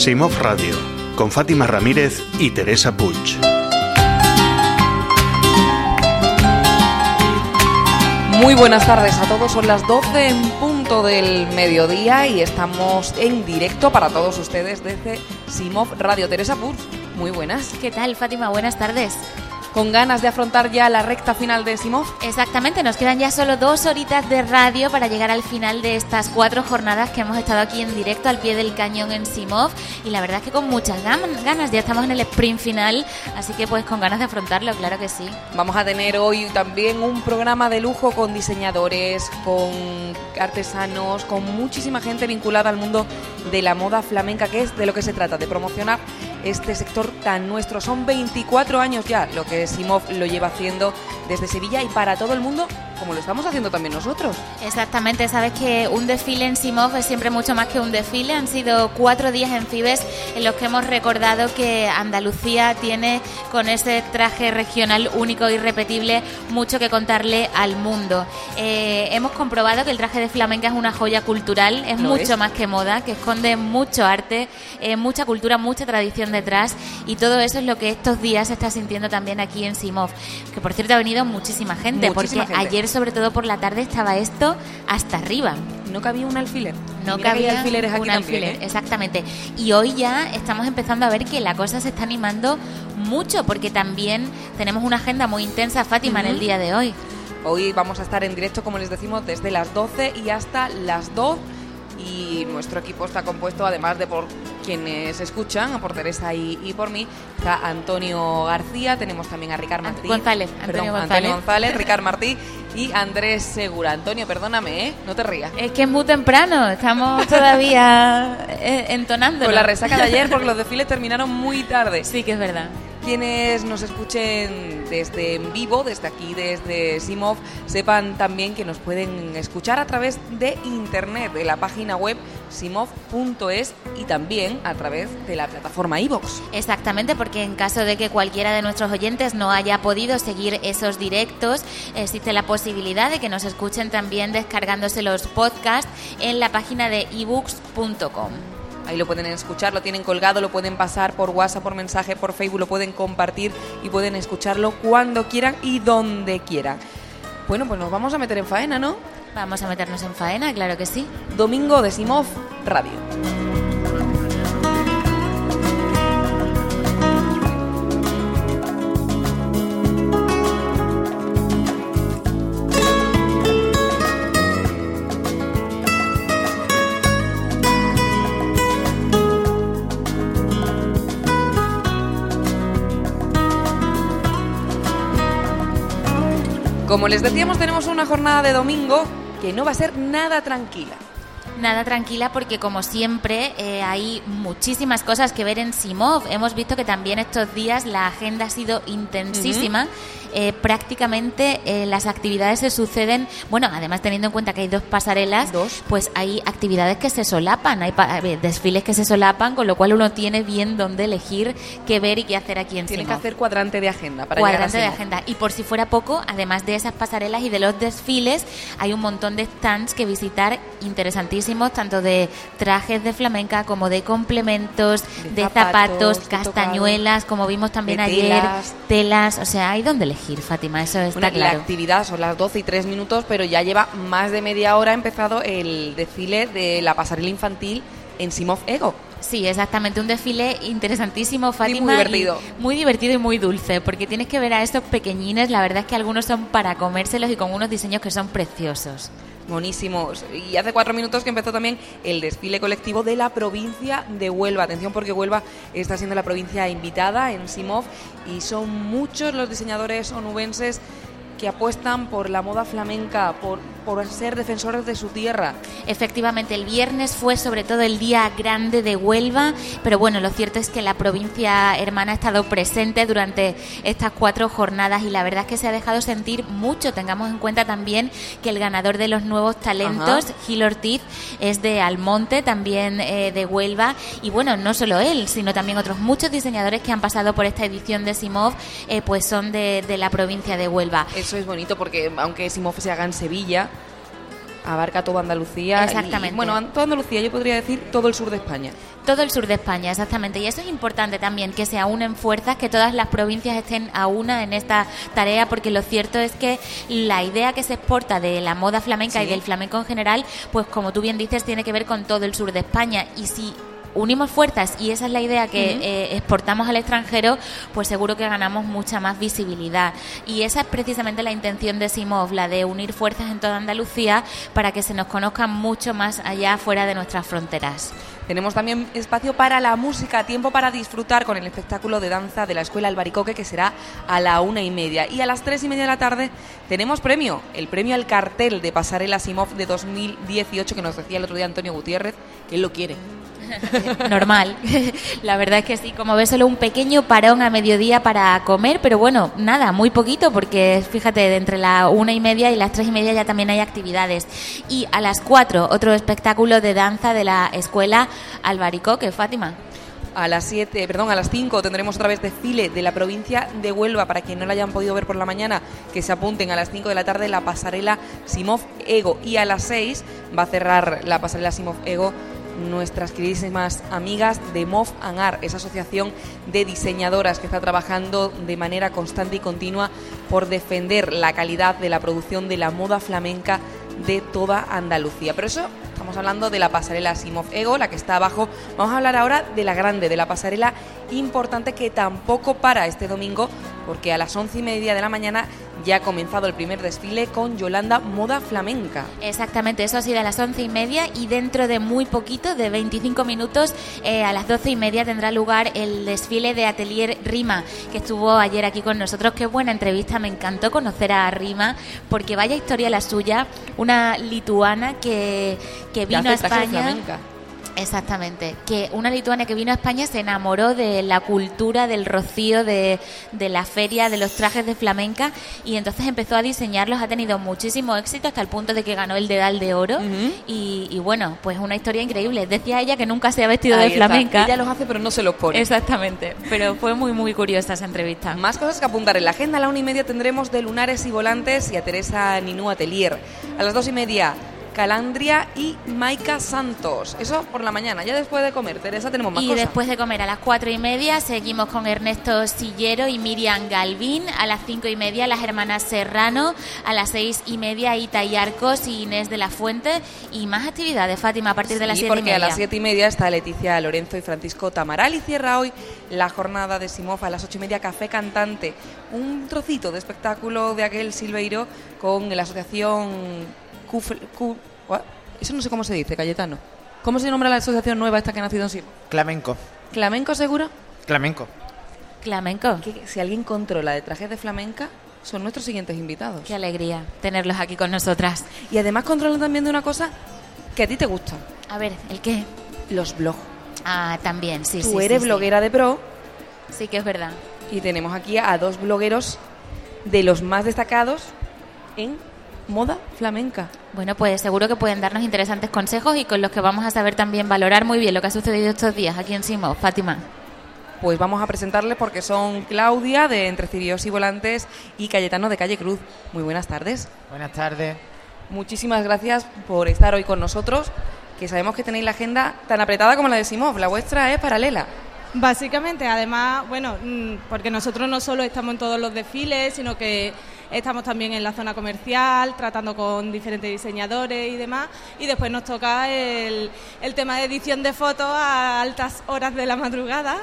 Simov Radio, con Fátima Ramírez y Teresa Puig. Muy buenas tardes a todos, son las 12 en punto del mediodía y estamos en directo para todos ustedes desde Simov Radio. Teresa Puig, muy buenas. ¿Qué tal, Fátima? Buenas tardes con ganas de afrontar ya la recta final de Simov. Exactamente, nos quedan ya solo dos horitas de radio para llegar al final de estas cuatro jornadas que hemos estado aquí en directo al pie del cañón en Simov y la verdad es que con muchas ganas, ya estamos en el sprint final, así que pues con ganas de afrontarlo, claro que sí. Vamos a tener hoy también un programa de lujo con diseñadores, con artesanos, con muchísima gente vinculada al mundo de la moda flamenca, que es de lo que se trata, de promocionar este sector tan nuestro. Son 24 años ya lo que Simov lo lleva haciendo desde Sevilla y para todo el mundo como lo estamos haciendo también nosotros. Exactamente, sabes que un desfile en Simov es siempre mucho más que un desfile. Han sido cuatro días en Fibes en los que hemos recordado que Andalucía tiene con ese traje regional único e irrepetible mucho que contarle al mundo. Eh, hemos comprobado que el traje de flamenca es una joya cultural, es mucho más que moda, que esconde mucho arte, eh, mucha cultura, mucha tradición detrás y todo eso es lo que estos días se está sintiendo también aquí en Simov. Que por cierto ha venido muchísima gente, porque ayer sobre todo por la tarde estaba esto hasta arriba. No cabía un alfiler. No cabía alfileres aquí un alfiler, ¿eh? exactamente. Y hoy ya estamos empezando a ver que la cosa se está animando mucho, porque también tenemos una agenda muy intensa, Fátima, en el día de hoy. Hoy vamos a estar en directo, como les decimos, desde las 12 y hasta las 2 y nuestro equipo está compuesto, además de por quienes escuchan, por Teresa y, por mí, está Antonio García, tenemos también a Ricardo Martí. González, Antonio, González. González, Ricard Martí y Andrés Segura. Antonio, perdóname, ¿eh? No te rías. Es que es muy temprano, estamos todavía eh, entonando. Con la resaca de ayer, porque los desfiles terminaron muy tarde. Sí, que es verdad. Quienes nos escuchen desde en vivo, desde aquí, desde Simov, sepan también que nos pueden escuchar a través de internet, de la página web simov.es y también a través de la plataforma iVox. Exactamente, porque en caso de que cualquiera de nuestros oyentes no haya podido seguir esos directos, existe la posibilidad de que nos escuchen también descargándose los podcasts en la página de ebooks.com. Ahí lo pueden escuchar, lo tienen colgado, lo pueden pasar por WhatsApp, por mensaje, por Facebook, lo pueden compartir y pueden escucharlo cuando quieran y donde quieran. Bueno, pues nos vamos a meter en faena, ¿no? Vamos a meternos en faena, claro que sí. Domingo de Simov Radio. Como les decíamos, tenemos una jornada de domingo que no va a ser nada tranquila. Nada tranquila porque como siempre eh, hay muchísimas cosas que ver en Simov. Hemos visto que también estos días la agenda ha sido intensísima. Eh, prácticamente eh, las actividades se suceden, bueno, además teniendo en cuenta que hay dos pasarelas, ¿Dos? pues hay actividades que se solapan, hay desfiles que se solapan, con lo cual uno tiene bien dónde elegir qué ver y qué hacer aquí en Tiene que hacer cuadrante de agenda para Cuadrante de agenda. Y por si fuera poco, además de esas pasarelas y de los desfiles, hay un montón de stands que visitar interesantísimos, tanto de trajes de flamenca como de complementos, de, zapatos, castañuelas, como vimos también ayer, telas, o sea, hay donde elegir. Fátima, eso está claro. La actividad son las 12 y 3 minutos, pero ya lleva más de media hora empezado el desfile de la pasarela infantil en Simov Ego. Sí, exactamente, un desfile interesantísimo, Fátima. muy divertido. muy divertido y muy dulce, porque tienes que ver a estos pequeñines, la verdad es que algunos son para comérselos y con unos diseños que son preciosos. Buenísimos. Y hace cuatro minutos que empezó también el desfile colectivo de la provincia de Huelva. Atención porque Huelva está siendo la provincia invitada en Simov y son muchos los diseñadores onubenses que apuestan por la moda flamenca, por, por ser defensores de su tierra. Efectivamente, el viernes fue sobre todo el día grande de Huelva, pero bueno, lo cierto es que la provincia hermana ha estado presente durante estas cuatro jornadas y la verdad es que se ha dejado sentir mucho. Tengamos en cuenta también que el ganador de los nuevos talentos, Gil Ortiz, es de Almonte, también eh, de Huelva, y bueno, no solo él, sino también otros muchos diseñadores que han pasado por esta edición de Simov, eh, pues son de, de la provincia de Huelva eso es bonito porque aunque Simov se haga en Sevilla, abarca toda Andalucía. Exactamente. Y, bueno, toda Andalucía, yo podría decir todo el sur de España. Todo el sur de España, exactamente. Y eso es importante también, que se unen fuerzas, que todas las provincias estén a una en esta tarea, porque lo cierto es que la idea que se exporta de la moda flamenca y del flamenco en general, pues como tú bien dices, tiene que ver con todo el sur de España. Y si unimos fuerzas y esa es la idea que eh, exportamos al extranjero, pues seguro que ganamos mucha más visibilidad. Y esa es precisamente la intención de Simov, la de unir fuerzas en toda Andalucía para que se nos conozcan mucho más allá fuera de nuestras fronteras. Tenemos también espacio para la música, tiempo para disfrutar con el espectáculo de danza de la Escuela Albaricoque que será a la una y media. Y a las tres y media de la tarde tenemos premio, el premio al cartel de Pasarela Simov de 2018 que nos decía el otro día Antonio Gutiérrez, que él lo quiere. Normal. La verdad es que sí, como ves, solo un pequeño parón a mediodía para comer, pero bueno, nada, muy poquito, porque fíjate, de entre la una y media y las tres y media ya también hay actividades. Y a las cuatro, otro espectáculo de danza de la escuela Albaricoque, Fátima. A las 7, perdón, a las 5 tendremos otra vez desfile de la provincia de Huelva. Para quien no la hayan podido ver por la mañana, que se apunten a las 5 de la tarde la pasarela Simov Ego. Y a las 6 va a cerrar la pasarela Simov Ego nuestras queridísimas amigas de MOF ANAR, esa asociación de diseñadoras que está trabajando de manera constante y continua por defender la calidad de la producción de la moda flamenca de toda Andalucía. Pero eso estamos hablando de la pasarela Simov Ego, la que está abajo. Vamos a hablar ahora de la grande, de la pasarela importante que tampoco para este domingo, porque a las once y media de la mañana ya ha comenzado el primer desfile con Yolanda Moda Flamenca. Exactamente, eso ha sido a las once y media y dentro de muy poquito, de 25 minutos, eh, a las doce y media tendrá lugar el desfile de Atelier Rima, que estuvo ayer aquí con nosotros. Qué buena entrevista, me encantó conocer a Rima, porque vaya historia la suya, una lituana que, que vino a España. Exactamente, que una lituana que vino a España se enamoró de la cultura, del rocío, de, de, la feria, de los trajes de flamenca y entonces empezó a diseñarlos, ha tenido muchísimo éxito hasta el punto de que ganó el dedal de oro y, bueno, pues una historia increíble. Decía ella que nunca se ha vestido de flamenca. Ella los hace pero no se los pone. Exactamente, pero fue muy muy curiosa esa entrevista. Más cosas que apuntar en la agenda, a la una y media tendremos de Lunares y Volantes y a Teresa Ninú Atelier. A las dos y media Calandria y Maika Santos. Eso por la mañana. Ya después de comer, Teresa, tenemos más y cosas. Y después de comer a las cuatro y media seguimos con Ernesto Sillero y Miriam Galvín. A las cinco y media las hermanas Serrano. A las seis y media Ita y Arcos y Inés de la Fuente. Y más actividades, Fátima, a partir de las siete porque y media. a las siete y media está Leticia Lorenzo y Francisco Tamaral. Y cierra hoy la jornada de Simofa a las ocho y media Café Cantante. Un trocito de espectáculo de aquel Silveiro con la asociación eso no sé cómo se dice, Cayetano. ¿Cómo se nombra la asociación nueva esta que ha nacido en sí? Flamenco. ¿Flamenco seguro? Flamenco. Flamenco. Que, si alguien controla de trajes de flamenca, son nuestros siguientes invitados. Qué alegría tenerlos aquí con nosotras. Y además controlan también de una cosa que a ti te gusta. A ver, ¿el qué? Los blogs. Ah, también, sí, Tú sí. eres sí, bloguera sí. de pro. Sí, que es verdad. Y tenemos aquí a dos blogueros de los más destacados en moda flamenca. Bueno, pues seguro que pueden darnos interesantes consejos y con los que vamos a saber también valorar muy bien lo que ha sucedido estos días aquí en Simo. Fátima. Pues vamos a presentarles porque son Claudia de Entre Cirios y Volantes y Cayetano de Calle Cruz. Muy buenas tardes. Buenas tardes. Muchísimas gracias por estar hoy con nosotros, que sabemos que tenéis la agenda tan apretada como la de Simov. La vuestra es paralela. Básicamente, además, bueno, porque nosotros no solo estamos en todos los desfiles, sino que estamos también en la zona comercial, tratando con diferentes diseñadores y demás, y después nos toca el, tema de edición de fotos a altas horas de la madrugada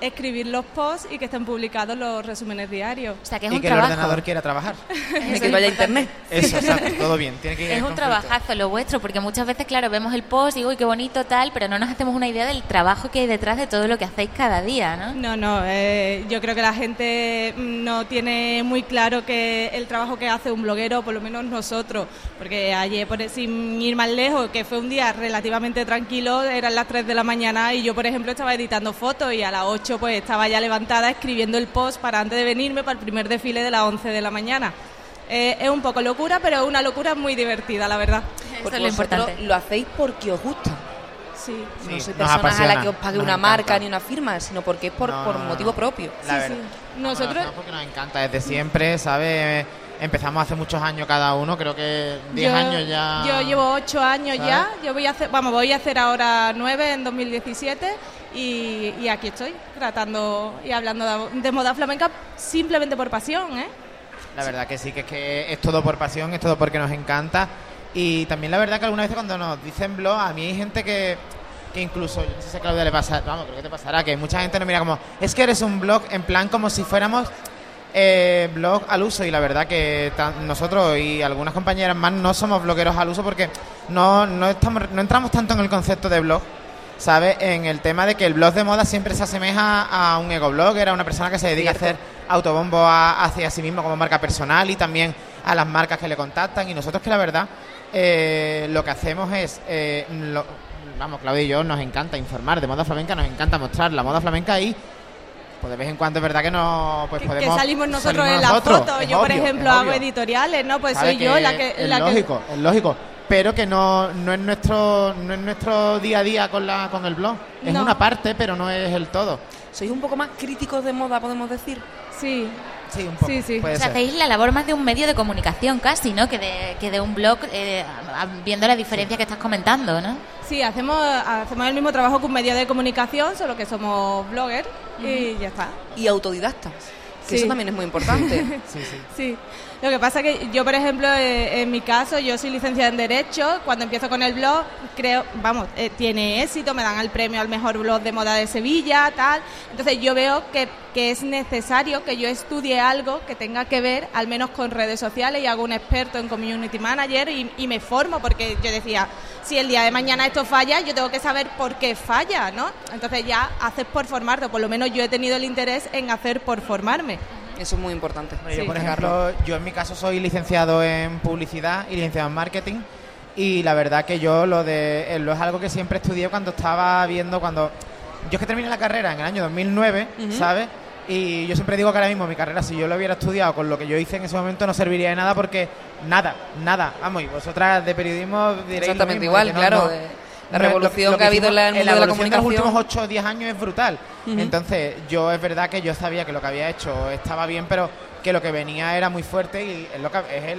escribir los posts y que estén publicados los resúmenes diarios. O sea, que es y un que trabajo. el ordenador quiera trabajar. De que vaya a internet. Eso, exacto, todo bien. Tiene que Es un trabajazo lo vuestro, porque muchas veces, claro, vemos el post y digo, uy, qué bonito tal, pero no nos hacemos una idea del trabajo que hay detrás de todo lo que hacéis cada día, ¿no? No, no, eh, yo creo que la gente no tiene muy claro que el trabajo que hace un bloguero, por lo menos nosotros, porque ayer, por, sin ir más lejos, que fue un día relativamente tranquilo, eran las 3 de la mañana y yo, por ejemplo, estaba editando fotos y a las 8 pues estaba ya levantada escribiendo el post para antes de venirme para el primer desfile de las 11 de la mañana. Eh, es un poco locura, pero es una locura muy divertida, la verdad. Porque es lo importante. lo hacéis porque os gusta. Sí. Sí, no soy personas a la que os pague nos una encanta. marca ni una firma, sino porque es por, No, por motivo no. propio. La Sí, verdad. sí. Nosotros... Porque nos encanta desde siempre, ¿sabes? empezamos hace muchos años cada uno, creo que 10 Yo- años ya. Yo llevo ocho años ¿Sabes? ya. Yo voy a hacer, vamos, voy a hacer ahora nueve en 2017 y, y aquí estoy tratando y hablando de, moda flamenca simplemente por pasión, ¿eh? La verdad que sí, que es que es todo por pasión, es todo porque nos encanta. Y también la verdad que alguna vez cuando nos dicen blog, a mí hay gente que, que incluso, yo no sé si a Claudia le pasa, vamos, creo que te pasará, que mucha gente nos mira como, es que eres un blog en plan como si fuéramos eh, blog al uso. Y la verdad que nosotros y algunas compañeras más no somos blogueros al uso porque no, no, estamos, no entramos tanto en el concepto de blog. ¿Sabes? En el tema de que el blog de moda siempre se asemeja a un egoblogger, a una persona que se dedica a hacer autobombo a- hacia sí mismo como marca personal y también a las marcas que le contactan. Y nosotros que la verdad eh, lo que hacemos es, eh, lo- vamos, Claudia y yo nos encanta informar de moda flamenca, nos encanta mostrar la moda flamenca y pues de vez en cuando es verdad que no pues Que- podemos que salimos nosotros salimos en la nosotros, foto. es Yo, por ejemplo, hago editoriales, ¿no? Pues soy yo la que... es la que- lógico, es lógico, pero que no, no es nuestro no es nuestro día a día con la con el blog. Es No. una parte, pero no es el todo. ¿Sois un poco más críticos de moda, podemos decir? Sí, Sí, un poco. Sí, sí. puede O sea, ser. hacéis la labor más de un medio de comunicación casi, ¿no? Que de, que de un blog, eh, viendo la diferencia que estás comentando, ¿no? sí, hacemos, hacemos el mismo trabajo que un medio de comunicación, solo que somos bloggers y ya está. Y autodidactas, que Sí. eso también es muy importante. Sí, sí. Sí, lo que pasa que yo, por ejemplo, eh, en mi caso, yo soy licenciada en Derecho, cuando empiezo con el blog, creo, vamos, eh, tiene éxito, me dan el premio al mejor blog de moda de Sevilla, tal, entonces yo veo que, que es necesario que yo estudie algo que tenga que ver, al menos con redes sociales, y hago un experto en Community Manager y, y me formo, porque yo decía, si el día de mañana esto falla, yo tengo que saber por qué falla, ¿no? Entonces ya haces por formarte, o por lo menos yo he tenido el interés en hacer por formarme. Eso es muy importante. Bueno, yo, Sí. por ejemplo, yo en mi caso soy licenciado en publicidad y licenciado en marketing. Y la verdad que yo lo de eh, lo es algo que siempre estudié cuando estaba viendo, cuando... Yo es que terminé la carrera en el año 2009, ¿sabes? Y yo siempre digo que ahora mismo mi carrera, si yo lo hubiera estudiado con lo que yo hice en ese momento, no serviría de nada porque nada, nada. Vamos, y vosotras de periodismo diréis lo Exactamente mismo, igual, no- claro, no- de no la revolución que ha habido en la- en el mundo de la evolución de los comunicación. últimos 8 o 10 años es brutal. Entonces, yo es verdad que yo sabía que lo que había hecho estaba bien, pero que lo que venía era muy fuerte y es, lo que, es el,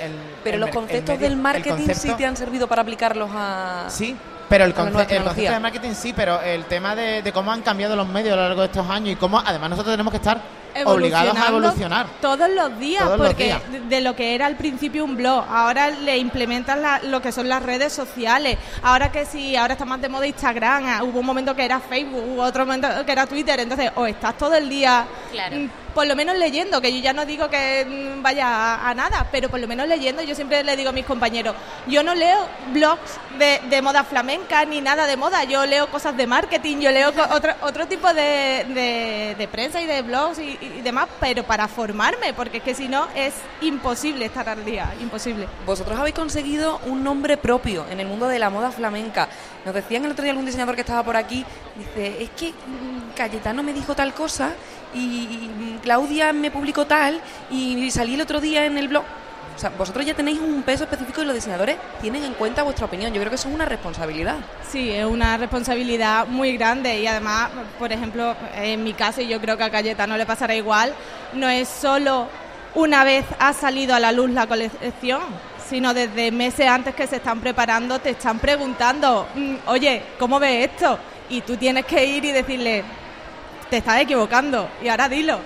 el- Pero el los conceptos el medio- del el marketing sí te han servido para aplicarlos a... Sí, pero el, conce- concepto de marketing sí, pero el tema de, de cómo han cambiado los medios a lo largo de estos años y cómo además nosotros tenemos que estar obligados a evolucionar. Todos los días, Todos los porque días. De, de lo que era al principio un blog, ahora le implementan la- lo que son las redes sociales. Ahora que sí, ahora está más de moda Instagram, ah, hubo un momento que era Facebook, hubo otro momento que era Twitter. Entonces, o estás todo el día, Claro. Por lo menos leyendo, que yo ya no digo que mm, vaya a, nada, pero por lo menos leyendo, yo siempre le digo a mis compañeros, yo no leo blogs de, moda flamenca ni nada de moda, yo leo cosas de marketing, yo leo otro, otro tipo de, de- de prensa y de blogs y, y demás, pero para formarme, porque es que si no es imposible estar al día, imposible. Vosotros habéis conseguido un nombre propio en el mundo de la moda flamenca. Nos decían el otro día algún diseñador que estaba por aquí, dice, es que mm, Cayetano me dijo tal cosa y, Claudia me publicó tal y salí el otro día en el blog. O sea, vosotros ya tenéis un peso específico y los diseñadores tienen en cuenta vuestra opinión. Yo creo que eso es una responsabilidad. Sí, es una responsabilidad muy grande y además, por ejemplo, en mi caso, y yo creo que a Cayetano le pasará igual, no es solo una vez ha salido a la luz la colección, sino desde meses antes que se están preparando, te están preguntando, "Mm, oye, ¿cómo ves esto? Y tú tienes que ir y decirle, te estás equivocando, y ahora dilo.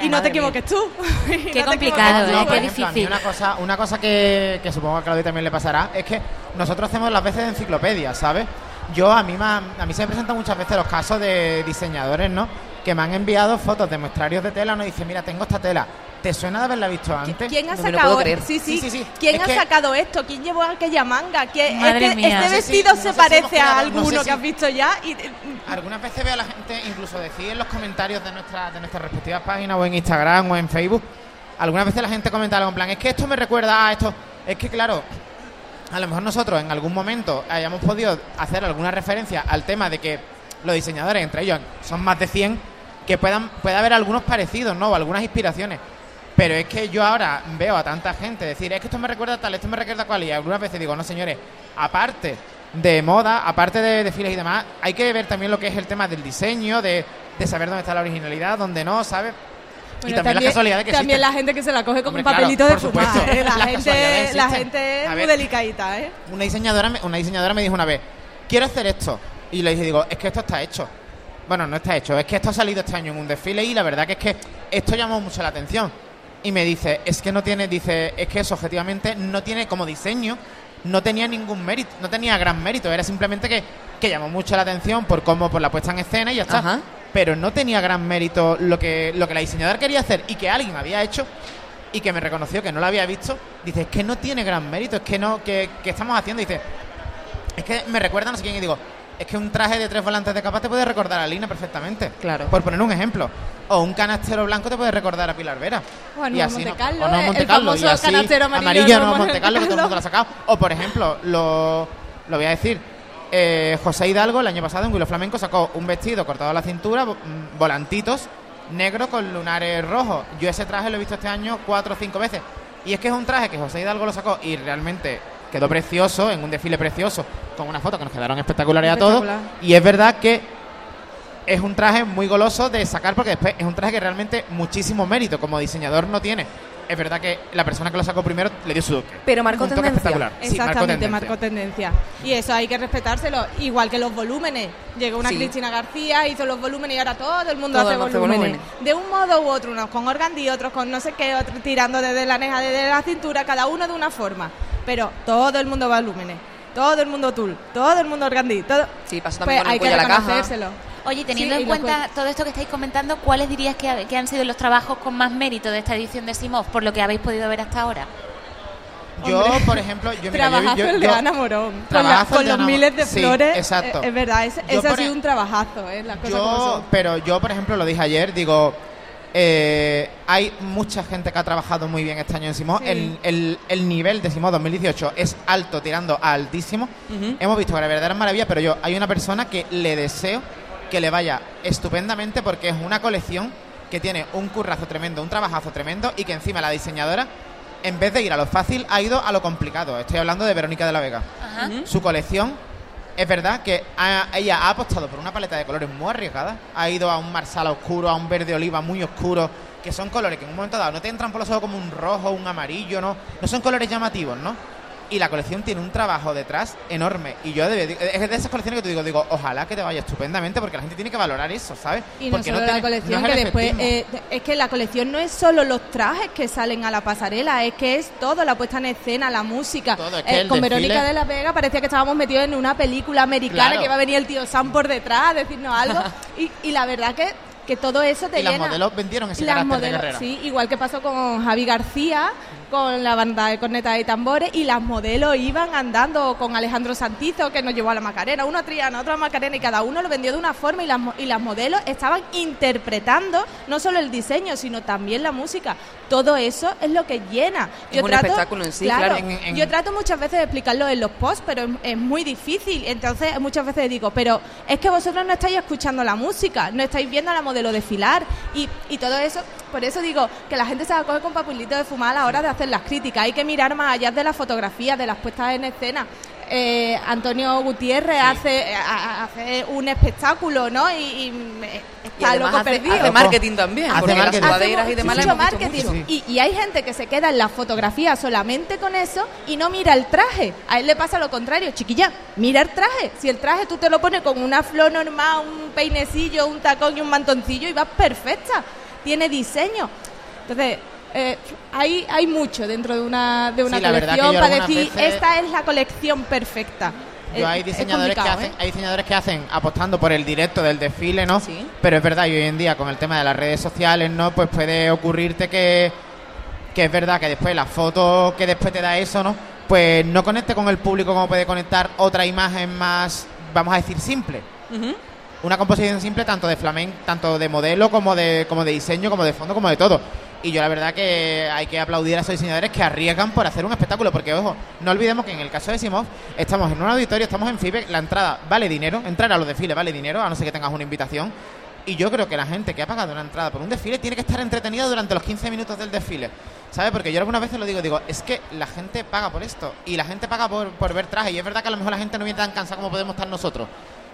y no te equivoques tú. Y no te complicado, ¿eh? tú. por Qué ejemplo, a mí difícil. una cosa, una cosa que, que supongo que a Claudia también le pasará es que nosotros hacemos las veces de enciclopedia, ¿sabes? Yo a mí, han- a mí se me presentan muchas veces los casos de diseñadores, ¿no? Que me han enviado fotos de muestrarios de tela, no dice, mira, tengo esta tela. ¿Te suena de haberla visto antes? ¿Quién ha No sacado? creer. Sí, sí, Sí, sí, sí. ¿Quién Es ha que- sacado esto? ¿Quién llevó aquella manga? ¿Quién- Madre este, mía. este No vestido no se sé parece a no sé alguno si- que has visto ya y Algunas veces veo a la gente incluso decir en los comentarios de, nuestra, de nuestras respectivas páginas o en Instagram o en Facebook, algunas veces la gente comenta algo en plan, es que esto me recuerda a esto. Es que claro, a lo mejor nosotros en algún momento hayamos podido hacer alguna referencia al tema de que los diseñadores, entre ellos son más de 100, que puedan pueda haber algunos parecidos, ¿no? O algunas inspiraciones. Pero es que yo ahora veo a tanta gente decir, es que esto me recuerda a tal, esto me recuerda a cual, y algunas veces digo, no señores, aparte de moda, aparte de desfiles y demás, hay que ver también lo que es el tema del diseño, de, de saber dónde está la originalidad, dónde no, ¿sabes? y también, la casualidad de que También existen. la gente que se la coge como Hombre, un papelito claro, de fumar. ¿eh? La, Las gente, casualidades la gente es muy delicadita, ¿eh? Una diseñadora, me- una diseñadora me dijo una vez, quiero hacer esto. Y le dije, digo, es que esto está hecho. Bueno, no está hecho, es que esto ha salido este año en un desfile y la verdad que es que esto llamó mucho la atención. Y me dice, es que no tiene, dice, es que eso objetivamente no tiene como diseño, no tenía ningún mérito, no tenía gran mérito, era simplemente que, que llamó mucho la atención por cómo, por la puesta en escena y ya está. Ajá. Pero no tenía gran mérito lo que, lo que la diseñadora quería hacer y que alguien había hecho y que me reconoció que no lo había visto, dice, es que no tiene gran mérito, es que no, que, que estamos haciendo, dice, es que me recuerda no sé quién y digo, es que un traje de tres volantes de capa te puede recordar a Lina perfectamente. Claro. Por poner un ejemplo. O un canastero blanco te puede recordar a Pilar Vera. O a Nuevo así Monte no- o eh, Monte el Carlo, y famoso así, canastero amarillo amarillo de Nuevo Nuevo Monte Carlo, que todo el mundo lo ha sacado. O por ejemplo, lo, lo voy a decir. eh, José Hidalgo el año pasado en Huilo Flamenco sacó un vestido cortado a la cintura, mm, volantitos, negro con lunares rojos. Yo ese traje lo he visto este año cuatro o cinco veces. Y es que es un traje que José Hidalgo lo sacó y realmente quedó precioso, en un desfile precioso, con una foto que nos quedaron espectaculares a todos. Espectacular. Y es verdad que es un traje muy goloso de sacar porque después es un traje que realmente muchísimo mérito como diseñador no tiene. Es verdad que la persona que lo sacó primero le dio su toque. Pero marcó Un toque tendencia. espectacular. Sí, Exactamente, marcó marcó tendencia. Y eso hay que respetárselo. Igual que los volúmenes. Llegó una Sí. Cristina García, hizo los volúmenes y ahora todo el mundo Todo hace volúmenes. volúmenes. De un modo u otro, unos con organdí, otros con no sé qué, otros tirando desde la neja, desde la cintura, cada uno de una forma. Pero todo el mundo volúmenes. Todo el mundo tul, todo el mundo organdí, todo. Sí, pasó Pues también con el hay que la caja. Oye, teniendo Sí, en cuenta todo esto que estáis comentando, ¿cuáles dirías que, ha- que han sido los trabajos con más mérito de esta edición de Simov, por lo que habéis podido ver hasta ahora? Yo, Hombre. por ejemplo, yo mira, yo- trabajazo yo- el de yo- Ana Morón. Con, la- los Ana miles de Sí, flores. exacto. eh, Es, verdad, ese, Yo ese ha sido e- un trabajazo, ¿eh? Las cosas como Yo, son. pero yo, por ejemplo, lo dije ayer, digo, eh, hay mucha gente que ha trabajado muy bien este año en. Sí. El, el- el nivel de Simón 2018 es alto, tirando a altísimo. Ujú. Hemos visto que la verdadera maravilla, pero yo, hay una persona que le deseo que le vaya estupendamente porque es una colección que tiene un currazo tremendo, un trabajazo tremendo y que encima la diseñadora, en vez de ir a lo fácil, ha ido a lo complicado. Estoy hablando de Verónica de la Vega. Ajá. Su colección, es verdad que ha- ella ha apostado por una paleta de colores muy arriesgada. Ha ido a un marsala oscuro, a un verde oliva muy oscuro, que son colores que en un momento dado no te entran por los ojos como un rojo, un amarillo, ¿no? No son colores llamativos, ¿no? Y la colección tiene un trabajo detrás enorme. Y yo debe- es de esas colecciones que te digo, digo, ojalá que te vaya estupendamente, porque la gente tiene que valorar eso, ¿sabes? Y no porque solo tiene- la colección, no es que después eh, es que la colección no es solo los trajes que salen a la pasarela, es que es todo, la puesta en escena, la música. Todo, es que Eh, el con desfile- Verónica de la Vega parecía que estábamos metidos en una película americana, Claro. que iba a venir el tío Sam por detrás a decirnos algo. y, y la verdad que, que todo eso te Y las llena. modelos vendieron ese Las carácter de modelos. Sí, igual que pasó con Javi García, con la banda de cornetas y tambores, y las modelos iban andando con Alejandro Santizo, que nos llevó a la Macarena, uno a Triana, otro a Macarena, y cada uno lo vendió de una forma, y las, y las modelos estaban interpretando no solo el diseño, sino también la música. Todo eso es lo que llena. Es un espectáculo en sí, claro. En- en- Yo trato muchas veces de explicarlo en los posts, pero es, es muy difícil. Entonces, muchas veces digo, pero es que vosotros no estáis escuchando la música, no estáis viendo a la modelo desfilar y, y todo eso. Por eso digo que la gente se va a coger con papelitos de fumar a la hora de hacer las críticas. Hay que mirar más allá de las fotografías, de las puestas en escena. Eh, Antonio Gutiérrez hace, a- a- hace un espectáculo, ¿no? Y, y Y está además loco hace, perdido. hace marketing también, Hace porque marketing. las sudaderas y demás mucho marketing. mucho. Y, y hay gente que se queda en la fotografía solamente con eso y no mira el traje. A él le pasa lo contrario, chiquilla, mira el traje. Si el traje tú te lo pones con una flor normal, un peinecillo, un tacón y un mantoncillo y vas perfecta. Tiene diseño. Entonces, eh, hay, hay mucho dentro de una, de una Sí, colección para decir, veces- esta es la colección perfecta. Yo hay es diseñadores que hacen, ¿eh? hay diseñadores que hacen apostando por el directo del desfile, ¿no? Sí. Pero es verdad, y hoy en día con el tema de las redes sociales, ¿no? Pues puede ocurrirte que, que es verdad que después la foto que después te da eso, ¿no? Pues no conecte con el público como puede conectar otra imagen más, vamos a decir, simple. Una composición simple tanto de flamenco, tanto de modelo como de, como de diseño, como de fondo, como de todo. Y yo la verdad que hay que aplaudir a esos diseñadores que arriesgan por hacer un espectáculo, porque ojo, no olvidemos que en el caso de Simov estamos en un auditorio, estamos en FIBE, la entrada vale dinero, entrar a los desfiles vale dinero, a no ser que tengas una invitación. Y yo creo que la gente que ha pagado una entrada por un desfile tiene que estar entretenida durante los 15 minutos del desfile. ¿Sabes? Porque yo algunas veces lo digo, digo, es que la gente paga por esto. Y la gente paga por, por ver traje. Y es verdad que a lo mejor la gente no viene tan cansada como podemos estar nosotros.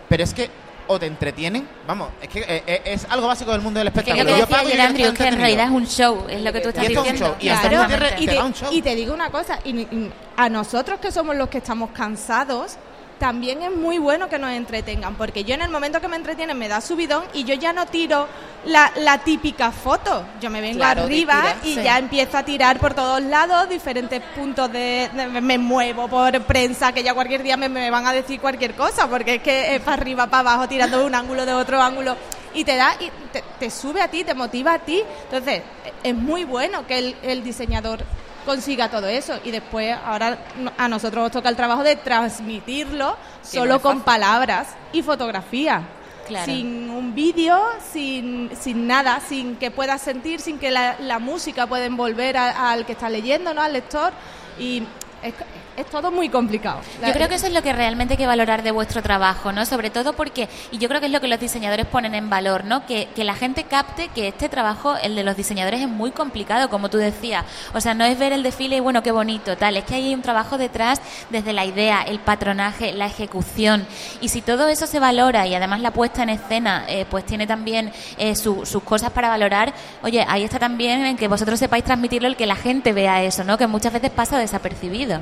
Pero es que o te entretienen. Vamos, es que eh, eh, es algo básico del mundo del espectáculo. lo que Yo pago y Andrew, que en realidad es un show, es lo que tú estás Y esto es un diciendo. show, y Claro, y, te y te digo una cosa, y, y a nosotros que somos los que estamos cansados, también es muy bueno que nos entretengan, porque yo en el momento que me entretienen me da subidón y yo ya no tiro la, la típica foto, yo me vengo Claro, arriba y sí. ya empiezo a tirar por todos lados diferentes puntos de, de- me muevo por prensa, que ya cualquier día me, me van a decir cualquier cosa, porque es que es para arriba, para abajo, tirando de un ángulo, de otro ángulo, y te da, y te, te sube a ti, te motiva a ti, entonces es muy bueno que el, el diseñador consiga todo eso y después ahora a nosotros nos toca el trabajo de transmitirlo Que solo con palabras y fotografía. Claro. Sin un vídeo, sin, sin nada, sin que puedas sentir, sin que la, la música pueda envolver al que está leyendo, ¿no? al lector. Y es, es todo muy complicado. Yo creo que eso es lo que realmente hay que valorar de vuestro trabajo, ¿no? Sobre todo porque, y yo creo que es lo que los diseñadores ponen en valor, ¿no? Que, que la gente capte que este trabajo, el de los diseñadores, es muy complicado, como tú decías. O sea, no es ver el desfile y bueno, qué bonito, tal. Es que hay un trabajo detrás desde la idea, el patronaje, la ejecución. Y si todo eso se valora y además la puesta en escena, eh, pues tiene también eh, su- sus cosas para valorar, oye, ahí está también en que vosotros sepáis transmitirlo, el que la gente vea eso, ¿no? Que muchas veces pasa desapercibido.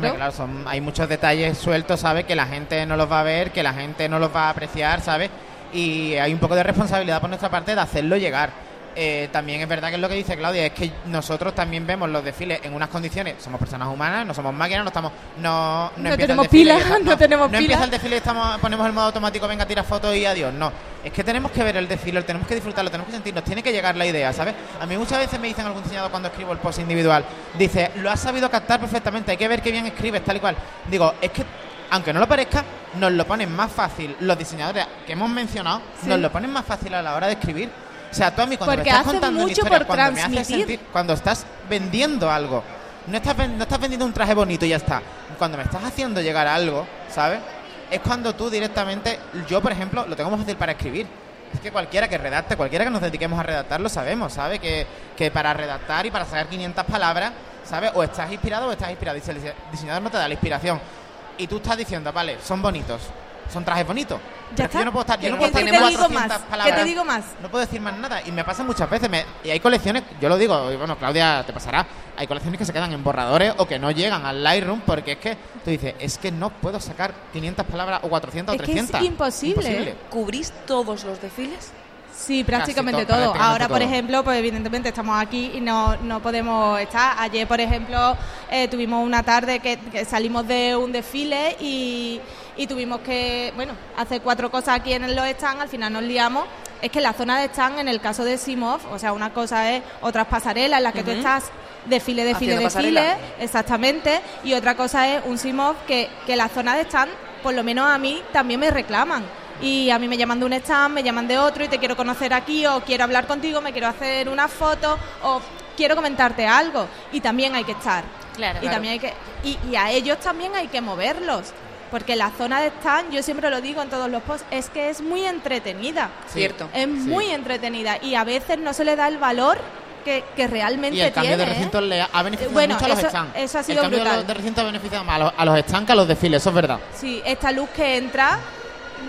Claro, son, hay muchos detalles sueltos, ¿sabes? Que la gente no los va a ver, que la gente no los va a apreciar, ¿sabes? Y hay un poco de responsabilidad por nuestra parte de hacerlo llegar. Eh, también es verdad que es lo que dice Claudia, es que nosotros también vemos los desfiles en unas condiciones, somos personas humanas, no somos máquinas, no estamos, no, No el tenemos desfile y pila, ya está. no tenemos no empieza el desfile y estamos, ponemos el modo automático, venga, tira fotos y adiós, no. Es que tenemos que ver el desfile, tenemos que disfrutarlo, tenemos que sentirnos, tiene que llegar la idea, ¿sabes? A mí muchas veces me dicen algún diseñador cuando escribo el post individual, dice, lo has sabido captar perfectamente, hay que ver qué bien escribes, tal y cual. Digo, es que, aunque no lo parezca, nos lo ponen más fácil los diseñadores que hemos mencionado, Sí. nos lo ponen más fácil a la hora de escribir. O sea, tú a mí cuando Porque me estás contando una mucho historia, por cuando me haces transmitir. sentir, cuando estás vendiendo algo, no estás, no estás vendiendo un traje bonito y ya está. Cuando me estás haciendo llegar a algo, ¿sabes? Es cuando tú directamente, yo por ejemplo, lo tengo más fácil para escribir. Es que cualquiera que redacte, cualquiera que nos dediquemos a redactar, lo sabemos, ¿sabe? Que, que para redactar y para sacar 500 palabras, ¿sabes? O estás inspirado o estás inspirado. Y si el dise- diseñador no te da la inspiración y tú estás diciendo, vale, son bonitos, son trajes bonitos. Está. yo no puedo estar, yo no puedo estar ¿Qué en te digo 400 más? ¿Qué palabras. te digo más? No puedo decir más nada. Y me pasa muchas veces. me- y hay colecciones, yo lo digo, y bueno, Claudia, te pasará. Hay colecciones que se quedan en borradores o que no llegan al Lightroom porque es que tú dices, es que no puedo sacar 500 palabras o 400 Es o que es 300. imposible. ¿Cubrís todos los desfiles? Sí, prácticamente Casi todo, todo. prácticamente Ahora, por ejemplo, pues evidentemente estamos aquí y no, no podemos estar. Ayer, por ejemplo, eh, tuvimos una tarde que, que salimos de un desfile y, y tuvimos que, bueno, hacer cuatro cosas aquí en los stands. Al final nos liamos. Es que la zona de stand, en el caso de Simov, o sea, una cosa es otras pasarelas en las que tú Ujú. estás desfile, desfile, desfile, pasarela. exactamente, y otra cosa es un Simov que, que la zona de stand, por lo menos a mí, también me reclaman. Y a mí me llaman de un stand, me llaman de otro y te quiero conocer aquí o quiero hablar contigo, me quiero hacer una foto o quiero comentarte algo. Y también hay que estar. Claro. Y Claro. también hay que y, y a ellos también hay que moverlos. Porque la zona de stand, yo siempre lo digo en todos los posts, es que es muy entretenida. Sí. Cierto. Es muy entretenida y a veces no se le da el valor que, que realmente Y el cambio tiene. de ¿eh? recintos le ha beneficiado Bueno, mucho a los eso- stands. eso ha el sido cambio de brutal. los- de recintos ha beneficiado más a los, a los stands que a los desfiles, eso es verdad. Sí, esta luz que entra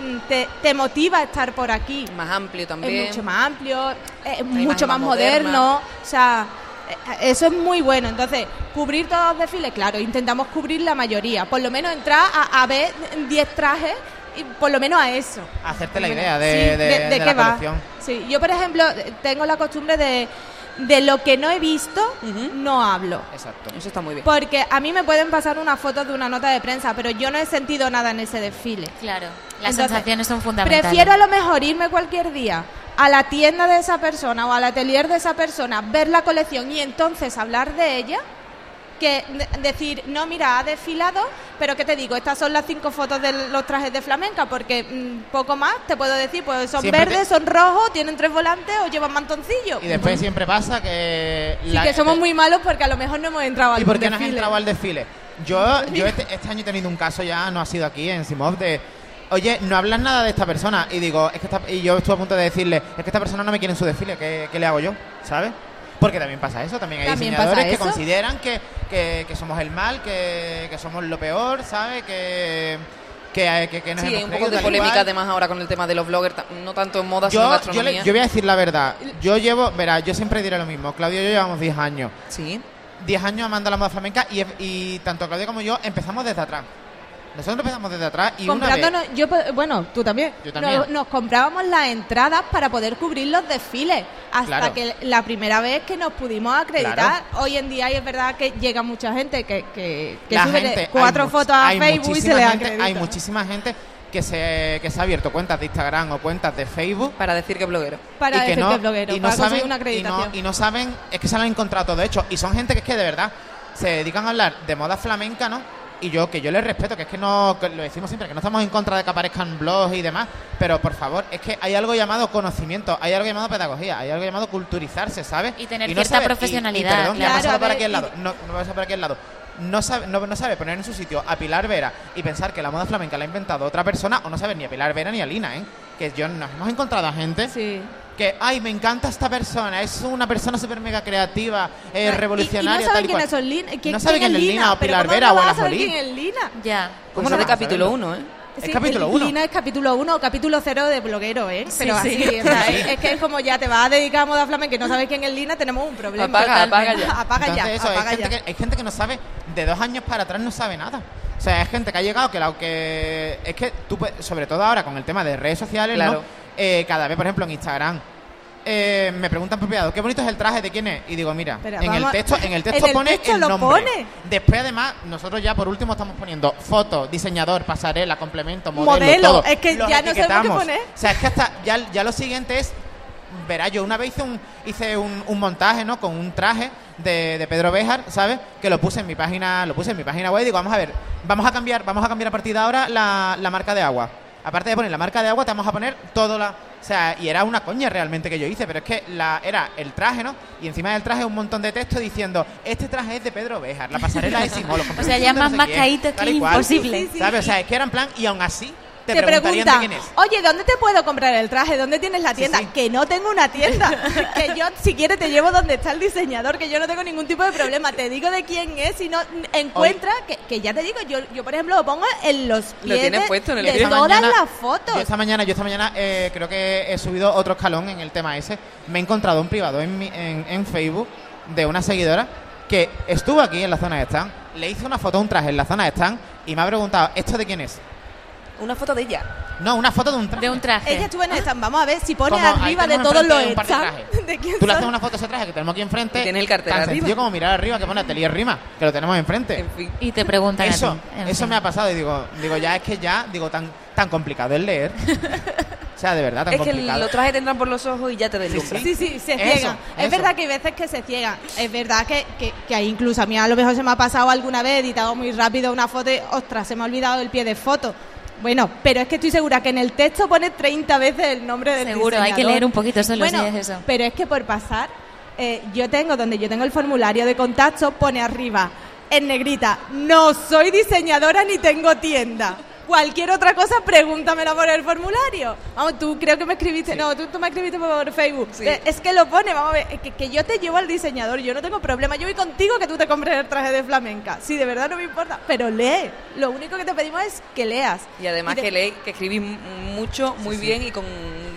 mm, te, te motiva a estar por aquí. Más amplio también. Es mucho más amplio, es mucho más más moderna. moderno. O sea, eso es muy bueno. Entonces, cubrir todos los desfiles, claro, intentamos cubrir la mayoría. Por lo menos entrar a, a ver 10 trajes y por lo menos a eso. Hacerte la idea de, Sí, de- de qué la va. colección. Sí, yo por ejemplo tengo la costumbre de, de lo que no he visto, no hablo. Exacto. Eso está muy bien. Porque a mí me pueden pasar una foto de una nota de prensa, pero yo no he sentido nada en ese desfile. Claro, las Entonces, sensaciones son fundamentales. Prefiero a lo mejor irme cualquier día a la tienda de esa persona o al atelier de esa persona, ver la colección y entonces hablar de ella, que de- decir, no, mira, ha desfilado, pero ¿qué te digo? Estas son las cinco fotos de los trajes de flamenca, porque mm, poco más te puedo decir, pues son Siempre verdes, son rojos, tienen tres volantes o llevan mantoncillo. Y después siempre pasa que... Sí, la- que somos muy malos porque a lo mejor no hemos entrado al ¿Y por qué no has desfile. entrado al desfile? Yo, yo este, este año he tenido un caso ya, no ha sido aquí en Simov, de oye, no hablas nada de esta persona. Y digo, es que esta- y yo estuve a punto de decirle, es que esta persona no me quiere en su desfile, ¿qué, qué le hago yo? ¿Sabes? Porque también pasa eso, también hay También diseñadores que eso. consideran que, que- que somos el mal, que, que somos lo peor, ¿sabes? Que, que, que, que nos Sí, hemos hay un poco creído, de polémica además ahora con el tema de los bloggers, no tanto en moda, sino en Yo, yo, gastronomía. le- yo voy a decir la verdad. Yo llevo, verá, yo siempre diré lo mismo. Claudio y yo llevamos 10 años. Sí, 10 años amando la moda flamenca y, y tanto Claudio como yo empezamos desde atrás. Nosotros empezamos desde atrás y una vez... Comprándonos, yo, bueno, tú también. Yo también. Nos, nos comprábamos las entradas para poder cubrir los desfiles. Hasta Claro. que la primera vez que nos pudimos acreditar. Hoy en día es verdad que llega mucha gente que, que, que la sube gente, cuatro fotos a Facebook y se le acredita. Hay muchísima gente que se, que se ha abierto cuentas de Instagram o cuentas de Facebook para decir que es bloguero. para y que decir no, que es bloguero, y no para conseguir saben, una y acreditación. no, y no saben, es que se lo han encontrado todo hecho. Y son gente que es que de verdad se dedican a hablar de moda flamenca, ¿no? Y yo, que yo les respeto, que es que no, que lo decimos siempre, que no estamos en contra de que aparezcan blogs y demás, pero por favor, es que hay algo llamado conocimiento, hay algo llamado pedagogía, hay algo llamado culturizarse, ¿sabes? Y tener no cierta saber- y- profesionalidad, Y, perdón, que ha claro. pasado por Claro, a aquí al lado, no, no va a pasar por aquí al lado. No sabe, no, no sabe poner en su sitio a Pilar Vera y pensar que la moda flamenca la ha inventado otra persona, o no sabe ni a Pilar Vera ni a Lina, ¿eh? Que yo nos hemos encontrado a gente Sí. Que, ay, me encanta esta persona, es una persona súper mega creativa, eh, Y- revolucionaria, Y, no tal y quién es Lina. ¿quién- No sabe quién es Lina o Pilar ¿cómo Vera no o Ana Jolie. quién es Lina? Ya. Pues ¿Cómo no de capítulo saberlo? 1, ¿eh? Es capítulo el uno. Lina es capítulo 1 o capítulo 0 de bloguero, ¿eh? Pero Sí, así, sí. o sea, es, es que es como ya te vas a dedicar a moda flamenca y no sabes quién es Lina, tenemos un problema. Apaga, apaga ya. Apaga ya, Entonces, eso, apaga hay, gente ya. que, hay gente que no sabe, de dos años para atrás no sabe nada. O sea, es gente que ha llegado que, la, que es que tú, puedes- sobre todo ahora con el tema de redes sociales, ¿no? Eh, cada vez, por ejemplo, en Instagram, eh, me preguntan privado, qué bonito es el traje de quién es. Y digo, mira, Pero en, el texto, en el texto en el pone texto el nombre. pone. Después, además, nosotros ya por último estamos poniendo foto, diseñador, pasarela, complemento, modelo, Modelo, todo. es que Los ya no sabemos qué poner. O sea, es que hasta ya, ya lo siguiente es verá, yo una vez hice un, hice un, un montaje, ¿no? Con un traje de, de Pedro Béjar, ¿sabes? Que lo puse en mi página, lo puse en mi página web y digo, vamos a ver, vamos a cambiar, vamos a cambiar a partir de ahora la, la marca de agua. Aparte de poner la marca de agua, te vamos a poner todo la. O sea, y era una coña realmente que yo hice, pero es que la, era el traje, ¿no? Y encima del traje un montón de texto diciendo, este traje es de Pedro Béjar, la pasarela es Simón, O sea, ya más mascaíto que imposible. ¿Sabes? O sea, es que era en plan, y aún así te, te quién es. oye, ¿dónde te puedo comprar el traje? ¿Dónde tienes la tienda? sí. Que no tengo una tienda. que yo, si quieres, te llevo donde está el diseñador, que yo no tengo ningún tipo de problema. Te digo de quién es y no encuentra, que, que ya te digo, yo, yo por ejemplo lo pongo en los Lo pies tienes de, puesto en el de pie. todas mañana- las fotos. Yo esta mañana, yo esta mañana eh, creo que he subido otro escalón en el tema ese. Me he encontrado un privado en, mi- en, en Facebook de una seguidora que estuvo aquí en la zona de stand, le hice una foto a un traje en la zona de stand y me ha preguntado, ¿esto de quién es? Una foto de ella. No, una foto de un traje. De un traje. Ella estuvo en el stand. Vamos a ver si pone Como ahí arriba de tenemos todos los enfrente un par de stands. trajes. ¿De quién Tú le son? haces una foto a ese traje que tenemos aquí enfrente. Tiene el cartel tan arriba. sencillo como mirar arriba que pone Atelier Rima, que lo tenemos enfrente. En fin. Y te preguntan a Eso, ti. En eso fin. me ha pasado y digo, digo, ya es que ya, digo, tan, tan complicado el leer. o sea, de verdad, tan Es que complicado. los trajes te entran por los ojos y ya te deslumbran. Sí, sí, se Eso, ciegan. Es eso. verdad que hay veces que se ciegan. Es verdad que, que, que hay incluso a mí a lo mejor se me ha pasado alguna vez, he editado muy rápido una foto y, ostras, se me ha olvidado el pie de foto. Bueno, pero es que estoy segura que en el texto pone 30 veces el nombre del Seguro, hay que leer un poquito solo bueno, si es eso. pero es que por pasar, eh, yo tengo, donde yo tengo el formulario de contacto, pone arriba, en negrita, no soy diseñadora ni tengo tienda. Cualquier otra cosa, pregúntamela por el formulario. Vamos, tú creo que me escribiste, no, tú, tú me escribiste por Facebook. Sí. Eh, Es que lo pone, vamos a ver, que, que yo te llevo al diseñador, yo no tengo problema, yo voy contigo que tú te compres el traje de flamenca. Sí, de verdad no me importa, pero lee. Lo único que te pedimos es que leas. Y además de- que lee, que escribís mucho, muy Sí, sí. bien y con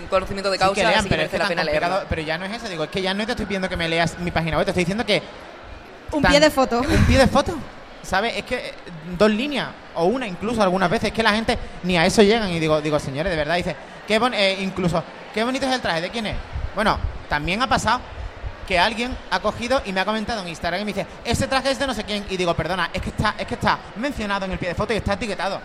conocimiento de Sí, causa, que lean, así pero es merece que la pena leerlo. Pero ya no es eso, digo, es que ya no te estoy pidiendo que me leas mi página web, te estoy diciendo que... Un tan- pie de foto. Un pie de foto, ¿sabes? Es que eh, dos líneas, o una incluso algunas veces, es que la gente ni a eso llegan y digo, digo señores, de verdad, dice, qué bon- eh, incluso, qué bonito es el traje, ¿de quién es? Bueno, también ha pasado que alguien ha cogido y me ha comentado en Instagram y me dice, ese traje es de no sé quién, y digo, perdona, es que está, es que está mencionado en el pie de foto y está etiquetado.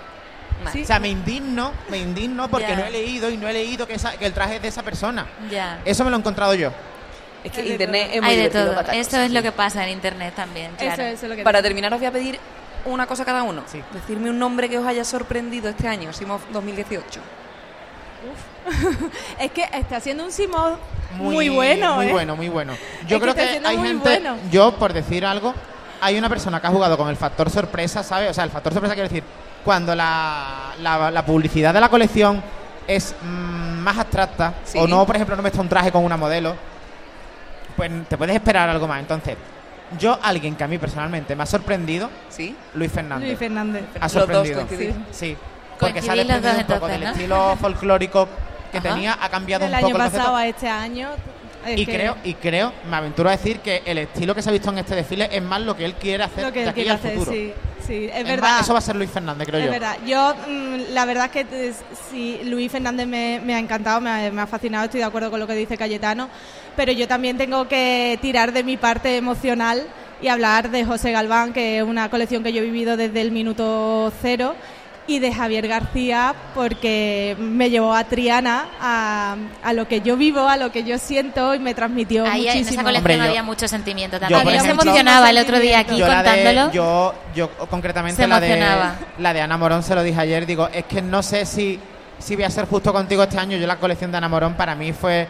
O sea, me indigno, me indigno porque no he leído y no he leído que, esa- que el traje es de esa persona. Ya. Eso me lo he encontrado yo. Es que Hay de internet todo. es muy Hay de divertido todo. para cosa, es lo que pasa en internet también. Claro. Eso, eso es lo que Para terminar os voy a pedir una cosa cada uno. Sí. Decirme un nombre que os haya sorprendido este año, Simov 2018. Es que está haciendo un Simón muy, bueno, Muy ¿eh? bueno, muy bueno. Yo Es que creo está que, hay muy gente, bueno. yo por decir algo, hay una persona que ha jugado con el factor sorpresa, ¿sabes? O sea, el factor sorpresa quiere decir, cuando la, la, la publicidad de la colección es mm, más abstracta, Sí. o no, por ejemplo, no me está un traje con una modelo, pues te puedes esperar algo más. Entonces, yo, alguien que a mí personalmente me ha sorprendido, ¿Sí? Luis Fernández. Luis Fernández. ha Los dos sorprendido. Sí. Porque se ha desprendido un poco entonces, del ¿no? estilo folclórico que Ajá. tenía, ha cambiado Del un poco año el concepto. pasado a este año. Es Y que creo, y creo, me aventuro a decir que el estilo que se ha visto en este desfile es más lo que él quiere hacer lo que de él aquí quiere al hacer, futuro. sí. Sí, es, Es verdad. más, eso va a ser Luis Fernández, creo Es yo. verdad. Yo, mm, la verdad es que sí, Luis Fernández me, me ha encantado, me ha, me ha fascinado, estoy de acuerdo con lo que dice Cayetano, pero yo también tengo que tirar de mi parte emocional y hablar de José Galván, que es una colección que yo he vivido desde el minuto cero, y de Javier García, porque me llevó a Triana, a, a lo que yo vivo, a lo que yo siento, y me transmitió Ahí en esa muchísimo. colección Hombre, yo- había mucho sentimiento yo, también. Yo se emocionaba el otro día aquí yo de, contándolo. yo, yo concretamente Se la de, la de Ana Morón se lo dije ayer, digo, es que no sé si, si voy a ser justo contigo este año. Yo la colección de Ana Morón para mí fue,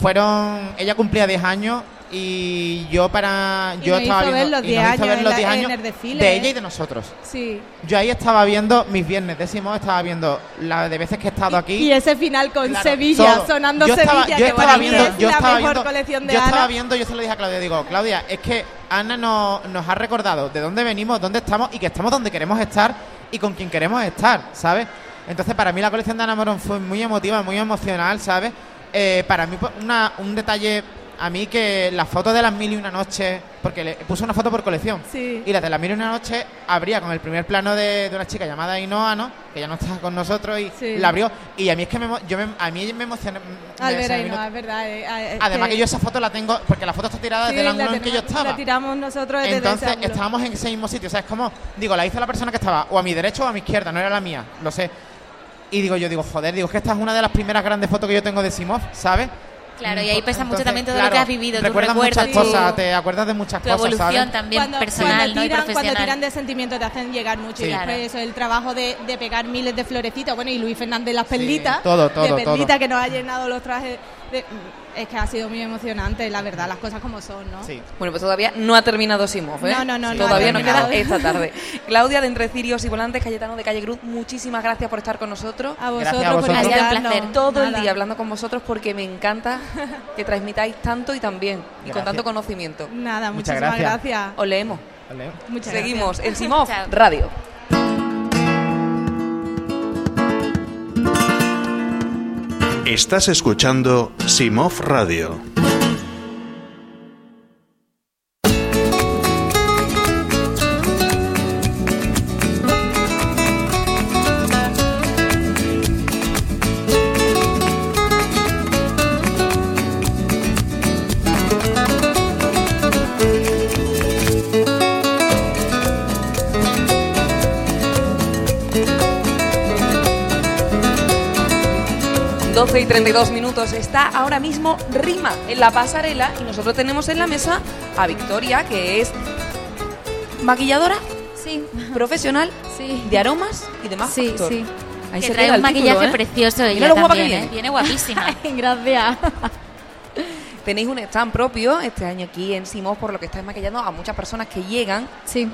fueron, ella cumplía 10 años y yo para, Y yo nos estaba hizo ver viendo, los 10 ver los en 10 la- años en el desfile, de ella y de nosotros. Sí. Yo ahí estaba viendo mis viernes décimos, estaba viendo la de veces que he estado aquí. Y ese final con Claro, Sevilla, todo. sonando yo estaba, Sevilla, yo estaba viendo, es yo la estaba mejor viendo, colección de yo Ana. estaba viendo, yo se lo dije a Claudia, digo, Claudia, es que Ana no- nos ha recordado de dónde venimos, dónde estamos y que estamos donde queremos estar y con quien queremos estar, ¿sabes? Entonces para mí la colección de Ana Morón fue muy emotiva, muy emocional, ¿sabes? Eh, para mí pues, una, un detalle a mí que las fotos de las mil y una noches, porque le puse una foto por colección, Sí. y las de las mil y una noches abría con el primer plano de, de una chica llamada Ainhoa, ¿no? Que ya no está con nosotros y Sí. la abrió. Y a mí es que me, yo me, a mí me emocioné. Al ver es verdad. eh, eh, Además que- que yo esa foto la tengo, porque la foto está tirada sí, desde el ángulo en que yo estaba. La tiramos nosotros desde Entonces ese estábamos en ese mismo sitio. O sea, es como, digo, la hizo la persona que estaba o a mi derecha o a mi izquierda, no era la mía, lo sé. Y digo, yo digo, joder, digo, es que esta es una de las primeras grandes fotos que yo tengo de Simov, ¿sabes? Claro, y ahí pesa mucho también todo lo claro, que has vivido, tus recuerdas recuerdos, muchas tu- cosas, te acuerdas de muchas tu cosas, evolución ¿sabes? también cuando, personal cuando ¿no? y tiran, cuando profesional. tiran de sentimiento te hacen llegar mucho Sí. y después Claro. eso, el trabajo de, de pegar miles de florecitas bueno y Luis Fernández las perlitas todo, todo, de perlitas todo. que nos ha llenado los trajes de- es que ha sido muy emocionante la verdad las cosas como son ¿no? Sí. Bueno, pues todavía no ha terminado Simov, ¿eh? No, no, no, no Todavía ha nos queda esta tarde. Claudia de Entre Cirios y Volantes, Cayetano de Calle Cruz, muchísimas gracias por estar con nosotros. a vosotros, Gracias a por vosotros. Ha sido un placer. Todo el día hablando con vosotros porque me encanta que transmitáis tanto y también, y con tanto conocimiento. nada Muchas muchísimas gracias. gracias, Os leemos. Muchas Seguimos gracias. en Simov. Radio. Estás escuchando Simov Radio. 32 minutos. Está ahora mismo Rima en la pasarela y nosotros tenemos en la mesa a Victoria, que es maquilladora Sí, profesional sí. de aromas y demás. Sí, factor. sí. Ahí que se trae un el título, maquillaje ¿eh? precioso ella lo guapa que también, viene. ¿eh? Viene guapísima. Gracias. Tenéis un stand propio este año aquí en Simov, por lo que estáis maquillando a muchas personas que llegan. Sí.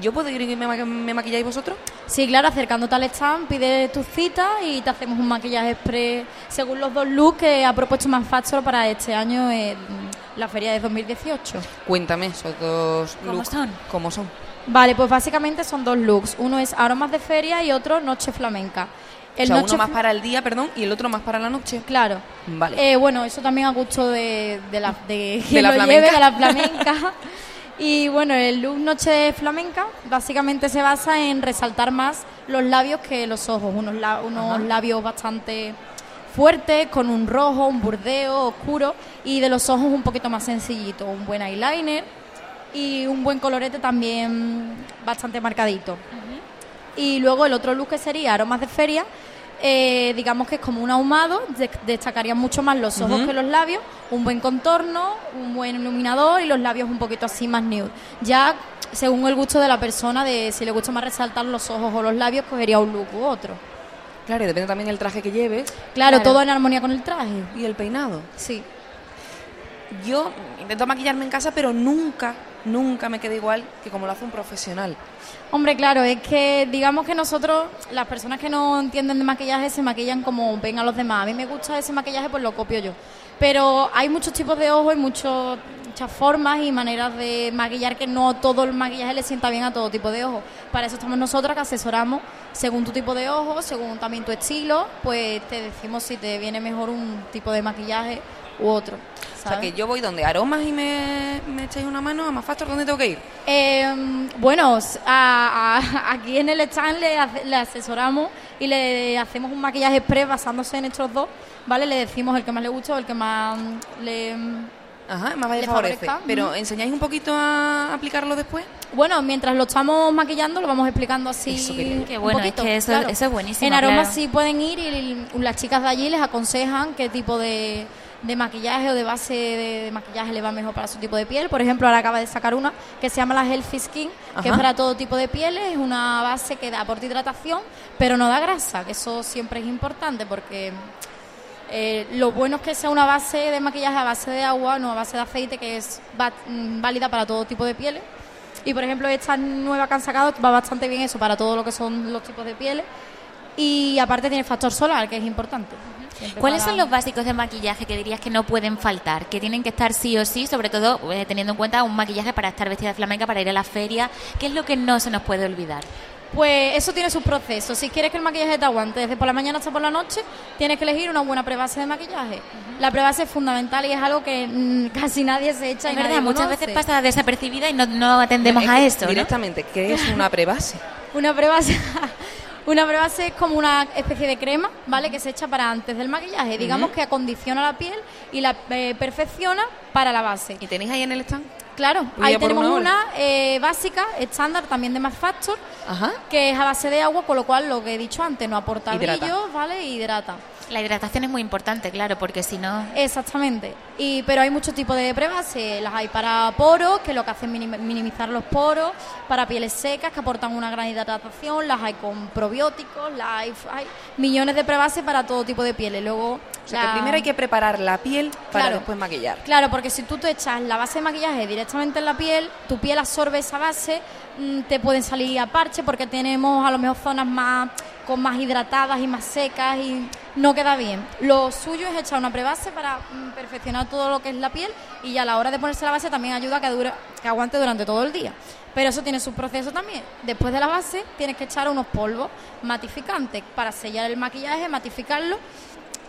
¿Yo puedo ir y me, ma- me maquilláis vosotros? Sí, claro, acercándote al stand, pides tu cita y te hacemos un maquillaje express según los dos looks que ha propuesto Manufacture para este año en la feria de 2018. Cuéntame esos dos ¿Cómo looks. son? ¿Cómo son? Vale, pues básicamente son dos looks. Uno es aromas de feria y otro noche flamenca. o sea, noche uno más para el día, perdón, y el otro más para la noche. Claro. Vale. Eh, bueno, eso también a gusto de, de la, de quien la flamenca. lleve, de la flamenca. y bueno, el look Noche Flamenca básicamente se basa en resaltar más los labios que los ojos. Unos, la- unos labios bastante fuertes, con un rojo, un burdeo oscuro, y de los ojos un poquito más sencillito. Un buen eyeliner y un buen colorete también bastante marcadito. Y luego el otro look que sería aromas de feria, eh, digamos que es como un ahumado, de- destacarían mucho más los ojos que los labios, un buen contorno, un buen iluminador y los labios un poquito así más nude. Ya según el gusto de la persona, de si le gusta más resaltar los ojos o los labios, cogería un look u otro. Claro, y depende también del traje que lleves Claro, Claro. todo en armonía con el traje. y el peinado. Sí. Yo intento maquillarme en casa, pero nunca nunca me queda igual que como lo hace un profesional. Hombre, claro, es que digamos que nosotros, las personas que no entienden de maquillaje, se maquillan como ven a los demás. A mí me gusta ese maquillaje, pues lo copio yo. Pero hay muchos tipos de ojos y muchas formas y maneras de maquillar que no todo el maquillaje le sienta bien a todo tipo de ojos. Para eso estamos nosotras que asesoramos según tu tipo de ojos, según también tu estilo, pues te decimos si te viene mejor un tipo de maquillaje u otro. O sea, que yo voy donde aromas y me, me echáis una mano, a más factor, ¿dónde tengo que ir? Eh, bueno, a- a- aquí en el stand le, le asesoramos y le hacemos un maquillaje express basándose en estos dos, ¿vale? Le decimos el que más le gusta o el que más le... Ajá, más Le favorece. Pero. ¿enseñáis un poquito a aplicarlo después? Bueno, mientras lo estamos maquillando lo vamos explicando así Eso un bueno, poquito, es que eso, claro. eso es buenísimo. En aromas claro. sí pueden ir y las chicas de allí les aconsejan qué tipo de, de maquillaje o de base de, de maquillaje le va mejor para su tipo de piel. Por ejemplo, ahora acaba de sacar una que se llama la Healthy Skin, que es para todo tipo de pieles. Es una base que da aporte hidratación, pero no da grasa, que eso siempre es importante porque eh, lo bueno es que sea una base de maquillaje a base de agua, no a base de aceite, que es va- mm, válida para todo tipo de pieles. Y por ejemplo, esta nueva que han sacado va bastante bien eso para todo lo que son los tipos de pieles. Y aparte tiene factor solar, que es importante. Siempre ¿Cuáles para- son los básicos de maquillaje que dirías que no pueden faltar? Que tienen que estar sí o sí, sobre todo eh, teniendo en cuenta un maquillaje para estar vestida de flamenca, para ir a la feria. ¿Qué es lo que no se nos puede olvidar? Pues eso tiene sus procesos. Si quieres que el maquillaje te aguante desde por la mañana hasta por la noche, tienes que elegir una buena prebase de maquillaje. La prebase es fundamental y es algo que mm, casi nadie se echa y Es nadie verdad, muchas conoce. veces pasa desapercibida y no, no atendemos Es a que eso, ¿no? Directamente, ¿qué es una prebase? Una prebase, una prebase es como una especie de crema, ¿vale? Que se echa para antes del maquillaje. Digamos que acondiciona la piel y la eh, perfecciona para la base. ¿Y tenéis ahí en el stand? Claro, ahí tenemos una una eh, básica, estándar, también de Max Factor, Ajá. que es a base de agua, con lo cual lo que he dicho antes, no aporta Hidrata. brillo, ¿vale? Hidrata. La hidratación es muy importante, claro, porque si no... Exactamente. Y, pero hay muchos tipos de pruebas. eh, las hay para poros, que lo que hacen es minim- minimizar los poros. Para pieles secas, que aportan una gran hidratación. Las hay con probióticos. Las hay, hay millones de pruebas para todo tipo de pieles. Luego, O sea, que primero hay que preparar la piel para Claro. después maquillar. Claro, porque si tú te echas la base de maquillaje directamente en la piel, tu piel absorbe esa base, mm, te pueden salir a parche porque tenemos a lo mejor zonas más con más hidratadas y más secas y no queda bien. Lo suyo es echar una prebase para mm, perfeccionar todo lo que es la piel y ya a la hora de ponerse la base también ayuda a que dure, que aguante durante todo el día. Pero eso tiene su proceso también. Después de la base tienes que echar unos polvos matificantes para sellar el maquillaje, matificarlo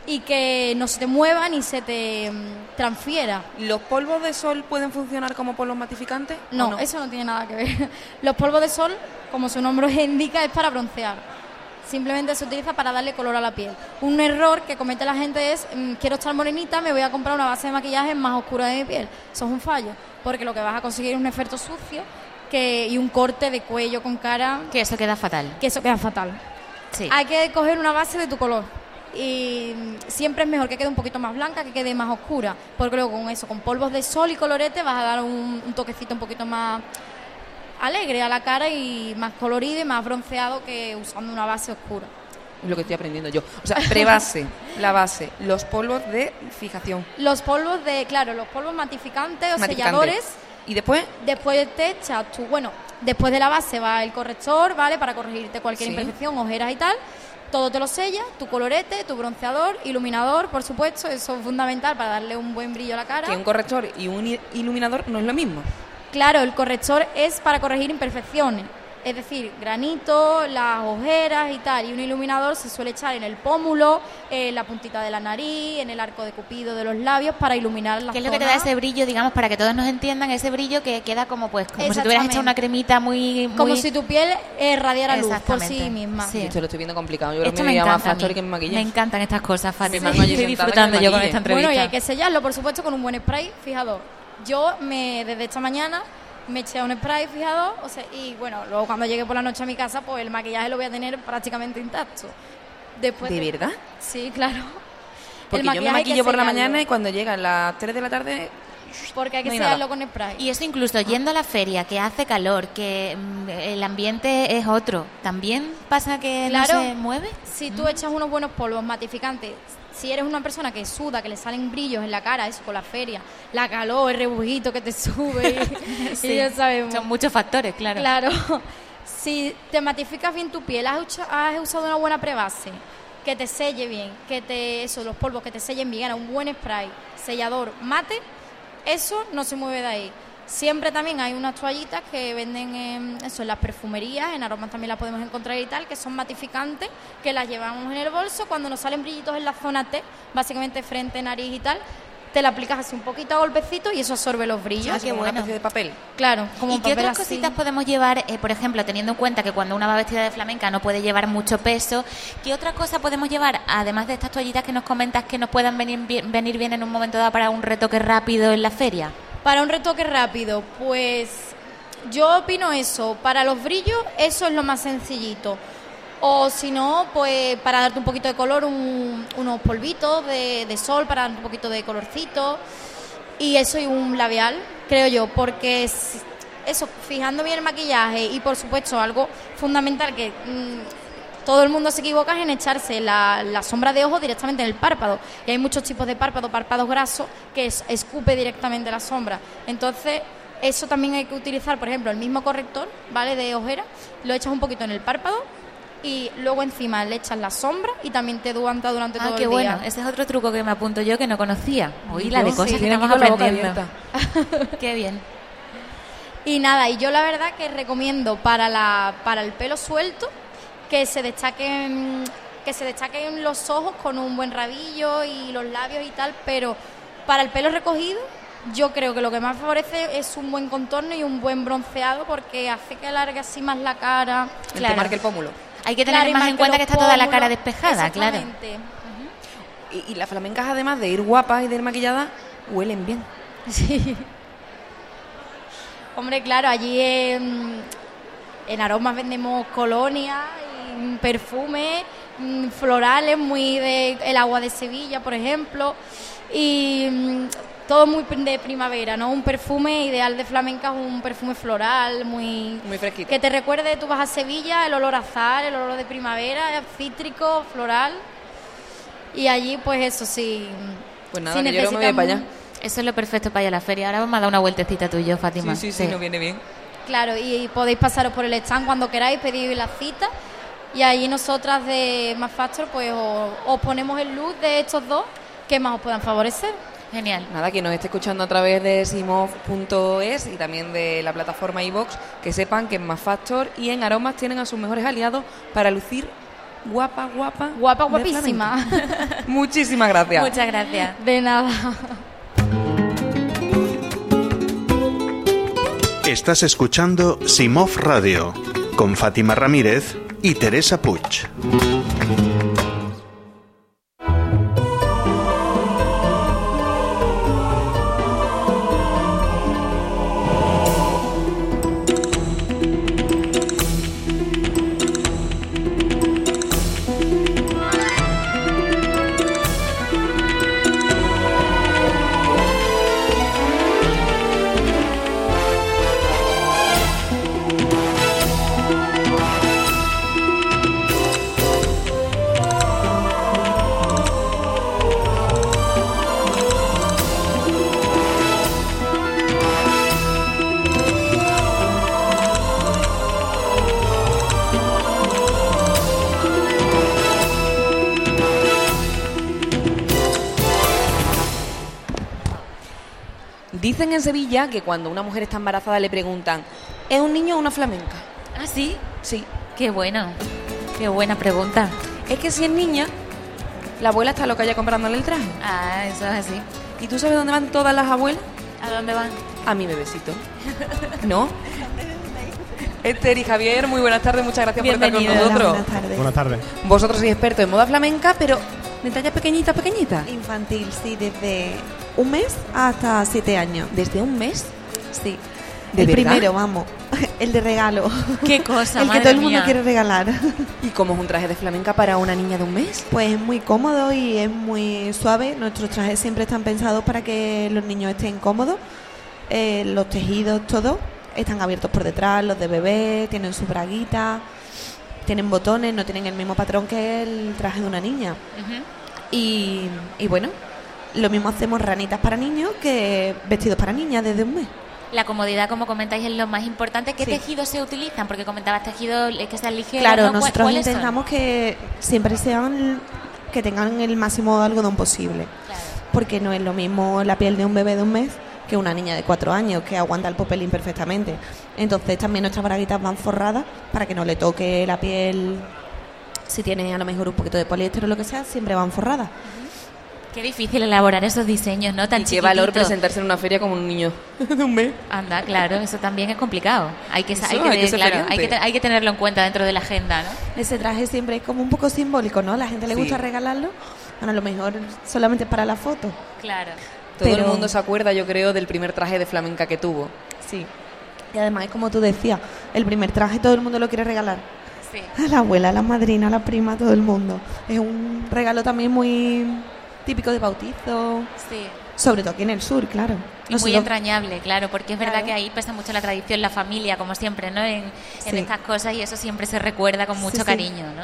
y que no se te mueva ni se te mm, transfiera. ¿Los polvos de sol pueden funcionar como polvos matificantes? o No, eso no tiene nada que ver. Los polvos de sol, como su nombre indica, es para broncear. Simplemente se utiliza para darle color a la piel. Un error que comete la gente es, mm, quiero estar morenita, me voy a comprar una base de maquillaje más oscura de mi piel. Eso es un fallo, porque lo que vas a conseguir es un efecto sucio que, y un corte de cuello con cara, Que eso queda fatal. que eso queda fatal. Sí. Hay que coger una base de tu color. Y mm, siempre es mejor que quede un poquito más blanca que quede más oscura. Porque luego con eso, con polvos de sol y colorete, vas a dar un, un toquecito un poquito más alegre a la cara y más colorido y más bronceado que usando una base oscura. Es lo que estoy aprendiendo yo. O sea, prebase, la base, los polvos de fijación. Los polvos de, claro, los polvos matificantes o matificante. selladores. Y después, Después te echas tu, bueno, después de la base va el corrector, ¿vale? Para corregirte cualquier Sí. imperfección, ojeras y tal. Todo te lo sellas, tu colorete, tu bronceador, iluminador, por supuesto, eso es fundamental para darle un buen brillo a la cara. que un corrector y un iluminador no es lo mismo. Claro, el corrector es para corregir imperfecciones, es decir, granito, las ojeras y tal. Y un iluminador se suele echar en el pómulo, en la puntita de la nariz, en el arco de cupido de los labios para iluminar las ¿Qué es lo que te da ese brillo, digamos, para que todos nos entiendan, ese brillo que queda como pues como si tuvieras hecho una cremita muy... Como si tu piel eh, radiara luz por sí misma. Sí. Esto lo estoy viendo complicado. Yo creo Esto que me me factor que me. Me encantan estas cosas, mango allí Estoy disfrutando yo con esta entrevista. Bueno, y hay que sellarlo, por supuesto, con un buen spray fijador. Yo me desde esta mañana me eché un spray fijador, o sea, y bueno, luego cuando llegue por la noche a mi casa, pues el maquillaje lo voy a tener prácticamente intacto. Después ¿De verdad? Sí, claro. Porque El yo me maquillo por la mañana y cuando llegan las 3 de la tarde porque hay que No con spray. Y eso incluso yendo a la feria, que hace calor, que mm, el ambiente es otro, ¿también pasa que Claro. no se mueve? Si tú echas unos buenos polvos matificantes, si eres una persona que suda, que le salen brillos en la cara, eso con la feria, la calor, el rebujito que te sube, y, y ya sabemos. Son muchos factores, claro. Claro. Si te matificas bien tu piel, has usado una buena prebase, que te selle bien, que te eso, los polvos que te sellen bien, un buen spray, sellador, mate, eso no se mueve de ahí. Siempre también hay unas toallitas que venden en, eso, en las perfumerías, en aromas también las podemos encontrar y tal, que son matificantes, que las llevamos en el bolso. Cuando nos salen brillitos en la zona T, básicamente frente, nariz y tal, te la aplicas así un poquito a golpecito y eso absorbe los brillos. Ah, qué Como bueno. Una especie de papel. Claro, como ¿Y qué papel otras así. cositas podemos llevar, eh, por ejemplo, teniendo en cuenta que cuando una va vestida de flamenca no puede llevar mucho peso? ¿Qué otra cosa podemos llevar, además de estas toallitas que nos comentas, que nos puedan venir bien, venir bien en un momento dado para un retoque rápido en la feria? Para un retoque rápido, pues yo opino eso. Para los brillos, eso es lo más sencillito. O si no, pues para darte un poquito de color, un- unos polvitos de, de sol para dar un poquito de colorcito. Y eso y un labial, creo yo, porque es- eso, fijando bien el maquillaje y por supuesto algo fundamental que mm, todo el mundo se equivoca es en echarse la, la sombra de ojo directamente en el párpado. Y hay muchos tipos de párpados, párpados grasos, que es- escupe directamente la sombra. Entonces, eso también hay que utilizar, por ejemplo, el mismo corrector, ¿vale? De ojera, lo echas un poquito en el párpado y luego encima le echas la sombra y también te aguanta durante Ah, todo qué el día. bueno. Ese es otro truco que me apunto yo que no conocía. Oí la de sí, cosas que tiene estamos aprendiendo. qué bien. Y nada, y yo la verdad que recomiendo para la para el pelo suelto que se destaquen que se destaquen los ojos con un buen rabillo y los labios y tal, pero para el pelo recogido yo creo que lo que más favorece es un buen contorno y un buen bronceado porque hace que alargue así más la cara. Claro. que marque el pómulo. Hay que tener Claro, más en cuenta que está toda la cara despejada, claro. Y, y las flamencas, además de ir guapas y de ir maquilladas, huelen bien. Sí. Hombre, claro, allí en, en aromas vendemos colonias perfumes mm, florales, muy de el agua de Sevilla, por ejemplo, y mm, todo muy pr- de primavera, ¿no? Un perfume ideal de flamenca es un perfume floral, muy Muy fresquito. que te recuerde, tú vas a Sevilla, el olor a azar, el olor de primavera, cítrico, floral. Y allí, pues eso sí. Pues nada, si que yo me voy para allá. Eso es lo perfecto para ir a la feria. Ahora vamos a dar una vueltecita tú y yo, Fátima. Sí, sí, sí, nos viene bien. Claro, y, y podéis pasaros por el stand cuando queráis, pedir la cita. Y allí nosotras de Más Factor, pues os, os ponemos el look de estos dos que más os puedan favorecer. Genial. Nada, quien nos esté escuchando a través de simov.es y también de la plataforma iVox, que sepan que en Más Factor y en Aromas tienen a sus mejores aliados para lucir guapa, guapa. Guapa, guapísima. Muchísimas gracias. Muchas gracias. De nada. Estás escuchando Simov Radio con Fátima Ramírez y Teresa Puig. En Sevilla que cuando una mujer está embarazada le preguntan, ¿es un niño o una flamenca? ¿Ah, sí? Sí. Qué bueno. Qué buena pregunta. Es que si es niña, la abuela está loca ya comprándole el traje. Ah, eso es así. ¿Y tú sabes dónde van todas las abuelas? ¿A dónde van? A mi bebecito. ¿No? Esther y Javier, muy buenas tardes, muchas gracias por estar con nosotros. Buenas tardes. Buenas tardes. Vosotros sois expertos en moda flamenca, pero de talla pequeñita, pequeñita. Infantil, sí, desde un mes hasta siete años. Desde un mes. Sí. ¿De el verdad? primero, vamos. El de regalo. Qué cosa, El que todo el mundo mía. quiere regalar. ¿Y cómo es un traje de flamenca para una niña de un mes? Pues es muy cómodo y es muy suave. Nuestros trajes siempre están pensados para que los niños estén cómodos. Eh, los tejidos, todo, están abiertos por detrás. Los de bebé tienen su braguita, tienen botones, no tienen el mismo patrón que el traje de una niña. Y, y bueno, lo mismo hacemos ranitas para niños que vestidos para niñas desde un mes. La comodidad, como comentáis, es lo más importante. ¿Qué Sí. tejidos se utilizan? Porque comentabas tejidos que sean ligeros. Claro, ¿no? ¿Cu- nosotros intentamos que siempre sean que tengan el máximo algodón posible. Claro. porque no es lo mismo la piel de un bebé de un mes que una niña de cuatro años que aguanta el popelín perfectamente. Entonces también nuestras braguitas van forradas para que no le toque la piel. Si tiene a lo mejor un poquito de poliéster o lo que sea, siempre van forradas. Qué difícil elaborar esos diseños, ¿no? Tan y qué valor presentarse en una feria como un niño de un mes. Anda, claro, eso también es complicado. Hay que, Eso, hay que, hay que ser claro, hay que, te- hay que tenerlo en cuenta dentro de la agenda, ¿no? Ese traje siempre es como un poco simbólico, ¿no? A la gente le Sí. gusta regalarlo. Bueno, a lo mejor solamente para la foto. Claro. Todo el mundo se acuerda, yo creo, del primer traje de flamenca que tuvo. Sí. Y además es como tú decías, el primer traje todo el mundo lo quiere regalar. Sí. A la abuela, a la madrina, a la prima, todo el mundo. Es un regalo también muy típico de bautizo, Sí. sobre todo aquí en el sur, claro. Y muy entrañable, claro, porque es verdad Claro. que ahí pesa mucho la tradición, la familia, como siempre, ¿no? En, en Sí. estas cosas y eso siempre se recuerda con mucho Sí, sí. cariño, ¿no?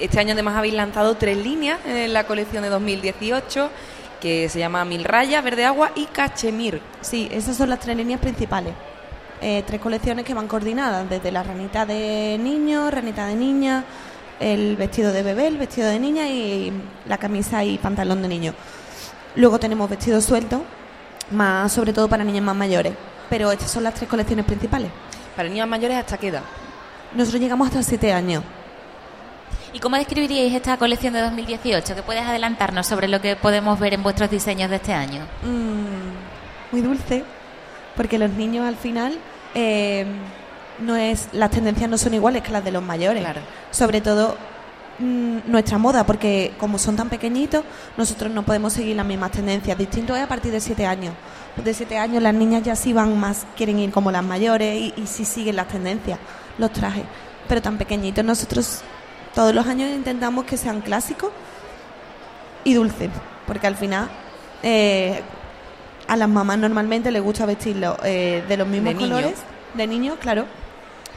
Este año además habéis lanzado tres líneas en la colección de 2018 que se llama Mil Rayas, Verde Agua y Cachemir. Sí, esas son las tres líneas principales. Eh, tres colecciones que van coordinadas, desde la ranita de niño, ranita de niña, el vestido de bebé, el vestido de niña y la camisa y pantalón de niño. Luego tenemos vestidos sueltos, más sobre todo para niños más mayores. Pero estas son las tres colecciones principales. Para niñas mayores hasta qué edad. Nosotros llegamos hasta siete años. ¿Y cómo describiríais esta colección de 2018? ¿Qué puedes adelantarnos sobre lo que podemos ver en vuestros diseños de este año? Mm, muy dulce, porque los niños al final eh, no es las tendencias no son iguales que las de los mayores. Claro. Sobre todo mm, nuestra moda, porque como son tan pequeñitos, nosotros no podemos seguir las mismas tendencias. Distinto es a partir de siete años. De siete años las niñas ya sí van más, quieren ir como las mayores y, y sí siguen las tendencias, los trajes. Pero tan pequeñitos nosotros todos los años intentamos que sean clásicos y dulces, porque al final eh, a las mamás normalmente les gusta vestirlo eh, de los mismos De niño. colores, de niños, claro,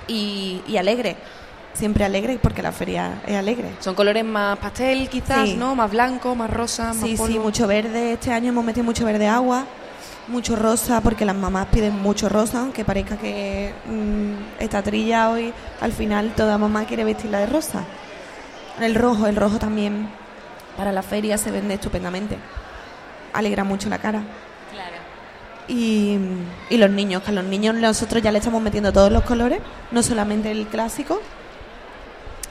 y, y alegre, siempre alegre, porque la feria es alegre. Son colores más pastel quizás, Sí. ¿no? Más blanco, más rosa, más Sí, sí, mucho verde. Este año hemos metido mucho verde agua, mucho rosa, porque las mamás piden mucho rosa, aunque parezca que mm, está trilla hoy, al final toda mamá quiere vestirla de rosa. El rojo, el rojo también para la feria se vende estupendamente. Alegra mucho la cara. Y, y los niños, que a los niños nosotros ya le estamos metiendo todos los colores, no solamente el clásico.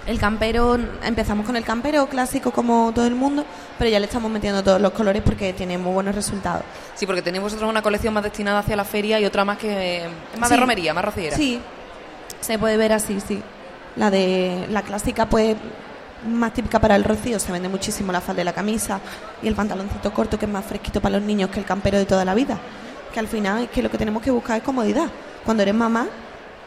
El campero, empezamos con el campero clásico como todo el mundo, pero ya le estamos metiendo todos los colores porque tiene muy buenos resultados. Sí, porque tenéis vosotros una colección más destinada hacia la feria y otra más que más de romería, más rociera. Sí, se puede ver así, sí. La de la clásica, pues más típica para el rocío, se vende muchísimo la falda de la camisa y el pantaloncito corto, que es más fresquito para los niños que el campero de toda la vida. Que al final es que lo que tenemos que buscar es comodidad. Cuando eres mamá,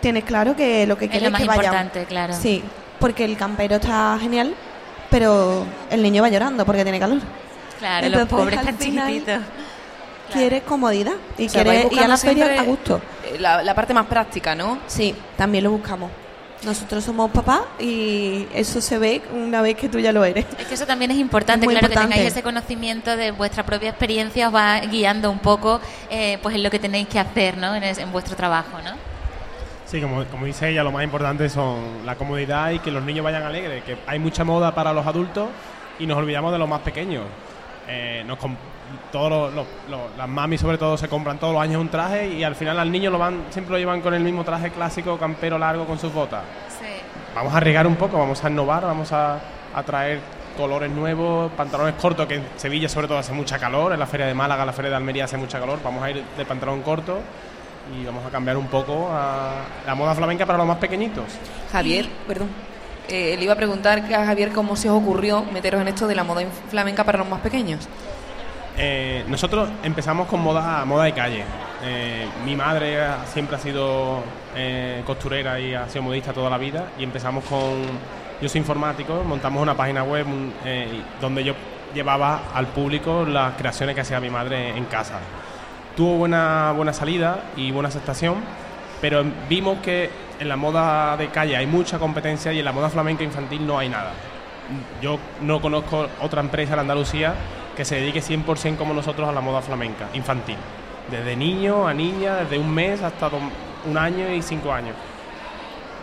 tienes claro que lo que Es quieres lo más que vaya. importante, claro. Sí, porque el campero está genial, pero el niño va llorando porque tiene calor. Claro, Entonces, los pobres final, chiquititos. Quieres comodidad y O sea, vais quieres ir a la feria a gusto. eh, La, la parte más práctica, ¿no? Sí, también lo buscamos. Nosotros somos papás y eso se ve una vez que tú ya lo eres. Es que eso también es importante, Es claro, que tengáis ese conocimiento de vuestra propia experiencia, os va guiando un poco eh, pues en lo que tenéis que hacer ¿no? en, es- en vuestro trabajo, ¿no? Sí, como, como dice ella, lo más importante son la comodidad y que los niños vayan alegres, que hay mucha moda para los adultos y nos olvidamos de los más pequeños. Eh, nos todos los- los- los- las mamis sobre todo se compran todos los años un traje y al final al niño lo van siempre lo llevan con el mismo traje clásico campero largo con sus botas. Vamos a arriesgar un poco, vamos a innovar, vamos a, a traer colores nuevos, pantalones cortos, que en Sevilla sobre todo hace mucha calor, en la feria de Málaga, la feria de Almería hace mucha calor, vamos a ir de pantalón corto y vamos a cambiar un poco a la moda flamenca para los más pequeñitos. Javier, perdón. Eh, le iba a preguntar a Javier cómo se os ocurrió meteros en esto de la moda flamenca para los más pequeños. Eh, nosotros empezamos con moda, moda de calle. Eh, mi madre siempre ha sido eh, costurera y ha sido modista toda la vida y empezamos con... Yo soy informático, montamos una página web donde yo llevaba al público las creaciones que hacía mi madre en casa. Tuvo buena, buena salida y buena aceptación, pero vimos que en la moda de calle hay mucha competencia y en la moda flamenca infantil no hay nada. Yo no conozco otra empresa en Andalucía que se dedique 100% como nosotros a la moda flamenca infantil. Desde niño a niña, desde un mes hasta un año y cinco años.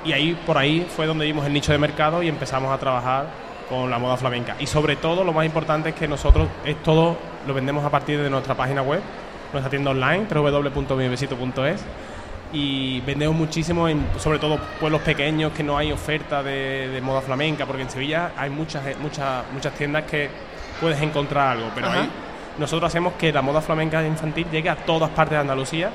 Y ahí, por ahí fue donde vimos el nicho de mercado y empezamos a trabajar con la moda flamenca. Y sobre todo, lo más importante es que nosotros es todo lo vendemos a partir de nuestra página web, nuestra tienda online, www.mibesito.es. Y vendemos muchísimo, en, sobre todo pueblos pequeños que no hay oferta de, de moda flamenca, porque en Sevilla hay muchas, muchas, muchas tiendas que puedes encontrar algo, pero Ajá. ahí nosotros hacemos que la moda flamenca infantil llegue a todas partes de Andalucía,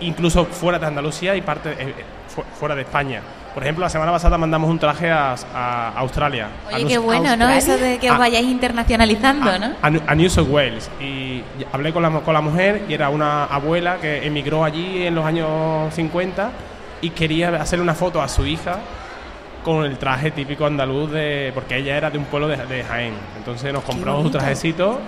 incluso fuera de Andalucía y parte, eh, fu- fuera de España. Por ejemplo, la semana pasada mandamos un traje a, a Australia. a Oye, Nus- qué bueno, ¿no? Eso de que os Ah. vayáis internacionalizando, ¿no? a, a New South Wales y hablé con la, con la mujer y era una abuela que emigró allí en los años 50 y quería hacerle una foto a su hija con el traje típico andaluz de porque ella era de un pueblo de, de Jaén entonces nos compramos un trajecito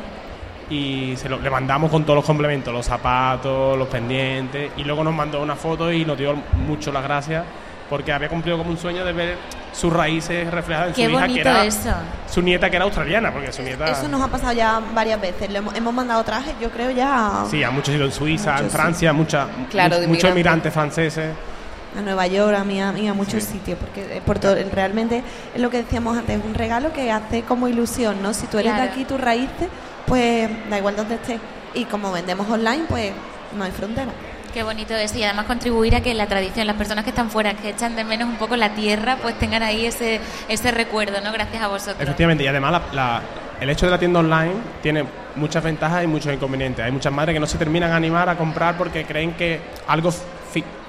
y se lo, le mandamos con todos los complementos los zapatos los pendientes y luego nos mandó una foto y nos dio mucho las gracias porque había cumplido como un sueño de ver sus raíces reflejadas en Qué su hija que era eso. su nieta que era australiana porque su nieta Eso nos ha pasado ya varias veces. Le hemos, hemos mandado trajes, yo creo ya Sí, a muchos sitios en Suiza, en Francia, mucha, Claro, muchos inmigrantes franceses. A Nueva York, a, Miami, a muchos Sí. sitios, porque eh, por todo, realmente es lo que decíamos antes, es un regalo que hace como ilusión, ¿no? Si tú eres Claro. de aquí, tus raíces, pues da igual donde estés. Y como vendemos online, pues no hay frontera. Qué bonito eso y además contribuir a que la tradición, las personas que están fuera, que echan de menos un poco la tierra, pues tengan ahí ese, ese recuerdo, ¿no? Gracias a vosotros. Efectivamente, y además la- la- el hecho de la tienda online tiene muchas ventajas y muchos inconvenientes. Hay muchas madres que no se terminan a animar a comprar porque creen que algo,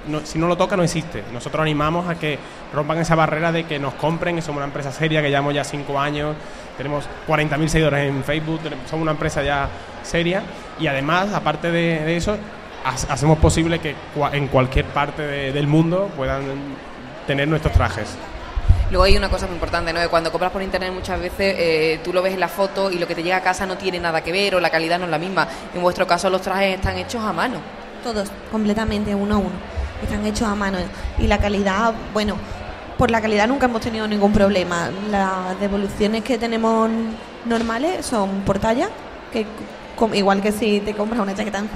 no- si no lo toca, no existe. Nosotros animamos a que rompan esa barrera de que nos compren, que somos una empresa seria, que llevamos ya cinco años, tenemos 40.000 seguidores en Facebook, somos una empresa ya seria y además, aparte de, eso, ha- hacemos posible que en cualquier parte de- del mundo puedan tener nuestros trajes. Luego hay una cosa muy importante, ¿no? Que cuando compras por internet muchas veces eh, tú lo ves en la foto y lo que te llega a casa no tiene nada que ver o la calidad no es la misma. En vuestro caso los trajes están hechos a mano. Todos, completamente, uno a uno. Están hechos a mano. Y la calidad, bueno, por la calidad nunca hemos tenido ningún problema. Las devoluciones que tenemos normales son por talla, que igual que si te compras una chaqueta en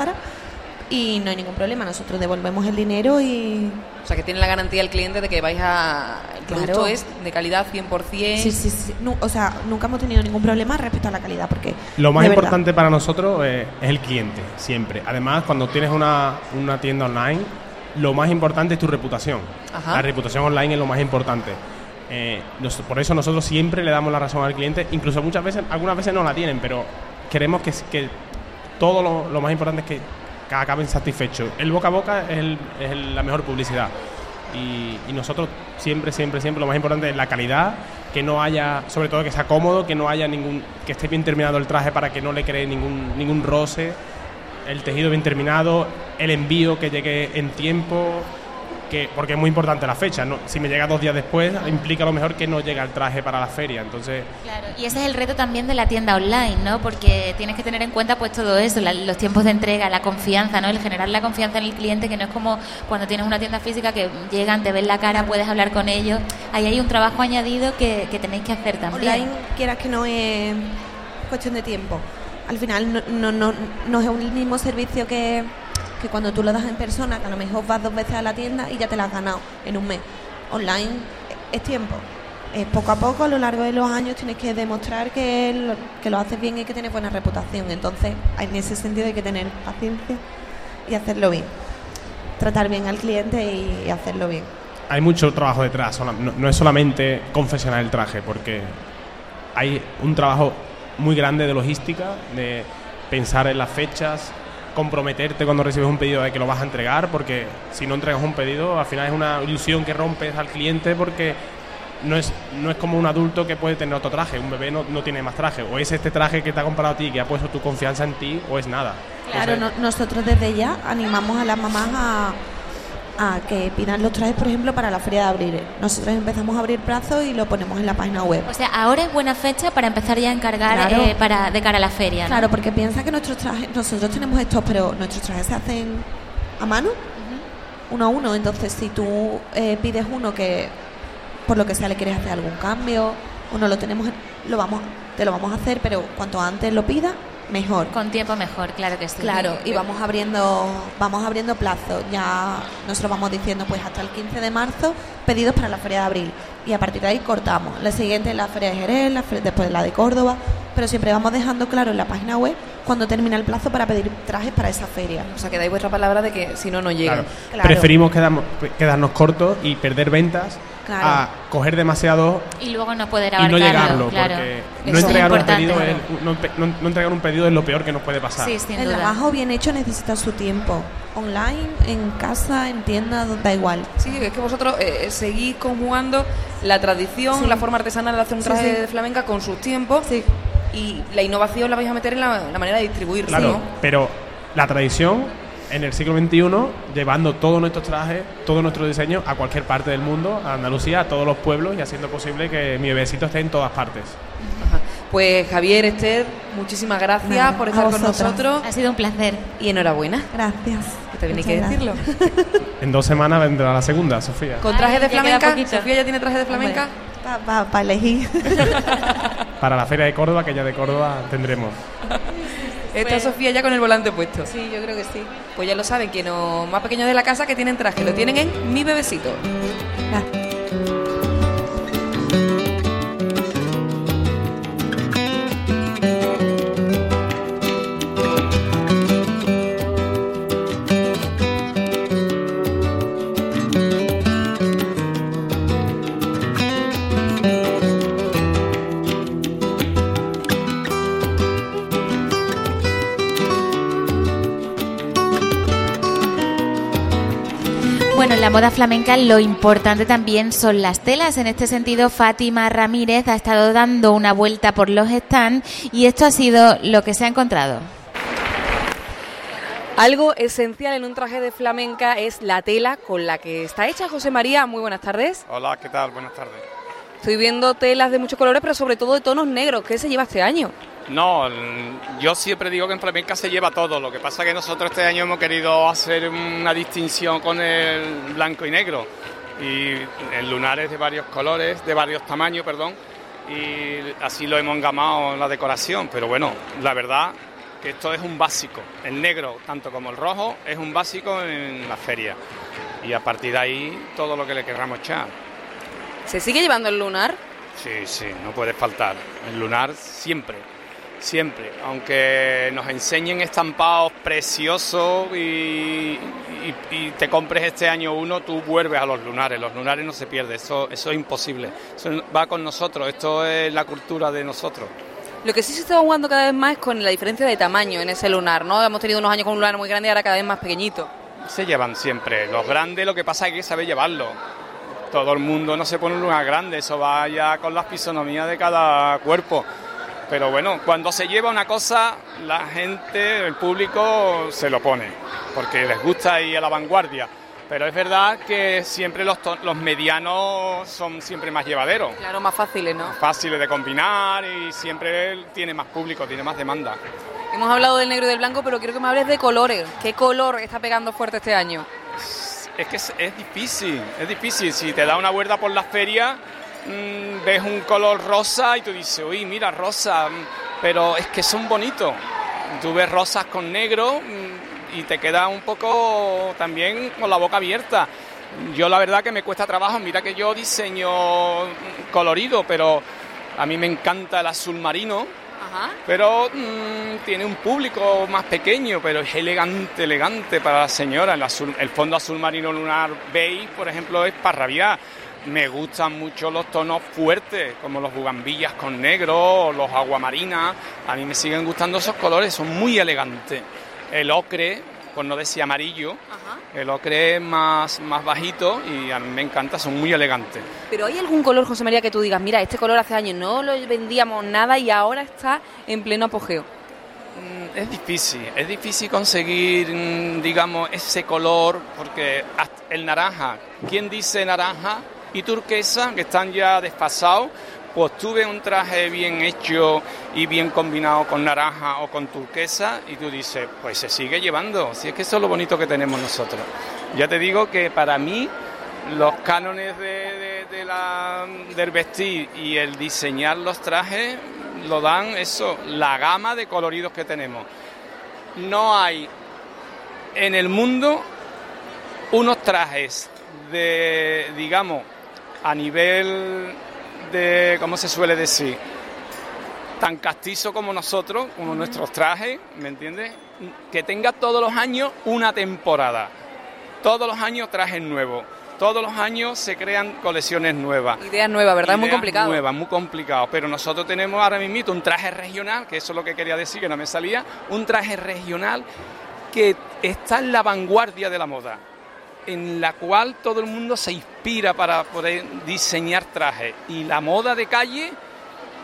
y no hay ningún problema. Nosotros devolvemos el dinero y sea, que tiene la garantía el cliente de que vais a... El Claro. producto es de calidad 100%. Sí, sí, sí. O sea, nunca hemos tenido ningún problema respecto a la calidad, porque Lo más verdad, importante para nosotros eh, es el cliente, siempre. Además, cuando tienes una, una tienda online, lo más importante es tu reputación. Ajá. La reputación online es lo más importante. Eh, nos- por eso nosotros siempre le damos la razón al cliente, incluso muchas veces, algunas veces no la tienen, pero queremos que, que todo lo, lo más importante es que, que acaben satisfechos. El boca a boca es, el- es el- la mejor publicidad. Y, y nosotros siempre, siempre, siempre lo más importante es la calidad, que no haya, sobre todo que sea cómodo, que no haya ningún, que esté bien terminado el traje para que no le cree ningún, ningún roce, el tejido bien terminado, el envío que llegue en tiempo, que, porque es muy importante la fecha, ¿no? si me llega dos días después implica a lo mejor que no llega el traje para la feria, entonces Claro, y ese es el reto también de la tienda online, ¿no? Porque tienes que tener en cuenta pues todo eso, la- los tiempos de entrega, la confianza, ¿no? El generar la confianza en el cliente, que no es como cuando tienes una tienda física que llegan, te ven la cara, puedes hablar con ellos. Ahí hay un trabajo añadido que, que tenéis que hacer también. online, quieras que no es cuestión de tiempo. Al final no, no, no, no es el mismo servicio que, que cuando tú lo das en persona, que a lo mejor vas dos veces a la tienda y ya te la has ganado en un mes. Online es tiempo. Es poco a poco, a lo largo de los años, tienes que demostrar que lo, que lo haces bien y que tienes buena reputación. Entonces, en ese sentido hay que tener paciencia y hacerlo bien. Tratar bien al cliente y hacerlo bien. hay mucho trabajo detrás, no, no es solamente confeccionar el traje, porque hay un trabajo muy grande de logística, de pensar en las fechas, comprometerte cuando recibes un pedido de que lo vas a entregar, porque si no entregas un pedido, al final es una ilusión que rompes al cliente porque no es, no es como un adulto que puede tener otro traje, un bebé no, no tiene más traje, o es este traje que te ha comprado a ti, que ha puesto tu confianza en ti, o es nada. Claro, no- nosotros desde ya animamos a las mamás a, a que pidan los trajes, por ejemplo, para la feria de abril. Nosotros empezamos a abrir brazos y lo ponemos en la página web. O sea, ahora es buena fecha para empezar ya a encargar Claro. eh, para, de cara a la feria. ¿no? Claro, porque piensa que nuestros trajes, nosotros tenemos estos, pero nuestros trajes se hacen a mano, uno a uno. Entonces, si tú eh, pides uno que por lo que sea le quieres hacer algún cambio, uno lo tenemos, lo vamos, te lo vamos a hacer, pero cuanto antes lo pida, mejor. Con tiempo mejor, claro que sí. Claro, y vamos abriendo, vamos abriendo plazos. Ya nosotros vamos diciendo, pues hasta el 15 de marzo, pedidos para la feria de abril. Y a partir de ahí cortamos. La siguiente es la feria de Jerez, la después la de Córdoba. Pero siempre vamos dejando claro en la página web cuando termina el plazo para pedir trajes para esa feria. O sea, que dais vuestra palabra de que si no, no llegan. claro, Claro. preferimos quedarnos, quedarnos cortos y perder ventas Claro. a coger demasiado Y luego no poder y no llegarlo, claro. porque no entregar, un pedido es, no, no- no entregar un pedido es lo peor que nos puede pasar. Sí, sin el duda. trabajo bien hecho necesita su tiempo. Online, en casa, en tienda, da igual. Sí, es que vosotros eh, seguís conjugando la tradición, Sí. la forma artesanal de hacer un traje sí. de flamenca con sus tiempos Sí. y la innovación la vais a meter en la, manera de distribuirlo, Claro, pero la tradición en el siglo XXI, llevando todos nuestros trajes, todo nuestro diseño a cualquier parte del mundo, a Andalucía, a todos los pueblos y haciendo posible que mi bebecito esté en todas partes. Ajá. Pues Javier, Esther, muchísimas gracias Nada, por estar con nosotros Ha sido un placer. y enhorabuena, Gracias. que también hay Muchas que gracias. decirlo. En dos semanas vendrá la segunda, Sofía. Con Ay, traje de flamenca. Sofía ya tiene traje de flamenca. Para elegir. Para la Feria de Córdoba, que ya de Córdoba tendremos. Está Sofía ya con el volante puesto. Sí, yo creo que sí. Pues ya lo saben, que no más pequeños de la casa que tienen traje, lo tienen en Mi Bebecito. Moda flamenca lo importante también son las telas. En este sentido, Fátima Ramírez ha estado dando una vuelta por los stands y esto ha sido lo que se ha encontrado. Algo esencial en un traje de flamenca es la tela con la que está hecha. José María, muy buenas tardes. Hola, ¿qué tal? Buenas tardes. Estoy viendo telas de muchos colores, pero sobre todo de tonos negros. ¿Qué se lleva este año? No, yo siempre digo que en flamenca se lleva todo. Lo que pasa es que nosotros este año hemos querido hacer una distinción con el blanco y negro. Y el lunar es de varios colores, de varios tamaños, perdón. Y así lo hemos engamado en la decoración. Pero bueno, la verdad que esto es un básico. El negro, tanto como el rojo, es un básico en la feria. Y a partir de ahí, todo lo que le querramos echar. ¿Se sigue llevando el lunar? Sí, sí, no puede faltar. El lunar siempre, siempre. Aunque nos enseñen estampados preciosos y, y- y te compres este año uno, tú vuelves a los lunares. Los lunares no se pierden, eso, eso es imposible. Eso va con nosotros, esto es la cultura de nosotros. Lo que sí se está jugando cada vez más es con la diferencia de tamaño en ese lunar, ¿no? Hemos tenido unos años con un lunar muy grande y ahora cada vez más pequeñito. Se llevan siempre. Los grandes lo que pasa es que saber llevarlo. Todo el mundo no se pone un lugar grande, eso va ya con las fisonomías de cada cuerpo. Pero bueno, cuando se lleva una cosa, la gente, el público se lo pone, porque les gusta ir a la vanguardia. Pero es verdad que siempre los, los medianos son siempre más llevaderos, Claro, más fáciles, ¿no? fáciles de combinar y siempre tiene más público, tiene más demanda. Hemos hablado del negro y del blanco, pero quiero que me hables de colores. ¿Qué color está pegando fuerte este año? Es que es, es difícil, es difícil. Si te da una vuelta por las ferias, mm, ves un color rosa y tú dices, uy, mira, rosa, mm, pero es que son bonitos. Tú ves rosas con negro mm, y te queda un poco también con la boca abierta. Yo la verdad que me cuesta trabajo, mira que yo diseño colorido, pero a mí me encanta el azul marino. Pero mm, tiene un público más pequeño, pero es elegante, elegante para la señora. El fondo azul marino lunar beige, por ejemplo, es para rabiar. Me gustan mucho los tonos fuertes, como los bugambillas con negro, o los aguamarinas. A mí me siguen gustando esos colores, son muy elegantes. El ocre, por no decir amarillo, Ajá. El ocre es más, más bajito y a mí me encanta, son muy elegantes. Pero ¿hay algún color, José María, que tú digas, mira, este color hace años no lo vendíamos nada y ahora está en pleno apogeo? Mm, Es difícil, es difícil conseguir, mm, digamos, ese color, porque el naranja, ¿quién dice naranja y turquesa, que están ya desfasados? Pues tuve un traje bien hecho y bien combinado con naranja o con turquesa y tú dices, pues se sigue llevando, si es que eso es lo bonito que tenemos nosotros. Ya te digo que para mí los cánones del vestir y el diseñar los trajes lo dan eso, la gama de coloridos que tenemos. No hay en el mundo unos trajes de, digamos, a nivel de, ¿cómo se suele decir? Tan castizo como nosotros, como nuestros trajes, ¿me entiendes? Que tenga todos los años una temporada. Todos los años trajes nuevos. Todos los años se crean colecciones nuevas. Ideas nuevas, ¿verdad? Muy complicado. nuevas, muy complicado. Pero nosotros tenemos ahora mismo un traje regional, que eso es lo que quería decir, que no me salía, un traje regional que está en la vanguardia de la moda, en la cual todo el mundo se inspira para poder diseñar trajes. Y la moda de calle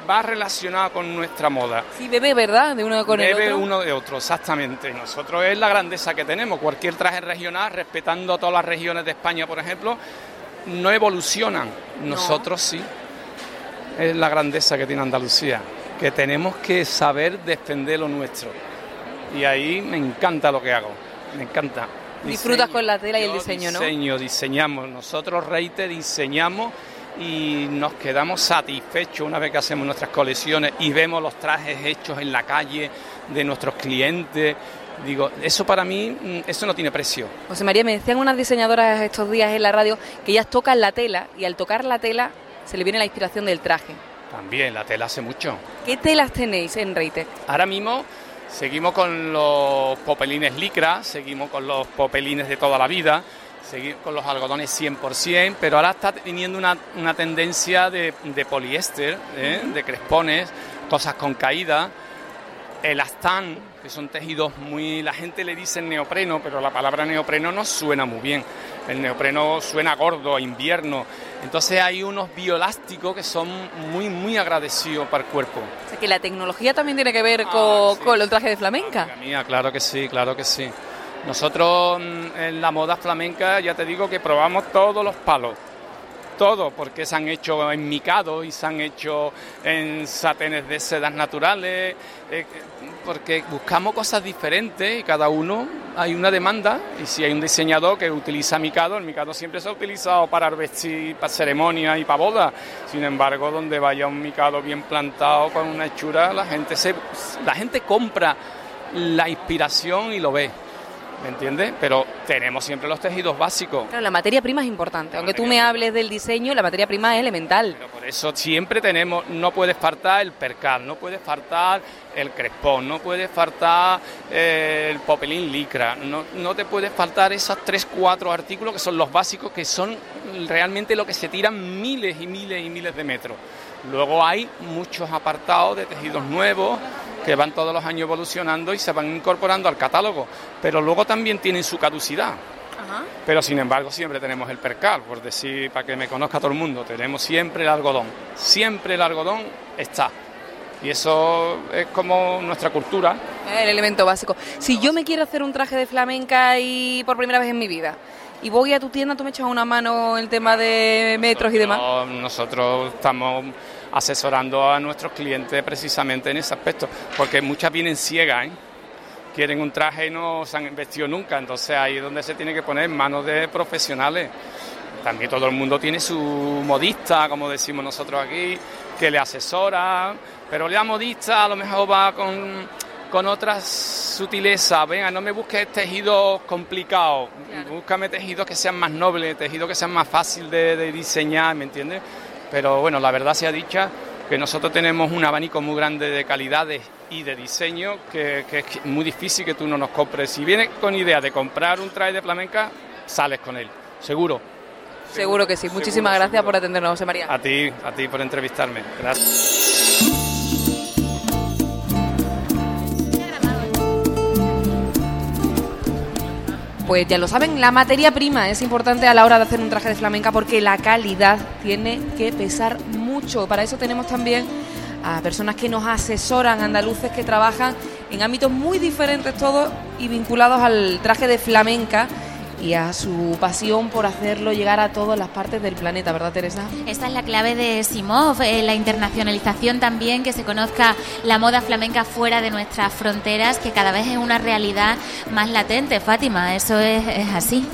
va relacionada con nuestra moda. Sí, bebe, ¿verdad? De uno con el Bebe otro. uno de otro, exactamente. Nosotros es la grandeza que tenemos. Cualquier traje regional, respetando a todas las regiones de España, por ejemplo, no evolucionan. Nosotros sí. Es la grandeza que tiene Andalucía, que tenemos que saber defender lo nuestro. Y ahí me encanta lo que hago, me encanta. Disfrutas con la tela y el diseño, ¿no? Diseño, diseñamos. Nosotros, Reite, diseñamos y nos quedamos satisfechos una vez que hacemos nuestras colecciones y vemos los trajes hechos en la calle de nuestros clientes. Digo, eso para mí, mm, eso no tiene precio. José María, me decían unas diseñadoras estos días en la radio que ellas tocan la tela y al tocar la tela se le viene la inspiración del traje. También, la tela hace mucho. ¿Qué telas tenéis en Reite? Ahora mismo seguimos con los popelines licra, seguimos con los popelines de toda la vida, seguimos con los algodones 100%, pero ahora está teniendo una, una tendencia de, de poliéster, ¿eh? de crespones, cosas con caída, el astán, que son tejidos muy... La gente le dice neopreno, pero la palabra neopreno no suena muy bien. El neopreno suena gordo, a invierno. Entonces hay unos bioelásticos que son muy, muy agradecidos para el cuerpo. O sea, que la tecnología también tiene que ver Ah, con, sí, con el traje de flamenca. Mía, claro que sí, claro que sí. Nosotros mm, en la moda flamenca ya te digo que probamos todos los palos. Todo, porque se han hecho en micado y se han hecho en satenes de sedas naturales, eh, porque buscamos cosas diferentes y cada uno hay una demanda. Y si hay un diseñador que utiliza micado, el micado siempre se ha utilizado para vestir, para ceremonia y para boda. Sin embargo, donde vaya un micado bien plantado con una hechura, la gente, se, la gente compra la inspiración y lo ve. ¿Me entiendes? Pero tenemos siempre los tejidos básicos. Claro, la materia prima es importante. Aunque tú me hables del diseño, la materia prima es elemental. Pero por eso siempre tenemos, no puede faltar el percal, no puede faltar el crespón, no puede faltar eh, el popelín licra, no, no te puede faltar esos tres, cuatro artículos que son los básicos, que son realmente lo que se tiran miles y miles y miles de metros. Luego hay muchos apartados de tejidos nuevos que van todos los años evolucionando y se van incorporando al catálogo, pero luego también tienen su caducidad. Pero sin embargo siempre tenemos el percal, por decir, para que me conozca todo el mundo, tenemos siempre el algodón, siempre el algodón está. Y eso es como nuestra cultura. El elemento básico. Si yo me quiero hacer un traje de flamenca y por primera vez en mi vida y voy a tu tienda, tú me echas una mano en el tema de metros y demás. Nosotros estamos asesorando a nuestros clientes precisamente en ese aspecto, porque muchas vienen ciegas, ¿eh? quieren un traje y no se han vestido nunca, entonces ahí es donde se tiene que poner en manos de profesionales. También todo el mundo tiene su modista, como decimos nosotros aquí, que le asesora, pero la modista a lo mejor va con, con otras sutilezas. Venga, no me busques tejidos complicados, búscame tejidos que sean más nobles, tejidos que sean más fáciles de, de diseñar, ¿me entiendes? Pero bueno, la verdad sea dicha que nosotros tenemos un abanico muy grande de calidades y de diseño que, que es muy difícil que tú no nos compres. Si vienes con idea de comprar un traje de flamenca, sales con él, seguro. Seguro que sí. Muchísimas seguro, gracias seguro. por atendernos, José María. A ti, a ti por entrevistarme. Gracias. Pues ya lo saben, la materia prima es importante a la hora de hacer un traje de flamenca porque la calidad tiene que pesar mucho. Para eso tenemos también a personas que nos asesoran, andaluces que trabajan en ámbitos muy diferentes todos y vinculados al traje de flamenca y a su pasión por hacerlo llegar a todas las partes del planeta, ¿verdad, Teresa? Esta es la clave de Simov, eh, la internacionalización también, que se conozca la moda flamenca fuera de nuestras fronteras, que cada vez es una realidad más latente, Fátima, eso es, es así.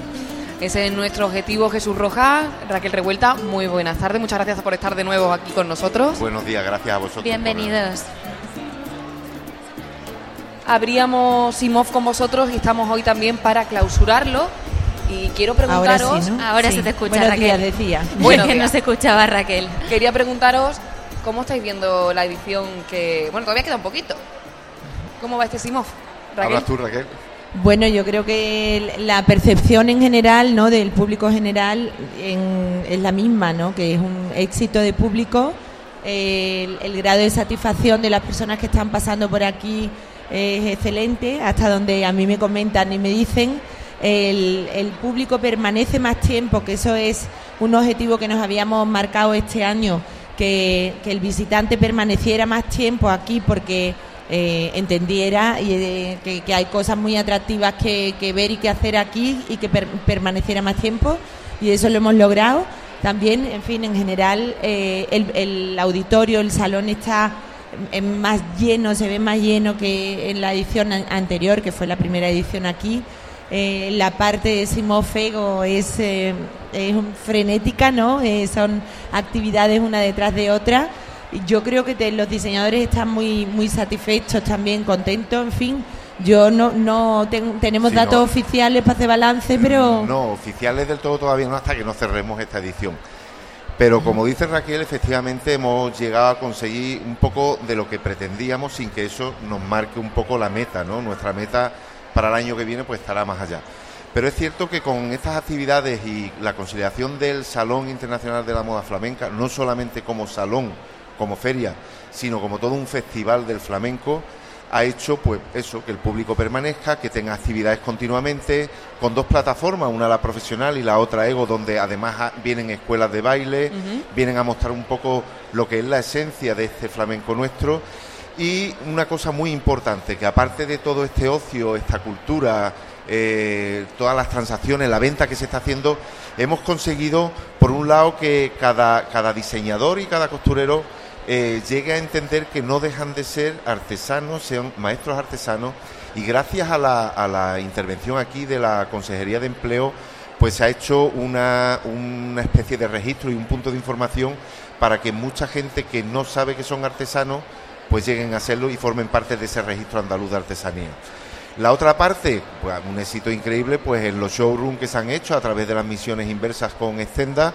Ese es nuestro objetivo, Jesús Rojas. Raquel Revuelta, muy buenas tardes. Muchas gracias por estar de nuevo aquí con nosotros. Buenos días, gracias a vosotros. Bienvenidos. Abríamos Simov con vosotros y estamos hoy también para clausurarlo. Y quiero preguntaros. Ahora, sí, ¿no? Ahora Sí. se te escucha, Buenos Raquel. días, decía. Bueno, que no se escuchaba, Raquel. Quería preguntaros cómo estáis viendo la edición que. Bueno, todavía queda un poquito. ¿Cómo va este Simov? Raquel. Hablas tú, Raquel. Bueno, yo creo que la percepción en general, ¿no? Del público general en- es la misma, ¿no? Que es un éxito de público. El, el grado de satisfacción de las personas que están pasando por aquí es excelente, hasta donde a mí me comentan y me dicen. El, público permanece más tiempo, que eso es un objetivo que nos habíamos marcado este año, que, que el visitante permaneciera más tiempo aquí porque eh, entendiera y, eh, que, que hay cosas muy atractivas que, que ver y que hacer aquí y que per- permaneciera más tiempo y eso lo hemos logrado. También, en fin, en general eh, el, el auditorio, el salón está más lleno, se ve más lleno que en la edición an- anterior, que fue la primera edición aquí. Eh, la parte de Simón Fego es, eh, es frenética, ¿no? Eh, son actividades una detrás de otra. Yo creo que te- los diseñadores están muy muy satisfechos, también contentos, en fin. Yo no no ten- tenemos Sí, datos no. oficiales para hacer balance, pero No, oficiales del todo todavía no hasta que no cerremos esta edición. Pero como dice Raquel, efectivamente hemos llegado a conseguir un poco de lo que pretendíamos sin que eso nos marque un poco la meta, ¿no? Nuestra meta para el año que viene pues estará más allá. Pero es cierto que con estas actividades y la consolidación del Salón Internacional de la Moda Flamenca, no solamente como salón, como feria, sino como todo un festival del flamenco, ha hecho pues eso, que el público permanezca, que tenga actividades continuamente, con dos plataformas, una la profesional y la otra Ego, donde además vienen escuelas de baile, vienen a mostrar un poco lo que es la esencia de este flamenco nuestro. Y una cosa muy importante, que aparte de todo este ocio, esta cultura, eh, todas las transacciones, la venta que se está haciendo, hemos conseguido, por un lado, que cada, cada diseñador y cada costurero eh, llegue a entender que no dejan de ser artesanos, sean maestros artesanos, y gracias a la, a la intervención aquí de la Consejería de Empleo, pues se ha hecho una, una especie de registro y un punto de información para que mucha gente que no sabe que son artesanos, pues lleguen a hacerlo y formen parte de ese registro andaluz de artesanía. La otra parte, pues un éxito increíble, pues en los showrooms que se han hecho a través de las misiones inversas con Extenda,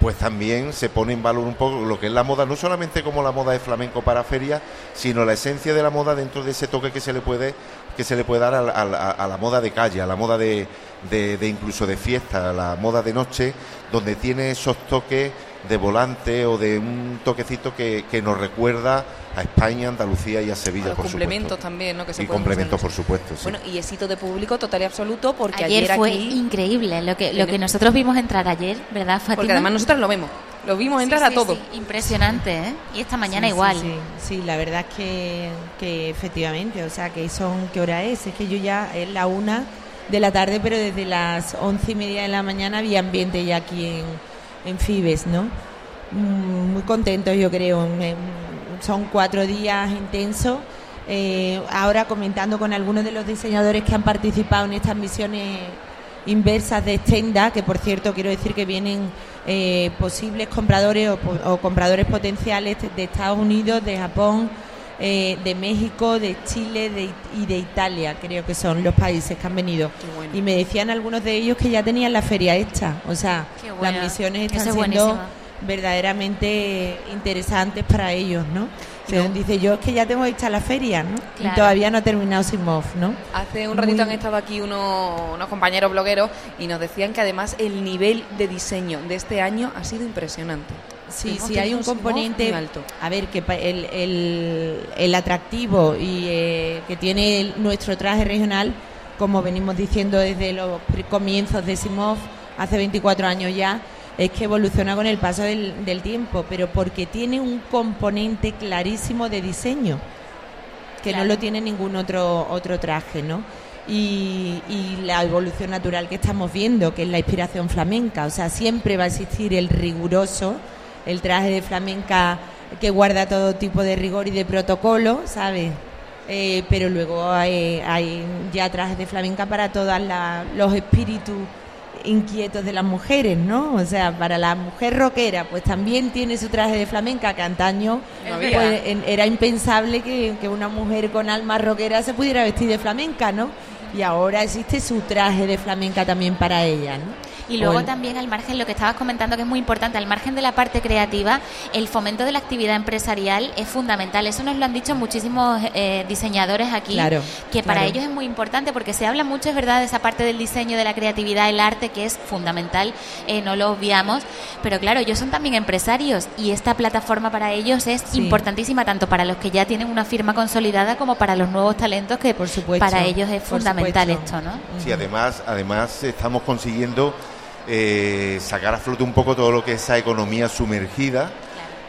pues también se pone en valor un poco lo que es la moda, no solamente como la moda de flamenco para feria, sino la esencia de la moda dentro de ese toque que se le puede que se le puede dar a, la- moda de calle, a la moda de, de- de incluso de fiesta, a la moda de noche, donde tiene esos toques de volante o de un toquecito que, que nos recuerda a España, Andalucía y a Sevilla, Los por complementos supuesto. también, ¿no? Que se y complementos, por supuesto. sí. Bueno, y éxito de público total y absoluto porque Ayer, ayer, fue aquí... increíble lo que, lo que nosotros vimos entrar ayer, ¿verdad, Fátima? Porque además nosotros lo vemos. Lo vimos entrar sí, a todo. sí, impresionante, ¿eh? Y esta mañana Sí, sí, igual. Sí, sí, la verdad es que, que efectivamente, o sea, que son, ¿qué hora es? Es que yo ya es la una de la tarde, pero desde las once y media de la mañana había ambiente ya aquí en, en Fibes, ¿no? Mm, Muy contentos, yo creo. Son cuatro días intensos. Eh, ahora comentando con algunos de los diseñadores que han participado en estas misiones inversas de Stenda, que por cierto quiero decir que vienen eh, posibles compradores o, o compradores potenciales de Estados Unidos, de Japón, eh, de México, de Chile de, y de Italia, creo que son los países que han venido. Y me decían algunos de ellos que ya tenían la feria hecha, o sea, las misiones están es siendo verdaderamente interesantes para ellos, ¿no? Se dice yo es que ya tengo hecha la feria, ¿no? Claro. Y todavía no ha terminado Simov, ¿no? Hace un ratito Muy- han estado aquí unos, unos compañeros blogueros y nos decían que además el nivel de diseño de este año ha sido impresionante. Sí, sí, hay un componente. alto. A ver, que el, el, el atractivo y eh, que tiene el- nuestro traje regional como venimos diciendo desde los comienzos de Simov, hace 24 años ya, es que evoluciona con el paso del, del tiempo, pero porque tiene un componente clarísimo de diseño, que no lo tiene ningún otro, otro traje, ¿no? Y, y la evolución natural que estamos viendo, que es la inspiración flamenca, o sea, siempre va a existir el riguroso, el traje de flamenca que guarda todo tipo de rigor y de protocolo, ¿sabes? Eh, pero luego hay, hay ya trajes de flamenca para todos los espíritus inquietos de las mujeres, ¿no? O sea, para la mujer rockera, pues también tiene su traje de flamenca, que antaño pues, era impensable que, que una mujer con alma rockera se pudiera vestir de flamenca, ¿no? Y ahora existe su traje de flamenca también para ella, ¿no? Y luego también al margen, lo que estabas comentando que es muy importante, al margen de la parte creativa, el fomento de la actividad empresarial es fundamental. Eso nos lo han dicho muchísimos eh, diseñadores aquí, Claro, que para claro. ellos es muy importante porque se habla mucho, es verdad, de esa parte del diseño, de la creatividad, el arte, que es fundamental, eh, no lo obviamos, pero claro, ellos son también empresarios y esta plataforma para ellos es Sí. importantísima, tanto para los que ya tienen una firma consolidada como para los nuevos talentos, que Por supuesto, para ellos es fundamental supuesto. esto, ¿no? Sí, además, además estamos consiguiendo eh, sacar a flote un poco todo lo que es esa economía sumergida,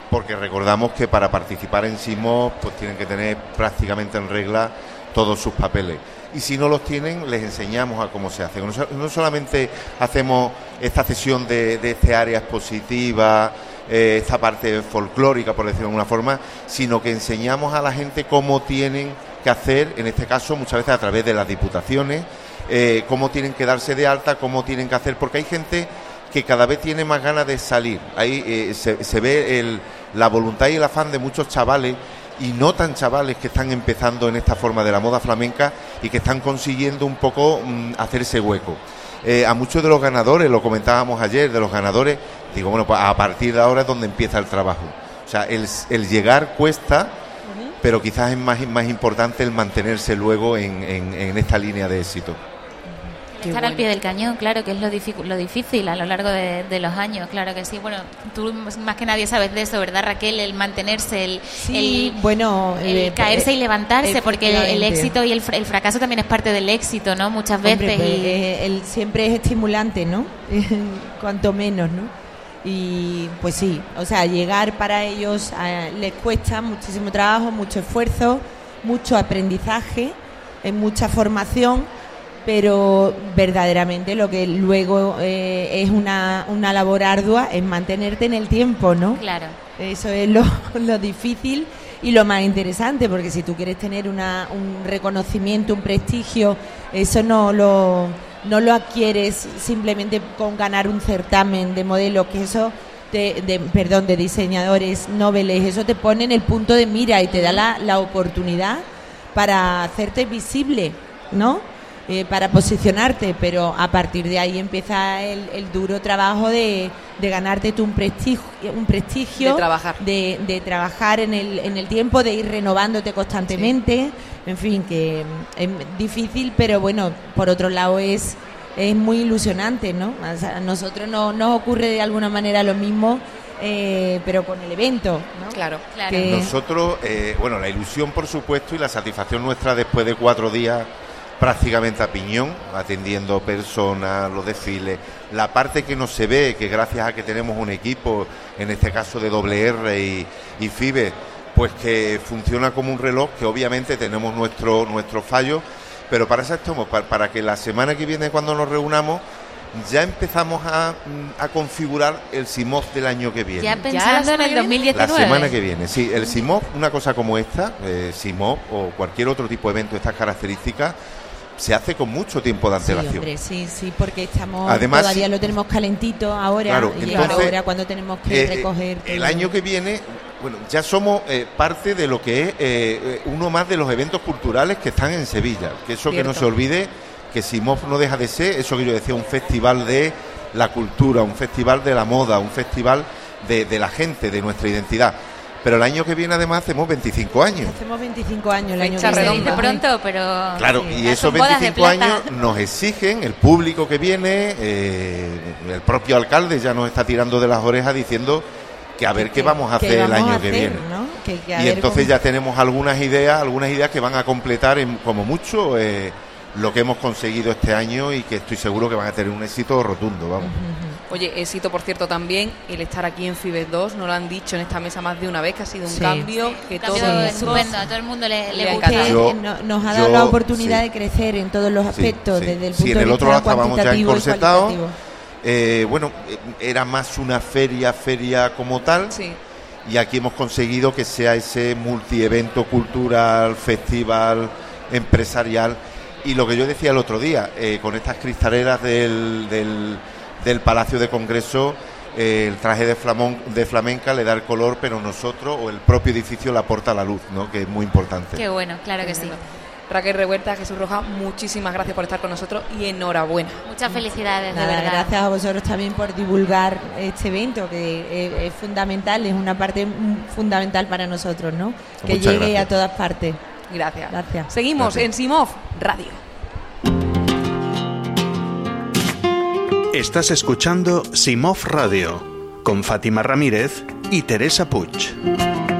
porque recordamos que para participar en SIMO pues tienen que tener prácticamente en regla todos sus papeles. Y si no los tienen, les enseñamos a cómo se hace. No, so- no solamente hacemos esta cesión de, de este área expositiva, eh, esta parte folclórica, por decirlo de alguna forma, sino que enseñamos a la gente cómo tienen que hacer, en este caso muchas veces a través de las diputaciones, eh, cómo tienen que darse de alta, cómo tienen que hacer, porque hay gente que cada vez tiene más ganas de salir. Ahí eh, se, se ve el- la voluntad y el afán de muchos chavales y no tan chavales que están empezando en esta forma de la moda flamenca y que están consiguiendo un poco mm, hacerse hueco. Eh, a muchos de los ganadores, lo comentábamos ayer, de los ganadores, digo, bueno, pues a partir de ahora es donde empieza el trabajo. O sea, el, el llegar cuesta, pero quizás es más, más importante el mantenerse luego en, en- en esta línea de éxito. Qué Estar al pie del cañón, claro, que es lo, lo difícil a lo largo de, de los años, claro que sí. Bueno, tú más que nadie sabes de eso, ¿verdad, Raquel? El mantenerse, el, Sí, el- bueno, el eh, caerse y levantarse, porque el, éxito y el, el fracaso también es parte del éxito, ¿no? Muchas veces. pues, y- eh, el- siempre es estimulante, ¿no? Cuanto menos, ¿no? Y pues sí, o sea, llegar para ellos les cuesta muchísimo trabajo, mucho esfuerzo, mucho aprendizaje, mucha formación, pero verdaderamente lo que luego eh, es una, una labor ardua es mantenerte en el tiempo, ¿no? Claro. Eso es lo, lo difícil y lo más interesante, porque si tú quieres tener una, un reconocimiento, un prestigio, eso no lo, no lo adquieres simplemente con ganar un certamen de modelos, que eso, de, de- perdón, de diseñadores noveles, eso te pone en el punto de mira y te da la, la oportunidad para hacerte visible, ¿no? Eh, para posicionarte, pero a partir de ahí empieza el, el duro trabajo de, de ganarte tú un prestigio, un prestigio De trabajar. de, de trabajar en el, en el tiempo, de ir renovándote constantemente, en fin, que es difícil, pero bueno, por otro lado es, es muy ilusionante, ¿no? O sea, a nosotros no nos ocurre de alguna manera lo mismo, eh, pero con el evento, ¿no? Claro. Claro. Que- Nosotros, eh, bueno, la ilusión por supuesto y la satisfacción nuestra después de cuatro días prácticamente a piñón, atendiendo personas, los desfiles, la parte que no se ve, que gracias a que tenemos un equipo, en este caso de WR y, y FIBE, pues que funciona como un reloj, que obviamente tenemos nuestro, nuestro fallo, pero para eso estamos, para, para que la semana que viene cuando nos reunamos ya empezamos a, mm, a configurar el CIMOF del año que viene. Ya pensando en el La 2019. semana que viene, sí. El SIMOP, una cosa como esta, eh, o cualquier otro tipo de evento de estas características, se hace con mucho tiempo de Sí, antelación. hombre, sí, sí, porque estamos Además, todavía sí. lo tenemos calentito ahora Claro, y entonces, ahora cuando tenemos que Eh, eh, recoger el año que viene, bueno, ya somos eh, parte de lo que es eh, uno más de los eventos culturales que están en Sevilla. Que eso que no se olvide, que SIMOP no deja de ser, eso que yo decía, un festival de la cultura, un festival de la moda, un festival de, de la gente, de nuestra identidad. Pero el año que viene además hacemos 25 años. Hacemos 25 años el año Fecha que viene. redonda. pronto, pero. Claro, Sí. y Ya esos son bodas de 25 plata. años nos exigen, el público que viene, eh, el propio alcalde ya nos está tirando de las orejas diciendo que a ver qué vamos a ¿Qué hacer el año que viene. no? Que- que a Y entonces cómo- ya tenemos algunas ideas, algunas ideas que van a completar en, como mucho eh, lo que hemos conseguido este año y que estoy seguro que van a tener un éxito rotundo, vamos. Oye, éxito por cierto también el estar aquí en Fibes 2, nos lo han dicho en esta mesa más de una vez que ha sido un Sí. cambio que Cambio todo estupendo, a todo el mundo le, le le gusta. no- nos ha dado yo- la oportunidad sí. de crecer en todos los Sí, aspectos, sí. desde el Sí, punto en de el otro vista lado estábamos ya encorsetados. Eh, bueno, era más una feria, feria como tal. Sí. Y aquí hemos conseguido que sea ese multievento cultural, festival, empresarial. Y lo que yo decía el otro día, eh, con estas cristaleras del, del, del Palacio de Congreso, eh, el traje de, flamón, de flamenca le da el color, pero nosotros o el propio edificio le aporta la luz, ¿no? que es muy importante. Qué bueno, claro que sí. Raquel Revuelta, Jesús Roja, muchísimas gracias por estar con nosotros y enhorabuena. Muchas felicidades, de Nada, verdad. gracias a vosotros también por divulgar este evento, que es, es fundamental, es una parte fundamental para nosotros, ¿no? Que Muchas llegue gracias. a todas partes. Gracias. Gracias. Seguimos Gracias. en Simov Radio. Estás escuchando Simov Radio con Fátima Ramírez y Teresa Puig.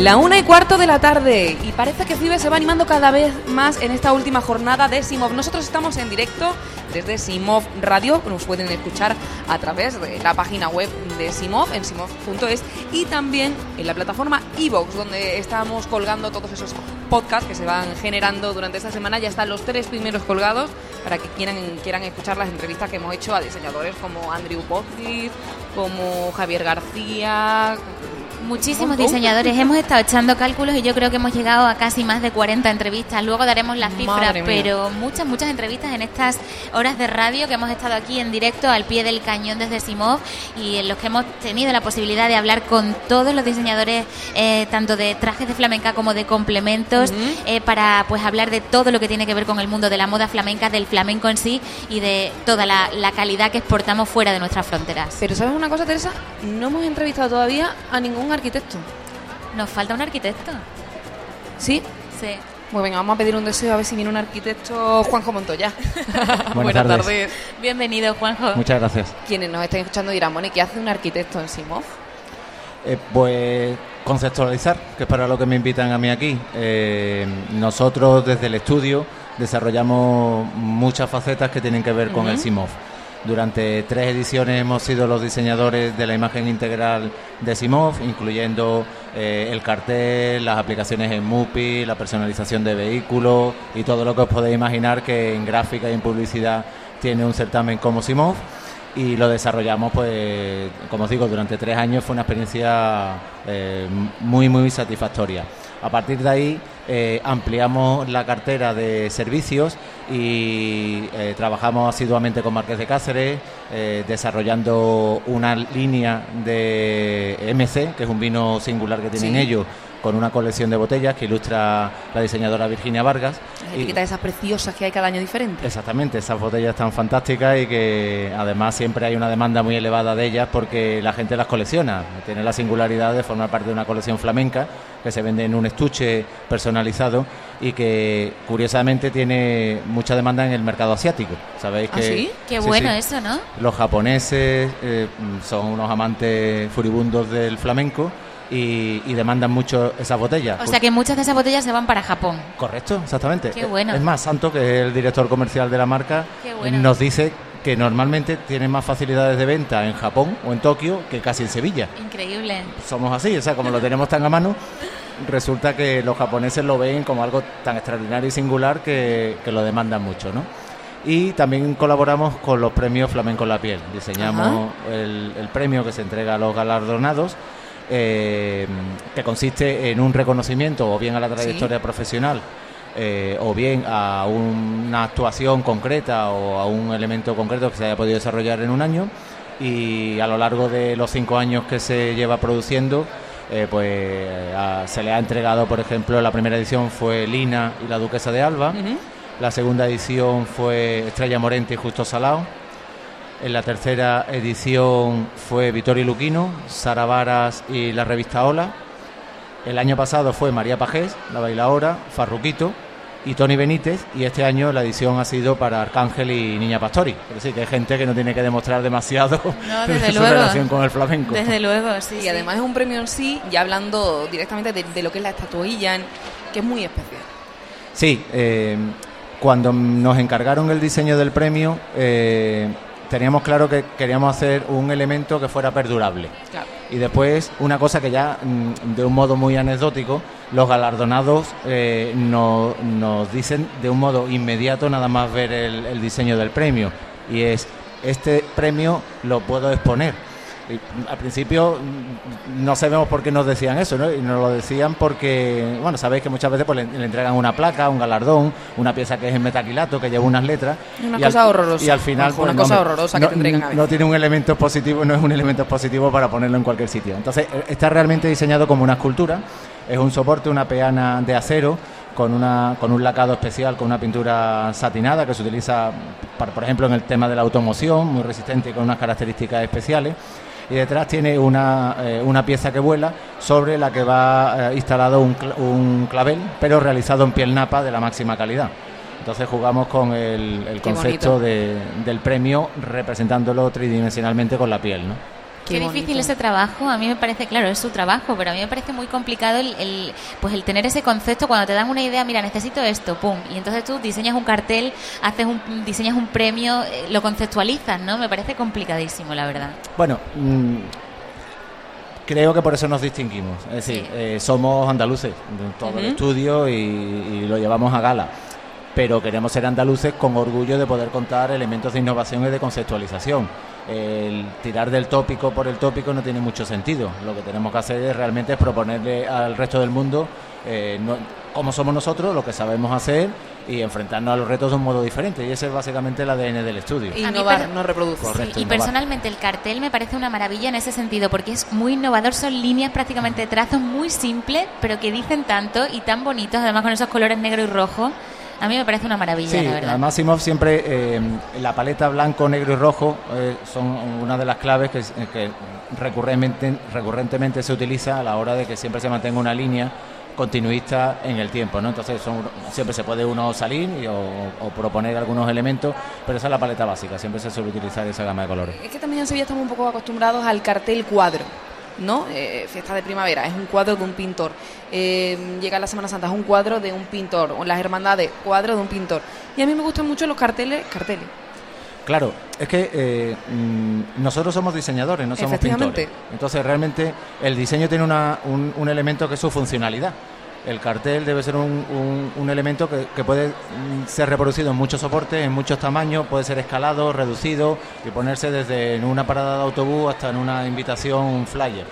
La una y cuarto de la tarde y parece que Cibe se va animando cada vez más en esta última jornada de Simov. Nosotros estamos en directo desde Simov Radio, nos pueden escuchar a través de la página web de Simov en simov.es y también en la plataforma iVoox donde estamos colgando todos esos podcasts que se van generando durante esta semana. Ya están los tres primeros colgados para que quieran, quieran escuchar las entrevistas que hemos hecho a diseñadores como Andrew Pozzi, como Javier García, Muchísimos montón. diseñadores. Hemos estado echando cálculos y yo creo que hemos llegado a casi más de 40 entrevistas. Luego daremos las cifras, pero muchas, muchas entrevistas en estas horas de radio que hemos estado aquí en directo al pie del cañón desde Simov y en los que hemos tenido la posibilidad de hablar con todos los diseñadores, eh, tanto de trajes de flamenca como de complementos, eh, para pues hablar de todo lo que tiene que ver con el mundo de la moda flamenca, del flamenco en sí y de toda la, la calidad que exportamos fuera de nuestras fronteras. Pero ¿sabes una cosa, Teresa? No hemos entrevistado todavía a ningún arquitecto. Nos falta un arquitecto. ¿Sí? Sí. Pues venga, vamos a pedir un deseo a ver si viene un arquitecto Juanjo Montoya. Buenas tardes. tardes. Bienvenido, Juanjo. Muchas gracias. Quienes nos estén escuchando dirán, bueno, ¿y qué hace un arquitecto en Simov? Eh, pues conceptualizar, que es para lo que me invitan a mí aquí. Eh, nosotros desde el estudio desarrollamos muchas facetas que tienen que ver con el CIMOF. Durante tres ediciones hemos sido los diseñadores de la imagen integral de CIMOF, incluyendo eh, el cartel, las aplicaciones en MUPI, la personalización de vehículos y todo lo que os podéis imaginar que en gráfica y en publicidad tiene un certamen como CIMOF y lo desarrollamos, pues, como os digo, durante tres años fue una experiencia eh, muy, muy satisfactoria. A partir de ahí eh, ampliamos la cartera de servicios y eh, trabajamos asiduamente con Marqués de Cáceres, eh, desarrollando una línea de MC, que es un vino singular que tienen Sí. ellos, con una colección de botellas que ilustra la diseñadora Virginia Vargas. Las Y- etiquetas esas preciosas que hay cada año diferentes. Exactamente, esas botellas están fantásticas y que además siempre hay una demanda muy elevada de ellas porque la gente las colecciona. Tiene la singularidad de formar parte de una colección flamenca que se vende en un estuche personalizado y que curiosamente tiene mucha demanda en el mercado asiático. Sabéis ¿Ah, que sí? Qué bueno eso, ¿no? Los japoneses eh, son unos amantes furibundos del flamenco y, y demandan mucho esas botellas. O sea que muchas de esas botellas se van para Japón. Correcto, exactamente. Qué bueno. Es más, Santo, que es el director comercial de la marca, bueno. nos dice que normalmente tiene más facilidades de venta en Japón o en Tokio que casi en Sevilla. Increíble. Somos así, o sea, como lo tenemos tan a mano, resulta que los japoneses lo ven como algo tan extraordinario y singular que, que lo demandan mucho, ¿no? Y también colaboramos con los premios Flamenco en la Piel. Diseñamos el, el premio que se entrega a los galardonados, eh, que consiste en un reconocimiento o bien a la trayectoria profesional eh, o bien a una actuación concreta o a un elemento concreto que se haya podido desarrollar en un año y a lo largo de los cinco años que se lleva produciendo eh, pues a- se le ha entregado por ejemplo la primera edición fue Lina y la Duquesa de Alba La segunda edición fue Estrella Morente y Justo Salao. En la tercera edición fue Vittorio Luquino, Sara Varas y la revista Hola. El año pasado fue María Pajés, la bailadora, Farruquito y Tony Benítez. Y este año la edición ha sido para Arcángel y Niña Pastori. Es decir, que hay gente que no tiene que demostrar demasiado No, de desde su luego. relación con el flamenco. Desde luego, sí. Y además es un premio en sí, ya hablando directamente de, de lo que es la estatuilla, que es muy especial. Sí, eh, cuando nos encargaron el diseño del premio, eh, teníamos claro que queríamos hacer un elemento que fuera perdurable. Claro. Y después, una cosa que ya, mm, de un modo muy anecdótico, los galardonados eh, no- nos dicen de un modo inmediato nada más ver el, el diseño del premio. Y es, este premio lo puedo exponer. Y, mm, al principio mm, no sabemos por qué nos decían eso, ¿no? Y nos lo decían porque, bueno, sabéis que muchas veces pues, le, le entregan una placa, un galardón, una pieza que es en metaquilato, que lleva unas letras. Una y al- cosa horrorosa. Y al final, Ojo, una pues, cosa no, horrorosa que no- te entregan a veces. no tiene un elemento positivo, no es un elemento positivo para ponerlo en cualquier sitio. Entonces, eh, está realmente diseñado como una escultura, es un soporte, una peana de acero con una con un lacado especial, con una pintura satinada que se utiliza para, por ejemplo, en el tema de la automoción, muy resistente y con unas características especiales. Y detrás tiene una, eh, una pieza que vuela sobre la que va eh, instalado un, cl- un clavel, pero realizado en piel napa de la máxima calidad. Entonces jugamos con el, concepto de- del premio representándolo tridimensionalmente con la piel, ¿no? Qué, difícil ese trabajo. A mí me parece, claro, es su trabajo, pero a mí me parece muy complicado el, el, pues el tener ese concepto cuando te dan una idea, mira, necesito esto, pum, y entonces tú diseñas un cartel, haces un, diseñas un premio, eh, lo conceptualizas, ¿no? Me parece complicadísimo, la verdad. Bueno, mm, creo que por eso nos distinguimos. Es decir, eh, somos andaluces, de todo el estudio y, y lo llevamos a gala. Pero queremos ser andaluces con orgullo de poder contar elementos de innovación y de conceptualización. El tirar del tópico por el tópico no tiene mucho sentido. Lo que tenemos que hacer es realmente es proponerle al resto del mundo eh, no- cómo somos nosotros, lo que sabemos hacer y enfrentarnos a los retos de un modo diferente. Y ese es básicamente el ADN del estudio. Innovar, no reproducir. Correcto, Y innovar. personalmente el cartel me parece una maravilla en ese sentido, porque es muy innovador, son líneas prácticamente trazos muy simples, pero que dicen tanto y tan bonitos, además con esos colores negro y rojo. A mí me parece una maravilla, Sí, la verdad. además Simov siempre, eh, la paleta blanco, negro y rojo eh, son una de las claves que, que recurrentemente, recurrentemente se utiliza a la hora de que siempre se mantenga una línea continuista en el tiempo, ¿no? Entonces son, siempre se puede uno salir y- o, o proponer algunos elementos, pero esa es la paleta básica, siempre se suele utilizar esa gama de colores. Es que también en Sevilla estamos un poco acostumbrados al cartel cuadro, ¿no? Eh, fiesta de primavera, es un cuadro de un pintor. Eh, llega la Semana Santa, es un cuadro de un pintor. O las hermandades, cuadro de un pintor. Y a mí me gustan mucho los carteles, carteles. Claro, es que eh, mm, nosotros somos diseñadores, no somos pintores. Entonces, realmente el diseño tiene una- un, un elemento que es su funcionalidad. El cartel debe ser un, un- un elemento que, que puede ser reproducido en muchos soportes, en muchos tamaños, puede ser escalado, reducido y ponerse desde en una parada de autobús hasta en una invitación, un flyer.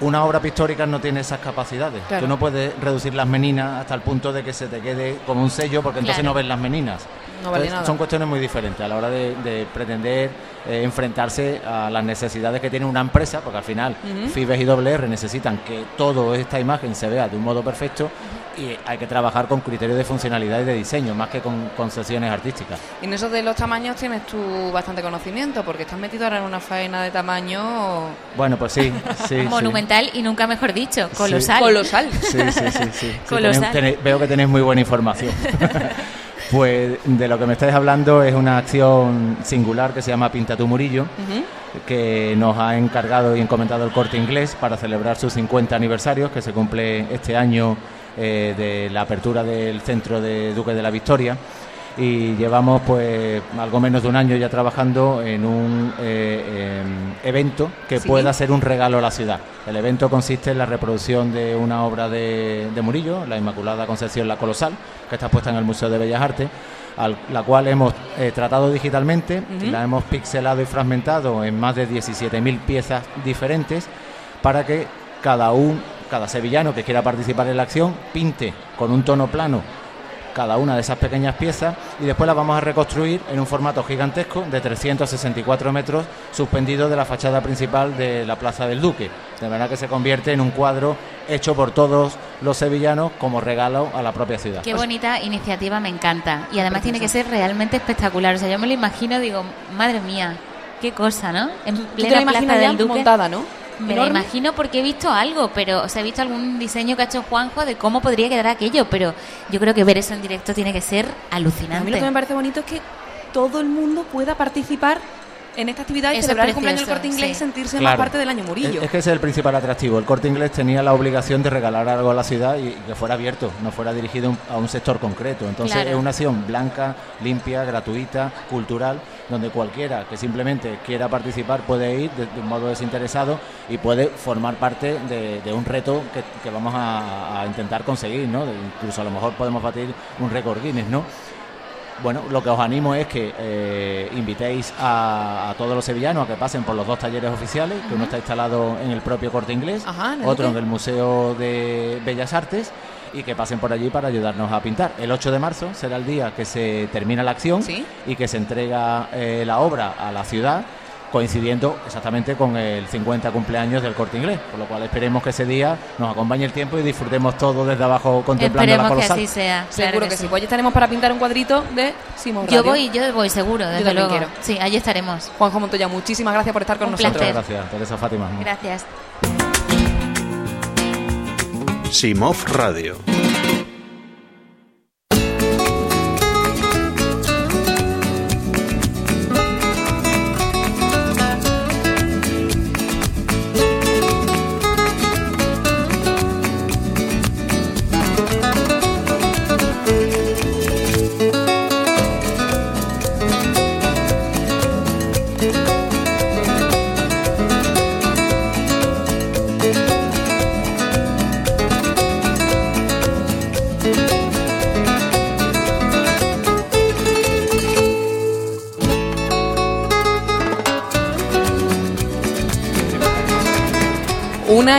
Una obra pictórica no tiene esas capacidades. Claro. Tú no puedes reducir las meninas hasta el punto de que se te quede como un sello, porque entonces Claro. no ves las meninas. No vale Entonces, nada. Son cuestiones muy diferentes a la hora de, de pretender eh, enfrentarse a las necesidades que tiene una empresa, porque al final Ujú. Fibes y WR necesitan que toda esta imagen se vea de un modo perfecto y hay que trabajar con criterios de funcionalidad y de diseño, más que con concesiones artísticas. Y en eso de los tamaños tienes tú bastante conocimiento, porque estás metido ahora en una faena de tamaño... Bueno, pues sí, sí. sí. Monumental y nunca mejor dicho, Sí. colosal. Colosal. Sí, sí, sí. sí. Sí, Colosal. tenéis- tenéis- veo que tenéis muy buena información. pues de lo que me estáis hablando es una acción singular que se llama Pinta tu Murillo, que nos ha encargado y encomendado el corte inglés para celebrar sus 50 aniversarios, que se cumple este año eh, de la apertura del centro de Duque de la Victoria. Y llevamos pues algo menos de un año ya trabajando en un eh, em, evento que Sí. pueda ser un regalo a la ciudad. El evento consiste en la reproducción de una obra de, de Murillo, la Inmaculada Concepción La Colosal, que está puesta en el Museo de Bellas Artes, al- la cual hemos eh, tratado digitalmente, Ujú. la hemos pixelado y fragmentado en más de 17.000 piezas diferentes para que cada, un, cada sevillano que quiera participar en la acción pinte con un tono plano cada una de esas pequeñas piezas y después las vamos a reconstruir en un formato gigantesco de 364 metros suspendido de la fachada principal de la Plaza del Duque. De manera que se convierte en un cuadro hecho por todos los sevillanos como regalo a la propia ciudad. Qué bonita iniciativa, me encanta. Y además tiene que ser realmente espectacular. O sea, yo me lo imagino, digo, madre mía, qué cosa, ¿no? En Tú te la plena plaza del Duque. montada, ¿no? Me lo imagino porque he visto algo, pero o sea, he visto algún diseño que ha hecho Juanjo de cómo podría quedar aquello, pero yo creo que ver eso en directo tiene que ser A mí lo que me alucinante. parece bonito es que todo el mundo pueda participar en esta actividad y celebrar el cumpleaños del corte inglés y sentirse Claro. más parte del año Murillo. Es, es que ese es el principal atractivo. El corte inglés tenía la obligación de regalar algo a la ciudad y, y que fuera abierto, no fuera dirigido un- a un sector concreto. Entonces Claro. es una acción blanca, limpia, gratuita, cultural, donde cualquiera que simplemente quiera participar puede ir de, de un modo desinteresado y puede formar parte de, de un reto que, que vamos a, a intentar conseguir, ¿no? De- incluso a lo mejor podemos batir un récord Guinness, ¿no? Bueno, lo que os animo es que eh, invitéis a, a todos los sevillanos a que pasen por los dos talleres oficiales, que uno está instalado en el propio Corte Inglés, Ajá, ¿en el otro en el Museo de Bellas Artes, y que pasen por allí para ayudarnos a pintar. El 8 de marzo será el día que se termina la acción y que se entrega eh, la obra a la ciudad, coincidiendo exactamente con el 50 cumpleaños del Corte Inglés, por lo cual esperemos que ese día nos acompañe el tiempo y disfrutemos todos desde abajo contemplando la Esperemos que colosal. así sea. Seguro claro que, que sí. sí. Pues allí estaremos para pintar un cuadrito de Simón Yo Radio. voy, yo voy seguro, desde también luego. quiero. Sí, allí estaremos. Juanjo Montoya, muchísimas gracias por estar con Un nosotros. placer. Muchas gracias, Teresa Fátima. Gracias. Simov Radio.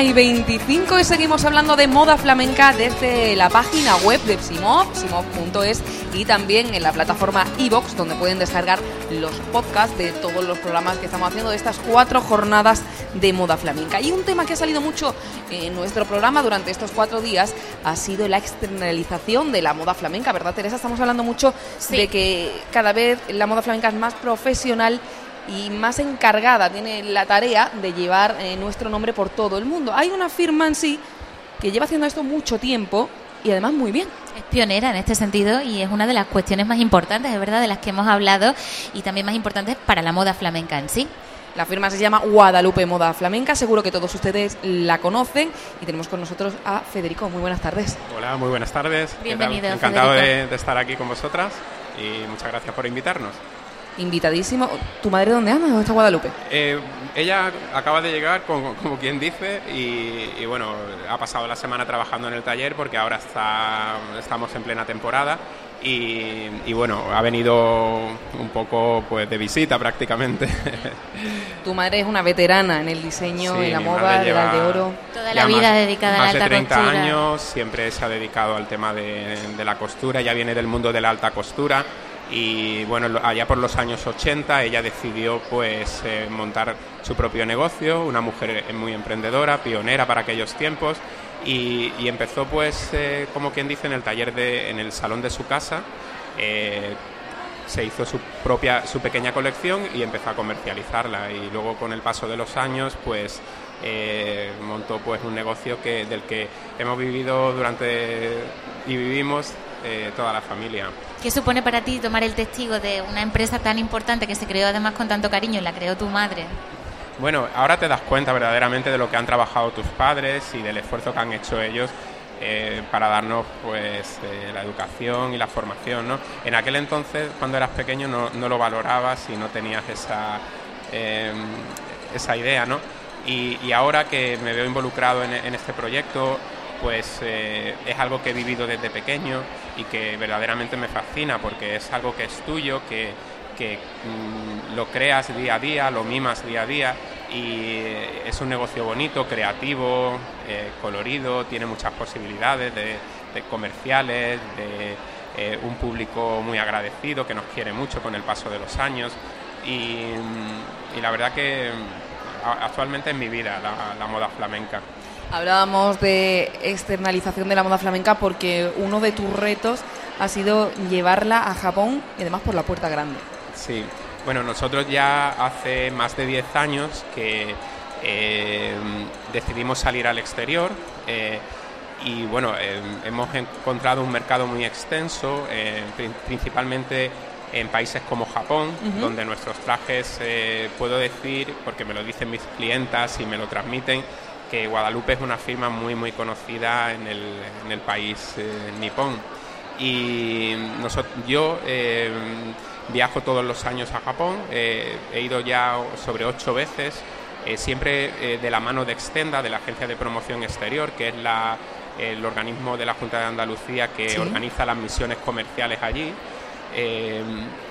Y 25 y seguimos hablando de moda flamenca desde la página web de Simov, simov.es y también en la plataforma iVox donde pueden descargar los podcasts de todos los programas que estamos haciendo de estas cuatro jornadas de moda flamenca. Y un tema que ha salido mucho en nuestro programa durante estos cuatro días ha sido la externalización de la moda flamenca, ¿verdad Teresa? Estamos hablando mucho de que cada vez la moda flamenca es más profesional y más encargada, tiene la tarea de llevar eh, nuestro nombre por todo el mundo. Hay una firma en sí que lleva haciendo esto mucho tiempo y además muy bien. Es pionera en este sentido y es una de las cuestiones más importantes, es verdad, de las que hemos hablado y también más importantes para la moda flamenca en sí. La firma se llama Guadalupe Moda Flamenca, seguro que todos ustedes la conocen y tenemos con nosotros a Federico. Muy buenas tardes. Hola, muy buenas tardes. Bienvenido, Encantado Federico. de, de estar aquí con vosotras y muchas gracias por invitarnos. Invitadísimo. ¿Tu madre dónde anda? ¿Dónde está Guadalupe? Eh, ella acaba de llegar, como, como quien dice, y, y bueno, ha pasado la semana trabajando en el taller porque ahora está, estamos en plena temporada y, y bueno, ha venido un poco pues de visita prácticamente. Tu madre es una veterana en el diseño, Sí, en la moda, del lleva de oro. Toda la vida más- dedicada a la más alta de 30 costura. años, siempre se ha dedicado al tema de, de la costura, ya viene del mundo de la alta costura y bueno, allá por los años 80 ella decidió pues eh, montar su propio negocio, una mujer eh, muy emprendedora, pionera para aquellos tiempos y, empezó pues eh, como quien dice en el taller de, en el salón de su casa. se hizo su propia su pequeña colección y empezó a comercializarla y luego con el paso de los años pues montó pues un negocio que del que hemos vivido durante y vivimos toda la familia ¿Qué supone para ti tomar el testigo de una empresa tan importante que se creó además con tanto cariño y la creó tu madre? Bueno, ahora te das cuenta verdaderamente de lo que han trabajado tus padres y del esfuerzo que han hecho ellos eh, para darnos pues eh, la educación y la formación, ¿no? En aquel entonces, cuando eras pequeño, no, no lo valorabas y no tenías esa, eh, esa idea, ¿no? Y, y ahora que me veo involucrado en, en este proyecto, pues eh, es algo que he vivido desde pequeño y que verdaderamente me fascina porque es algo que es tuyo, que, que mm, lo creas día a día, lo mimas día a día y es un negocio bonito, creativo, eh, colorido, tiene muchas posibilidades de, comerciales, de eh, un público muy agradecido que nos quiere mucho con el paso de los años y, mm, la verdad que mm, actualmente es mi vida la moda flamenca. Hablábamos de externalización de la moda flamenca porque uno de tus retos ha sido llevarla a Japón y además por la puerta grande. Sí, bueno, nosotros ya hace más de 10 años que eh, decidimos salir al exterior eh, y bueno, eh, hemos encontrado un mercado muy extenso, principalmente en países como Japón, donde nuestros trajes, puedo decir, porque me lo dicen mis clientas y me lo transmiten, que Guadalupe es una firma muy muy conocida en el, en el país nipón. Y yo viajo todos los años a Japón, he ido ya sobre ocho veces eh, siempre eh, de la mano de Extenda, de la Agencia de Promoción Exterior, que es la, el organismo de la Junta de Andalucía que organiza las misiones comerciales allí. Eh,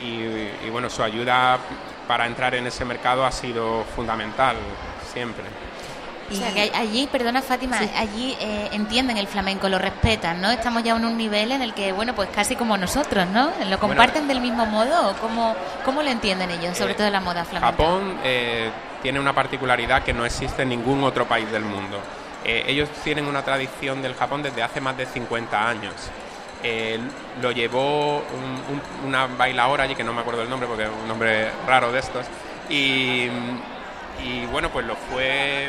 y, bueno, su ayuda para entrar en ese mercado ha sido fundamental siempre. O sea, que allí, perdona Fátima, allí entienden el flamenco, lo respetan, ¿no? Estamos ya en un nivel en el que, bueno, pues casi como nosotros, ¿no? ¿Lo comparten del mismo modo o cómo, cómo lo entienden ellos, sobre todo la moda flamenca? Japón tiene una particularidad que no existe en ningún otro país del mundo. Eh, ellos tienen una tradición del Japón desde hace más de 50 años. Eh, lo llevó una bailaora allí, que no me acuerdo el nombre porque es un nombre raro de estos, y, bueno, pues lo fue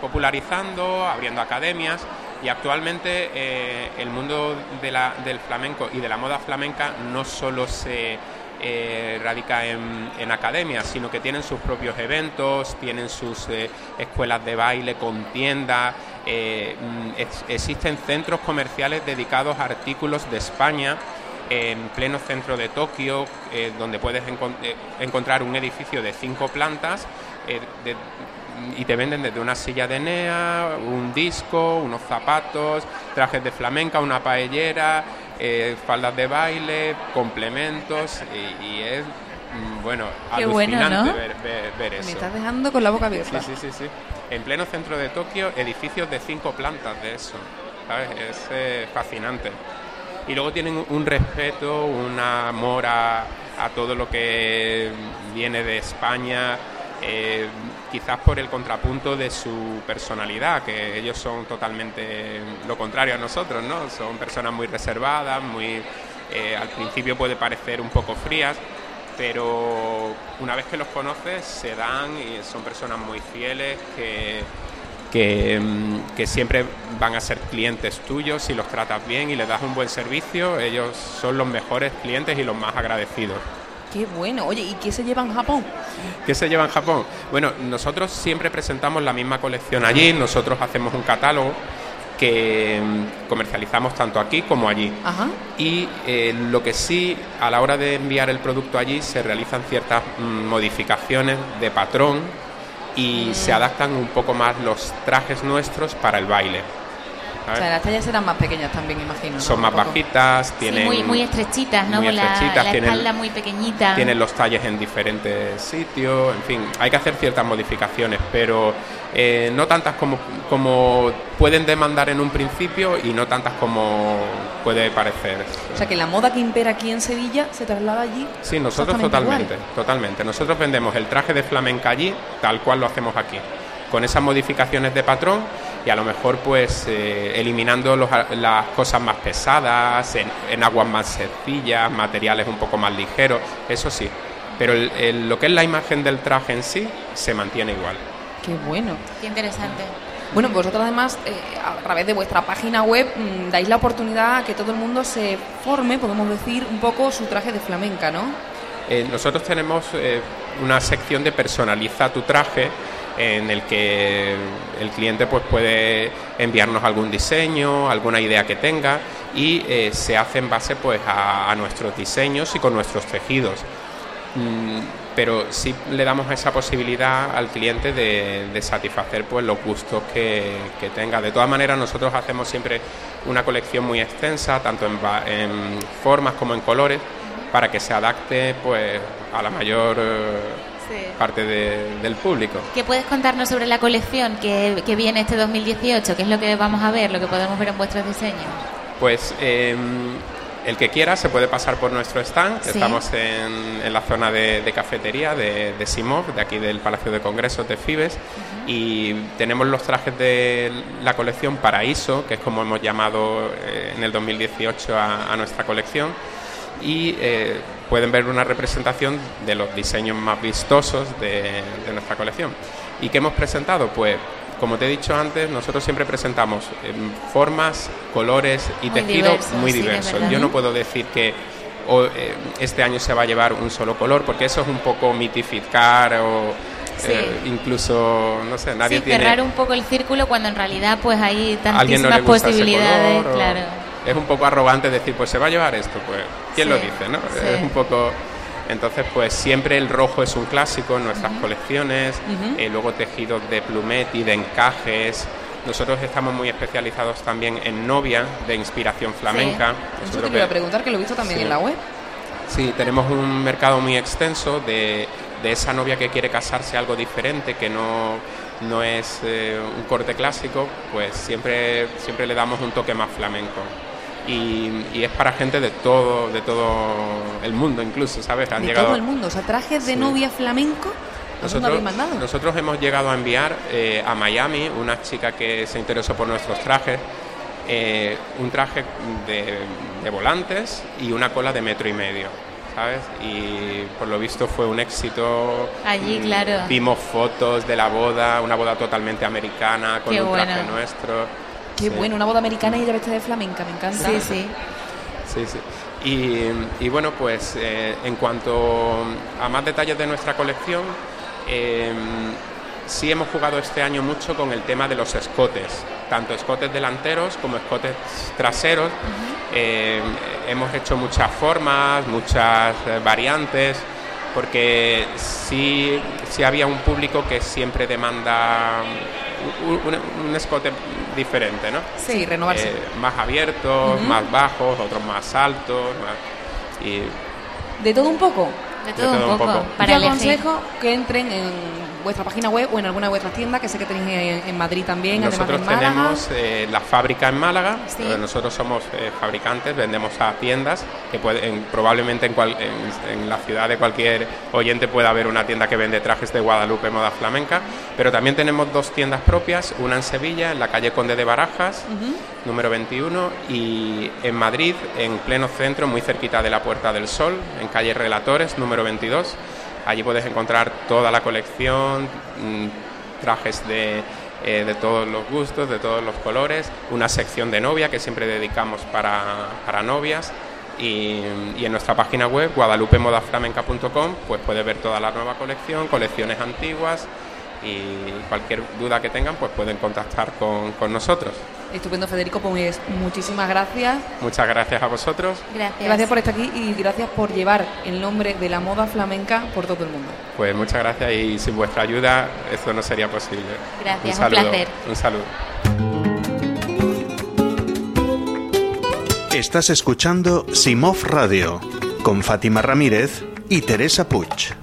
popularizando, abriendo academias y actualmente eh, el mundo del flamenco y de la moda flamenca no solo se eh, radica en, academias, sino que tienen sus propios eventos, tienen sus eh, escuelas de baile con tiendas, mm, existen centros comerciales dedicados a artículos de España en pleno centro de Tokio, donde puedes encontrar un edificio de cinco plantas y te venden desde una silla de NEA, un disco, unos zapatos, trajes de flamenca, una paellera, eh, faldas de baile, complementos y, es mm, bueno, alucinante ver, eso. Me estás dejando con la boca abierta. Sí, sí, sí, sí. En pleno centro de Tokio, edificios de cinco plantas de eso. ¿sabes? Es eh, fascinante. Y luego tienen un respeto, un amor a, a todo lo que viene de España. Eh, quizás por el contrapunto de su personalidad, que ellos son totalmente lo contrario a nosotros, ¿no? Son personas muy reservadas, muy eh, al principio puede parecer un poco frías, pero una vez que los conoces se dan y son personas muy fieles que, que, mm, que, siempre van a ser clientes tuyos si los tratas bien y les das un buen servicio, ellos son los mejores clientes y los más agradecidos. Qué bueno. Oye, ¿y qué se lleva en Japón? ¿Qué se lleva en Japón? Bueno, nosotros siempre presentamos la misma colección allí, nosotros hacemos un catálogo que mm, comercializamos tanto aquí como allí. Ajá. Y eh, lo que sí, a la hora de enviar el producto allí, se realizan ciertas mm, modificaciones de patrón y mm. se adaptan un poco más los trajes nuestros para el baile. O sea, las tallas eran más pequeñas también, imagino. Son más bajitas, tienen. muy, muy estrechitas, ¿no? Muy la, espalda muy pequeñita. Tienen los talles en diferentes sitios, en fin, hay que hacer ciertas modificaciones, pero eh, no tantas como, como pueden demandar en un principio y no tantas como puede parecer. O sea, que la moda que impera aquí en Sevilla se traslada allí. Sí, nosotros totalmente, totalmente. Nosotros vendemos el traje de flamenca allí, tal cual lo hacemos aquí, con esas modificaciones de patrón y a lo mejor pues eh, eliminando las cosas más pesadas, en, aguas más sencillas, materiales un poco más ligeros, eso sí. Pero lo que es la imagen del traje en sí se mantiene igual. Qué bueno. Qué interesante. Bueno, vosotros además, eh, a través de vuestra página web, mm, dais la oportunidad a que todo el mundo se forme, podemos decir, un poco su traje de flamenca, ¿no? Eh, nosotros tenemos una sección de personaliza tu traje, en el que el cliente pues puede enviarnos algún diseño, alguna idea que tenga y eh, se hace en base pues a, nuestros diseños y con nuestros tejidos. Mm, pero sí le damos esa posibilidad al cliente de, satisfacer pues los gustos que, tenga. De todas maneras nosotros hacemos siempre una colección muy extensa, tanto en, formas como en colores, para que se adapte pues a la mayor eh, parte del público. ¿Qué puedes contarnos sobre la colección que, viene este 2018? ¿Qué es lo que vamos a ver, lo que podemos ver en vuestros diseños? Pues em, el que quiera se puede pasar por nuestro stand, que Sí. estamos en, en la zona de, de cafetería de, de Simov, de aquí del Palacio de Congresos de Fibes, y tenemos los trajes de la colección Paraíso, que es como hemos llamado eh, en el 2018 a, a nuestra colección, y eh, pueden ver una representación de los diseños más vistosos de, de nuestra colección. ¿Y qué hemos presentado? Pues, como te he dicho antes, nosotros siempre presentamos em, formas, colores y Muy tejidos diversos, muy diversos. Yo no puedo decir que o, eh, este año se va a llevar un solo color, porque eso es un poco mitificar o Sí. eh, incluso, no sé, nadie sí, tiene... cerrar un poco el círculo cuando en realidad pues hay no tantísimas posibilidades, color, o- claro. Es un poco arrogante decir, pues se va a llevar esto, pues ¿quién Sí, lo dice, no? sí. Es un poco... Entonces, pues siempre el rojo es un clásico en nuestras colecciones, eh, luego tejidos de plumetti, de encajes. Nosotros estamos muy especializados también en novia, de inspiración flamenca. Eso Nosotros te iba a ve- preguntar, que lo he visto también Sí. en la web. Sí, tenemos un mercado muy extenso de, de esa novia que quiere casarse algo diferente, que no, no es eh, un corte clásico, pues siempre, siempre le damos un toque más flamenco. Y, y es para gente de todo, de todo el mundo incluso, ¿sabes? Han de llegado todo el mundo. O sea, trajes de Sí. novia flamenco. ¿Dónde nosotros, nosotros hemos llegado a enviar eh, a Miami una chica que se interesó por nuestros trajes, eh, un traje de, de volantes y una cola de metro y medio, ¿sabes? Y por lo visto fue un éxito. Allí, Mm, claro. Vimos fotos de la boda, una boda totalmente americana, con Qué un traje bueno. nuestro. Qué Sí. bueno, una boda americana y ella vestida de flamenca, me encanta. Sí, sí. Sí, sí. Y, y bueno, pues eh, en cuanto a más detalles de nuestra colección, eh, sí hemos jugado este año mucho con el tema de los escotes, tanto escotes delanteros como escotes traseros. Eh, hemos hecho muchas formas, muchas eh, variantes, porque sí, sí había un público que siempre demanda un, un- un escote diferente, ¿no? Sí, renovarse. Eh, más abiertos, más bajos, otros más altos. más- y De todo un poco. De todo un poco. Para Yo elegir. aconsejo que entren en vuestra página web o en alguna de vuestras tiendas, que sé que tenéis en, en Madrid también, Nosotros además de en Málaga. tenemos eh, la fábrica en Málaga, Sí. nosotros somos eh, fabricantes, vendemos a tiendas, que pueden, probablemente en, cual- en- en la ciudad de cualquier oyente pueda haber una tienda que vende trajes de Guadalupe moda flamenca, pero también tenemos dos tiendas propias, una en Sevilla, en la calle Conde de Barajas, número 21, y en Madrid, en pleno centro, muy cerquita de la Puerta del Sol, en calle Relatores, número 22. Allí puedes encontrar toda la colección, mm, trajes de, eh, de todos los gustos, de todos los colores, una sección de novia que siempre dedicamos para, para novias. Y, en nuestra página web, guadalupemodaflamenca.com, pues puedes ver toda la nueva colección, colecciones antiguas y cualquier duda que tengan, pues pueden contactar con, con nosotros. Estupendo, Federico. Pues muchísimas gracias. Muchas gracias a vosotros. Gracias. Gracias por estar aquí y gracias por llevar el nombre de la moda flamenca por todo el mundo. Pues muchas gracias y sin vuestra ayuda esto no sería posible. Gracias, un, un placer. Un saludo. Estás escuchando Simov Radio con Fátima Ramírez y Teresa Puig.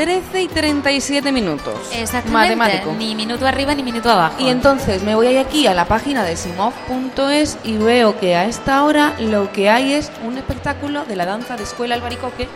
13 y 37 minutos. Exactamente. Matemático. Ni minuto arriba ni minuto abajo. Y entonces me voy aquí a la página de simov.es y veo que a esta hora lo que hay es un espectáculo de la danza de escuela Albaricoque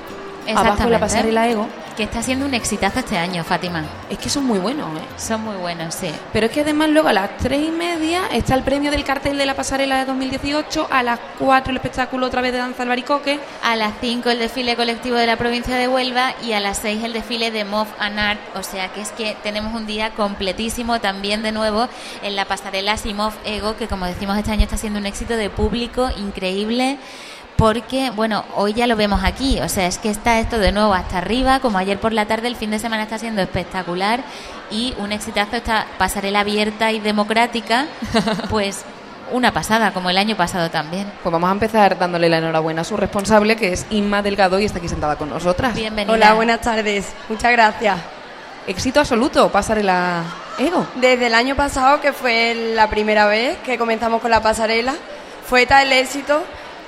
abajo en la pasarela Ego. Que está siendo un exitazo este año, Fátima. Es que son muy buenos, ¿eh? Son muy buenos, sí. Pero es que además luego a las tres y media está el premio del cartel de la pasarela de 2018, a las 4 el espectáculo otra vez de danza al baricoque. A las 5 el desfile colectivo de la provincia de Huelva y a las 6 el desfile de Mov and Art. O sea que es que tenemos un día completísimo también de nuevo en la pasarela Simov Ego, que como decimos este año está siendo un éxito de público increíble. Porque, bueno, hoy ya lo vemos aquí, o sea, es que está esto de nuevo hasta arriba, como ayer por la tarde, el fin de semana está siendo espectacular y un exitazo esta pasarela abierta y democrática, pues una pasada, como el año pasado también. Pues vamos a empezar dándole la enhorabuena a su responsable, que es Inma Delgado, y está aquí sentada con nosotras. Bienvenida. Hola, buenas tardes. Muchas gracias. Éxito absoluto, pasarela Ego. Desde el año pasado, que fue la primera vez que comenzamos con la pasarela, fue tal el éxito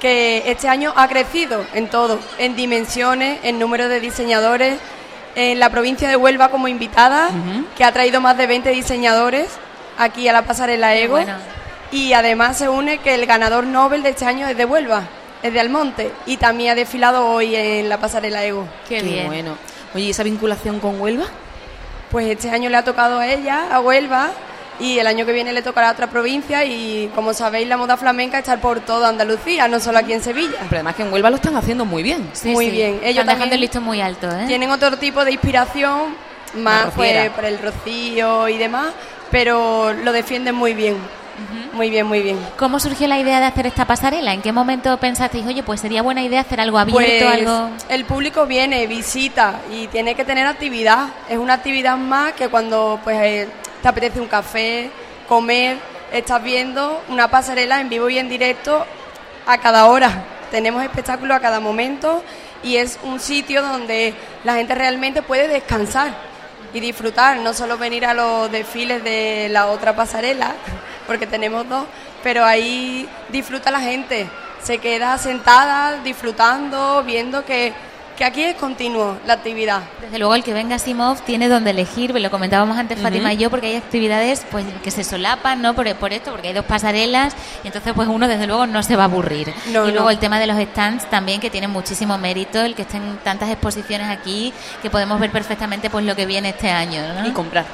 que este año ha crecido en todo, en dimensiones, en número de diseñadores, en la provincia de Huelva como invitada, que ha traído más de 20 diseñadores aquí a la pasarela Ego. bueno. Y además se une que el ganador Nobel de este año es de Huelva, es de Almonte, y también ha desfilado hoy en la pasarela Ego. Qué, bien. bueno. Oye, ¿y esa vinculación con Huelva? Pues este año le ha tocado a ella, a Huelva, y el año que viene le tocará a otra provincia y como sabéis la moda flamenca está por toda Andalucía, no solo aquí en Sevilla. Pero además que en Huelva lo están haciendo muy bien. Sí, Muy sí. bien. Ellos Están dejando el listón muy alto, ¿eh? Tienen otro tipo de inspiración, más pues por el rocío y demás, pero lo defienden muy bien. Muy bien, muy bien. ¿Cómo surgió la idea de hacer esta pasarela? ¿En qué momento pensasteis, oye, pues sería buena idea hacer algo abierto, Pues, algo...? El público viene, visita y tiene que tener actividad. Es una actividad más que cuando pues eh, te apetece un café, comer, estás viendo una pasarela en vivo y en directo a cada hora. Tenemos espectáculos a cada momento y es un sitio donde la gente realmente puede descansar y disfrutar, no solo venir a los desfiles de la otra pasarela, porque tenemos dos, pero ahí disfruta la gente, se queda sentada disfrutando, viendo que, que aquí es continuo la actividad. Desde luego el que venga a Simov tiene donde elegir, lo comentábamos antes. Fátima y yo, porque hay actividades pues que se solapan, ¿no? Por, por esto, porque hay dos pasarelas y entonces pues uno desde luego no se va a aburrir. No, y no. luego el tema de los stands también que tiene muchísimo mérito, el que estén tantas exposiciones aquí que podemos ver perfectamente pues lo que viene este año, ¿no? Y comprar.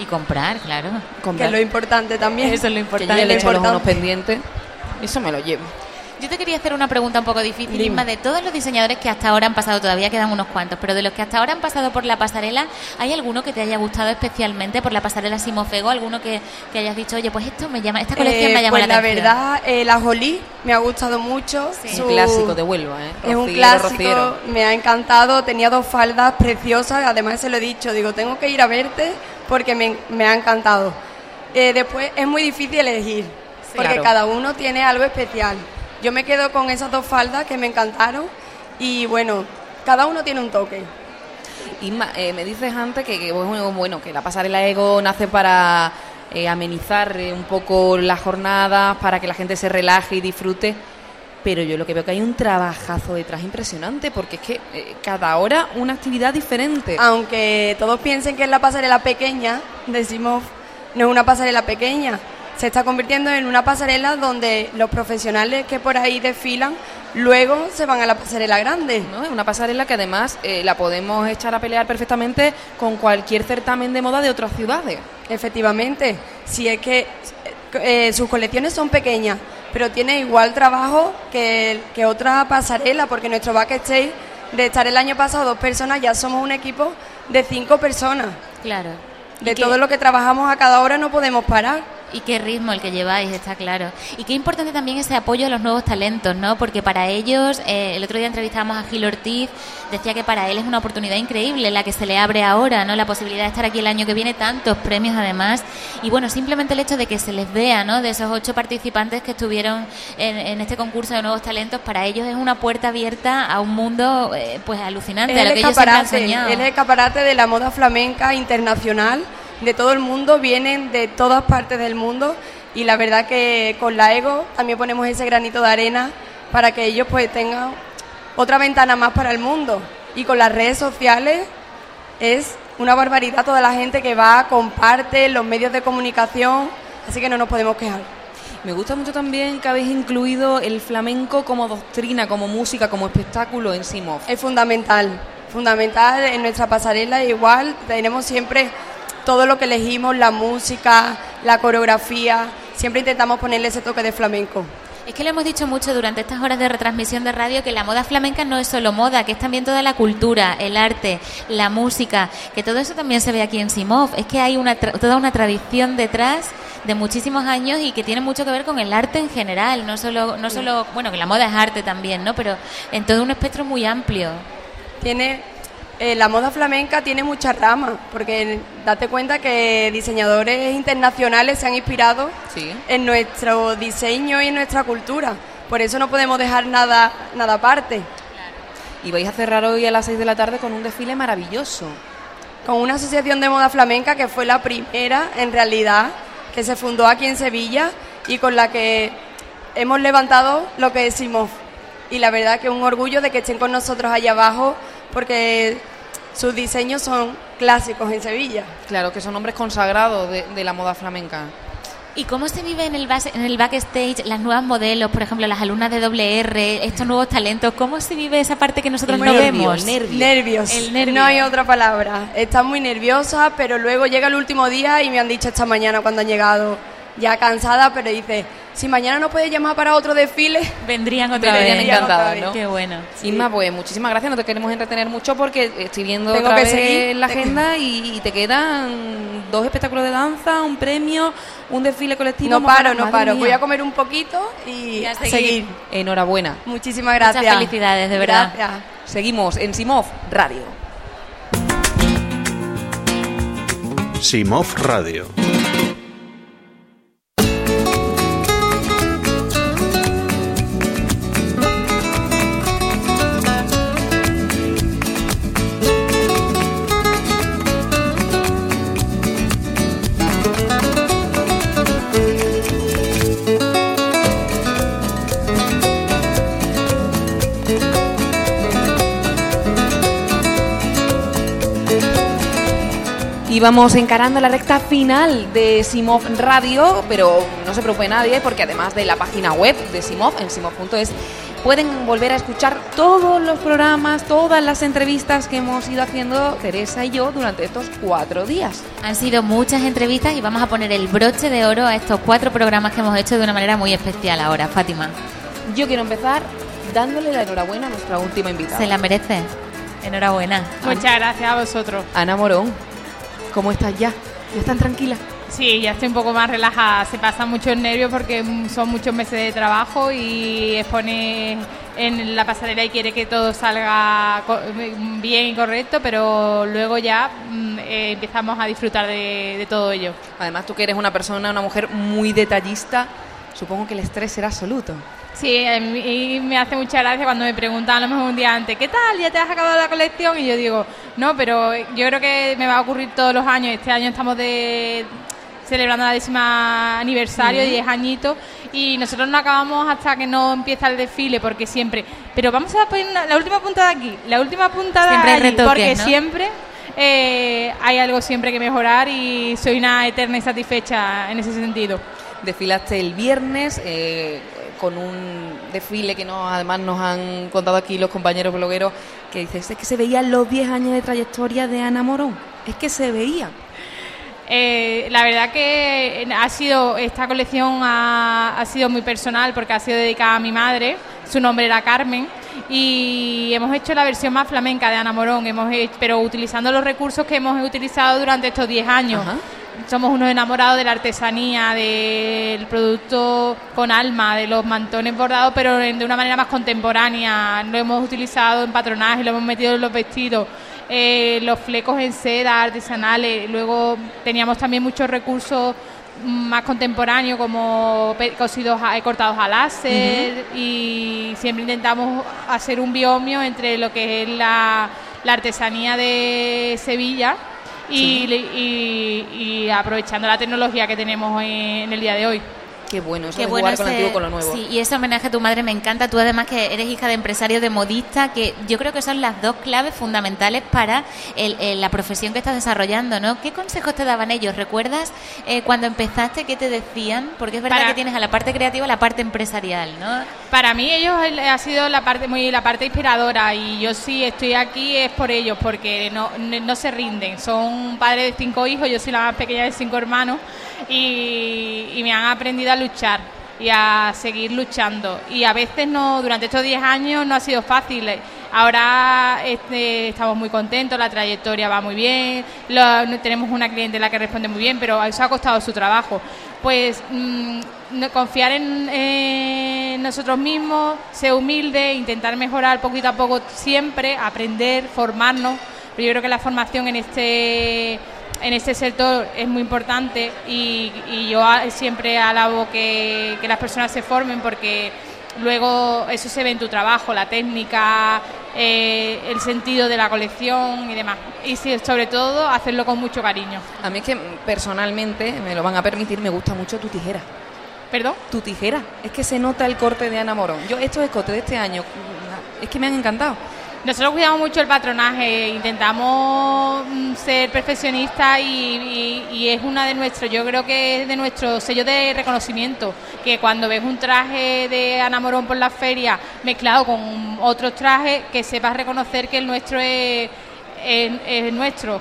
Y comprar, claro. Que es lo importante también. Eso es lo Que importante. yo ya le he hecho los unos pendientes. Eso me lo llevo. Yo te quería hacer una pregunta un poco difícil, Dime. Inma, de todos los diseñadores que hasta ahora han pasado, todavía quedan unos cuantos, pero de los que hasta ahora han pasado por la pasarela, ¿hay alguno que te haya gustado especialmente por la pasarela Simofego? ¿Alguno que, que hayas dicho, oye, pues esto me llama, esta colección Eh, me llama pues la la atención? verdad, eh, la Jolie me ha gustado mucho. Es Su- un clásico de Huelva, ¿eh? Es un clásico, rociero. me ha encantado, tenía dos faldas preciosas, además se lo he dicho, digo, tengo que ir a verte porque me, me ha encantado. Eh, después es muy difícil elegir, porque Claro. cada uno tiene algo especial. Yo me quedo con esas dos faldas que me encantaron y bueno, cada uno tiene un toque. Inma, eh, me dices antes que, que, bueno, que la pasarela Ego nace para eh, amenizar eh, un poco las jornadas, para que la gente se relaje y disfrute. Pero yo lo que veo que hay un trabajazo detrás impresionante, porque es que cada hora una actividad diferente. Aunque todos piensen que es la pasarela pequeña, decimos, no es una pasarela pequeña, se está convirtiendo en una pasarela donde los profesionales que por ahí desfilan luego se van a la pasarela grande. ¿no? Es una pasarela que además eh, la podemos echar a pelear perfectamente con cualquier certamen de moda de otras ciudades. Efectivamente, si es que eh, sus colecciones son pequeñas, pero tiene igual trabajo que, que otra pasarela, porque nuestro backstage, de estar el año pasado dos personas, ya somos un equipo de cinco personas. Claro. De ¿Y qué- todo lo que trabajamos a cada hora no podemos parar. Y qué ritmo el que lleváis, está claro. Y qué importante también ese apoyo a los nuevos talentos, ¿no? Porque para ellos, eh, el otro día entrevistábamos a Gil Ortiz, decía que para él es una oportunidad increíble la que se le abre ahora, ¿no? La posibilidad de estar aquí el año que viene, tantos premios además. Y bueno, simplemente el hecho de que se les vea, ¿no? De esos ocho participantes que estuvieron en, en este concurso de nuevos talentos, para ellos es una puerta abierta a un mundo, eh, pues alucinante, Es a lo el que ellos siempre han escaparate, soñado. es el escaparate de la moda flamenca internacional, de todo el mundo, vienen de todas partes del mundo y la verdad que con la Ego también ponemos ese granito de arena para que ellos pues tengan otra ventana más para el mundo. Y con las redes sociales es una barbaridad toda la gente que va, comparte, los medios de comunicación, así que no nos podemos quejar. Me gusta mucho también que habéis incluido el flamenco como doctrina, como música, como espectáculo en Simov. Es fundamental, fundamental en nuestra pasarela. Igual tenemos siempre todo lo que elegimos, la música, la coreografía, siempre intentamos ponerle ese toque de flamenco. Es que lo hemos dicho mucho durante estas horas de retransmisión de radio que la moda flamenca no es solo moda, que es también toda la cultura, el arte, la música, que todo eso también se ve aquí en Simov. Es que hay una toda una tradición detrás de muchísimos años y que tiene mucho que ver con el arte en general, no solo, no solo, bueno, que la moda es arte también, ¿no? Pero en todo un espectro muy amplio. Tiene eh, la moda flamenca tiene muchas ramas, porque date cuenta que diseñadores internacionales se han inspirado en nuestro diseño y en nuestra cultura. Por eso no podemos dejar nada, nada aparte. Y vais a cerrar hoy a las 6 de la tarde con un desfile maravilloso. Con una asociación de moda flamenca que fue la primera, en realidad, que se fundó aquí en Sevilla y con la que hemos levantado lo que decimos. Y la verdad que un orgullo de que estén con nosotros allá abajo porque sus diseños son clásicos en Sevilla. Claro, que son hombres consagrados de, la moda flamenca. ¿Y cómo se vive en el, en el backstage las nuevas modelos, por ejemplo, las alumnas de doble R, estos nuevos talentos? ¿Cómo se vive esa parte que nosotros no vemos? Nervios. Nervios. No hay otra palabra. Están muy nerviosas, pero luego llega el último día y me han dicho esta mañana cuando han llegado ya cansada, pero dice, si mañana no puedes llamar para otro desfile, vendrían otra vez. encantadas, ¿no? Qué bueno. Inma, pues muchísimas gracias, no te queremos entretener mucho porque estoy viendo otra vez seguir. la agenda y, te quedan dos espectáculos de danza, un premio, un desfile colectivo. No paro, no paro, voy a comer un poquito y, a seguir. Enhorabuena. Muchísimas gracias. Muchas felicidades, de verdad. Seguimos en Simov Radio. Simov Radio. Y vamos encarando la recta final de Simov Radio, pero no se preocupe nadie porque además de la página web de Simov, en simov.es, pueden volver a escuchar todos los programas, todas las entrevistas que hemos ido haciendo Teresa y yo durante estos cuatro días. Han sido muchas entrevistas y vamos a poner el broche de oro a estos cuatro programas que hemos hecho de una manera muy especial ahora, Fátima. Yo quiero empezar dándole la enhorabuena a nuestra última invitada. Se la merece. Enhorabuena. Muchas gracias a vosotros. Ana Morón. ¿Cómo estás ya? ¿Ya están tranquila? Sí, ya estoy un poco más relajada. Se pasa mucho el nervio porque son muchos meses de trabajo y expone en la pasarela y quiere que todo salga bien y correcto, pero luego ya mm, eh, empezamos a disfrutar de, de todo ello. Además, tú que eres una persona, una mujer muy detallista, supongo que el estrés será absoluto. Sí, a mí me hace mucha gracia cuando me preguntan a lo mejor un día antes, ¿qué tal? ¿Ya te has acabado la colección? Y yo digo, no, pero yo creo que me va a ocurrir todos los años. Este año estamos de celebrando la décima aniversario, de 10 añitos, y nosotros no acabamos hasta que no empieza el desfile, porque siempre... Pero vamos a poner la última puntada aquí, la última puntada siempre allí, porque siempre... Eh, hay algo siempre que mejorar y soy una eterna y satisfecha en ese sentido. Desfilaste el viernes, eh, con un desfile que no, además nos han contado aquí los compañeros blogueros, que dice, es que se veían los 10 años de trayectoria de Ana Morón, es que se veía. Eh, la verdad que ha sido esta colección ha, sido muy personal porque ha sido dedicada a mi madre. Su nombre era Carmen y hemos hecho la versión más flamenca de Ana Morón, hemos pero utilizando los recursos que hemos utilizado durante estos 10 años somos unos enamorados de la artesanía, del producto con alma, de los mantones bordados, pero de una manera más contemporánea. Lo hemos utilizado en patronaje, lo hemos metido en los vestidos, eh, los flecos en seda artesanales. Luego teníamos también muchos recursos más contemporáneos como cosidos eh, cortados a láser y siempre intentamos hacer un biomio entre lo que es la artesanía de Sevilla y, aprovechando la tecnología que tenemos en el día de hoy. Qué bueno, eso Qué de bueno jugar con lo ese- antiguo con lo nuevo. Sí, y ese homenaje a tu madre me encanta. Tú además que eres hija de empresario de modista, que yo creo que son las dos claves fundamentales para el- el- la profesión que estás desarrollando, ¿no? ¿Qué consejos te daban ellos? ¿Recuerdas eh, cuando empezaste qué te decían? Porque es verdad Para- que tienes a la parte creativa y la parte empresarial, ¿no? Para mí ellos el- ha sido la parte muy la parte inspiradora y yo sí estoy aquí es por ellos porque no, no, no se rinden. Son padres de cinco hijos, yo soy la más pequeña de cinco hermanos y, y me han aprendido a luchar y a seguir luchando. Y a veces no durante estos 10 años no ha sido fácil. Ahora este, estamos muy contentos, la trayectoria va muy bien, tenemos una clientela que responde muy bien, pero eso ha costado su trabajo. Pues mm, no- confiar en, en nosotros mismos, ser humilde, intentar mejorar poquito a poco siempre, aprender, formarnos. Pero yo creo que la formación en este en este sector es muy importante y, y yo siempre alabo que, que las personas se formen porque luego eso se ve en tu trabajo, la técnica, eh, el sentido de la colección y demás. Y sí, sobre todo hacerlo con mucho cariño. A mí es que personalmente, me lo van a permitir, me gusta mucho tu tijera. ¿Perdón? Tu tijera. Es que se nota el corte de Ana Morón. Yo estos escotes de este año, es que me han encantado. Nosotros cuidamos mucho el patronaje, intentamos mm, ser perfeccionistas y, es una de nuestros, yo creo que es de nuestro sello de reconocimiento, que cuando ves un traje de Ana Morón por la feria mezclado con otros trajes, que sepas reconocer que el nuestro es, es- es nuestro.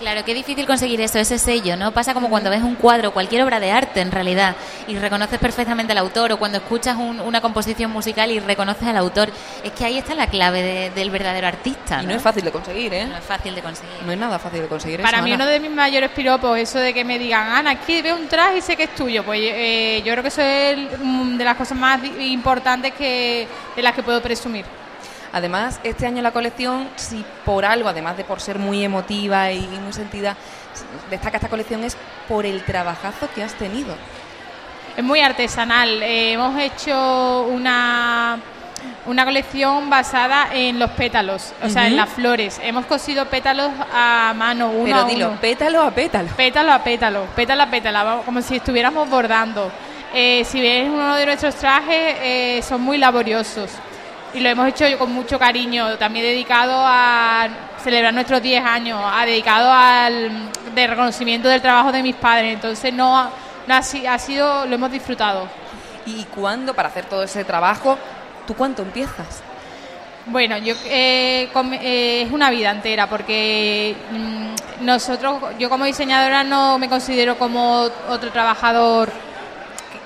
Claro, qué difícil conseguir eso, ese sello, ¿no? Pasa como cuando ves un cuadro, cualquier obra de arte en realidad, y reconoces perfectamente al autor, o cuando escuchas un- una composición musical y reconoces al autor. Es que ahí está la clave de- del verdadero artista. Y no es fácil de conseguir, ¿eh? No es fácil de conseguir. No es nada fácil de conseguir Para eso, mí Ana. uno de mis mayores piropos, eso de que me digan, Ana, aquí veo un traje y sé que es tuyo. Pues eh, yo creo que eso es el- mm, de las cosas más importantes que, de las que puedo presumir. Además, este año la colección, si por algo, además de por ser muy emotiva y muy sentida, destaca esta colección es por el trabajazo que has tenido. Es muy artesanal. Eh, hemos hecho una, una colección basada en los pétalos, o sea, en las flores. Hemos cosido pétalos a mano, uno Pero a dilo, uno. pétalo a pétalo. Pétalo a pétalo, pétalo a pétalo, como si estuviéramos bordando. Eh, si ves uno de nuestros trajes, eh, son muy laboriosos. Y lo hemos hecho con mucho cariño, también dedicado a celebrar nuestros 10 años, ha dedicado al de reconocimiento del trabajo de mis padres. Entonces no, no ha, ha sido, lo hemos disfrutado. ¿Y cuándo, para hacer todo ese trabajo, tú cuánto empiezas? Bueno, yo eh, eh, es una vida entera porque mm, nosotros, yo como diseñadora no me considero como otro trabajador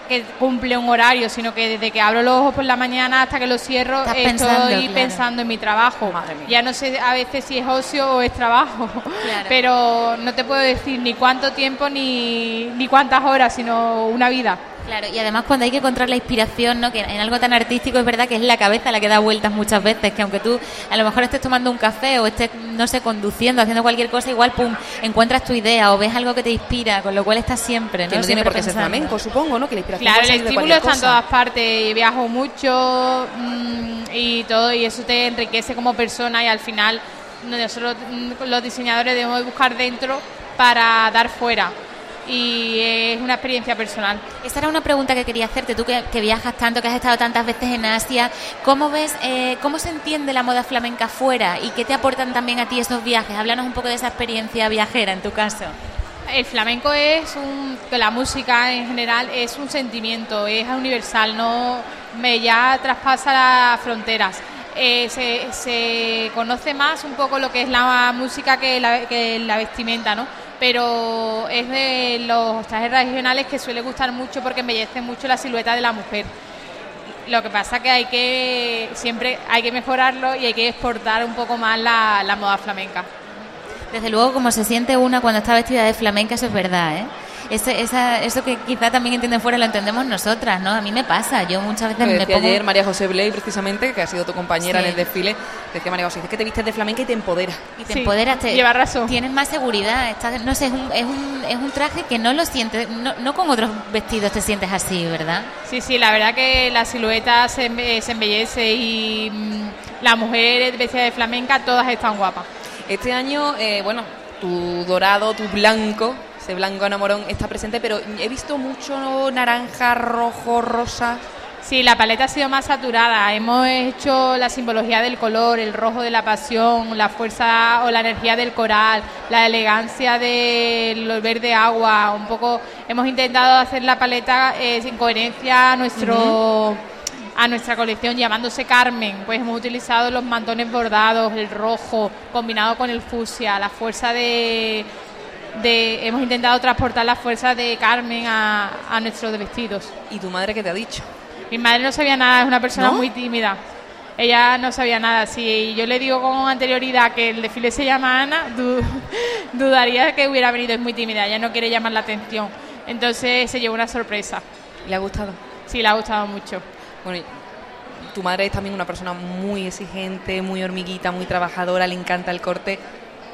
que cumple un horario, sino que desde que abro los ojos por la mañana hasta que los cierro Estás estoy pensando, claro. pensando en mi trabajo. Ya no sé a veces si es ocio o es trabajo, pero no te puedo decir ni cuánto tiempo ni, ni cuántas horas, sino una vida. Claro, y además cuando hay que encontrar la inspiración, ¿no? que en algo tan artístico es verdad que es la cabeza la que da vueltas muchas veces, que aunque tú a lo mejor estés tomando un café o estés, no sé, conduciendo, haciendo cualquier cosa, igual, pum, encuentras tu idea o ves algo que te inspira, con lo cual estás siempre, ¿no? Que no tiene Siempre por qué ser flamenco, supongo, ¿no? Que la inspiración Claro, puede el estímulo está en todas partes, viajo mucho mm, y todo, y eso te enriquece como persona y al final nosotros mm, los diseñadores debemos de buscar dentro para dar fuera y es una experiencia personal. Esta era una pregunta que quería hacerte, tú que, que viajas tanto, que has estado tantas veces en Asia, ¿cómo ves, eh, cómo se entiende la moda flamenca fuera y qué te aportan también a ti esos viajes? Háblanos un poco de esa experiencia viajera en tu caso. El flamenco es un, la música en general es un sentimiento, es universal, no me ya traspasa las fronteras. Eh, se, se conoce más un poco lo que es la música que la, que la vestimenta, ¿no? Pero es de los trajes regionales que suele gustar mucho porque embellece mucho la silueta de la mujer. Lo que pasa que hay que siempre hay que mejorarlo y hay que exportar un poco más la, la moda flamenca. Desde luego, como se siente una cuando está vestida de flamenca, eso es verdad, ¿eh? Ese- esa- eso que quizá también entienden fuera lo entendemos nosotras, ¿no? A mí me pasa, yo muchas veces me pongo... ayer María José Bley, precisamente, que ha sido tu compañera Sí. en el desfile, decía María José, dice que te vistes de flamenca y te empodera. Y te empoderas, te- tienes más seguridad, estás- no sé, es un, es, un, es un traje que no lo sientes, no, no con otros vestidos te sientes así, ¿verdad? Sí, sí, la verdad que la silueta se, se embellece y mm, las mujeres vestidas de flamenca todas están guapas. Este año, eh, bueno, tu dorado, tu blanco, Ese blanco enamorón está presente, pero he visto mucho naranja, rojo, rosa. Sí, la paleta ha sido más saturada. Hemos hecho la simbología del color, el rojo de la pasión, la fuerza o la energía del coral, la elegancia del verde agua. Un poco hemos intentado hacer la paleta eh, en coherencia a nuestro a nuestra colección llamándose Carmen. Pues hemos utilizado los mantones bordados, el rojo combinado con el fucsia, la fuerza de, de hemos intentado transportar la fuerza de Carmen a, a nuestros vestidos. ¿Y tu madre qué te ha dicho? Mi madre no sabía nada, es una persona ¿No? muy tímida. Ella no sabía nada. Si yo le digo con anterioridad que el desfile se llama Ana, du- dudaría que hubiera venido. Es muy tímida, ella no quiere llamar la atención. Entonces se llevó una sorpresa. ¿Le ha gustado? Sí, le ha gustado mucho. Bueno, tu madre es también una persona muy exigente, muy hormiguita, muy trabajadora, le encanta el corte.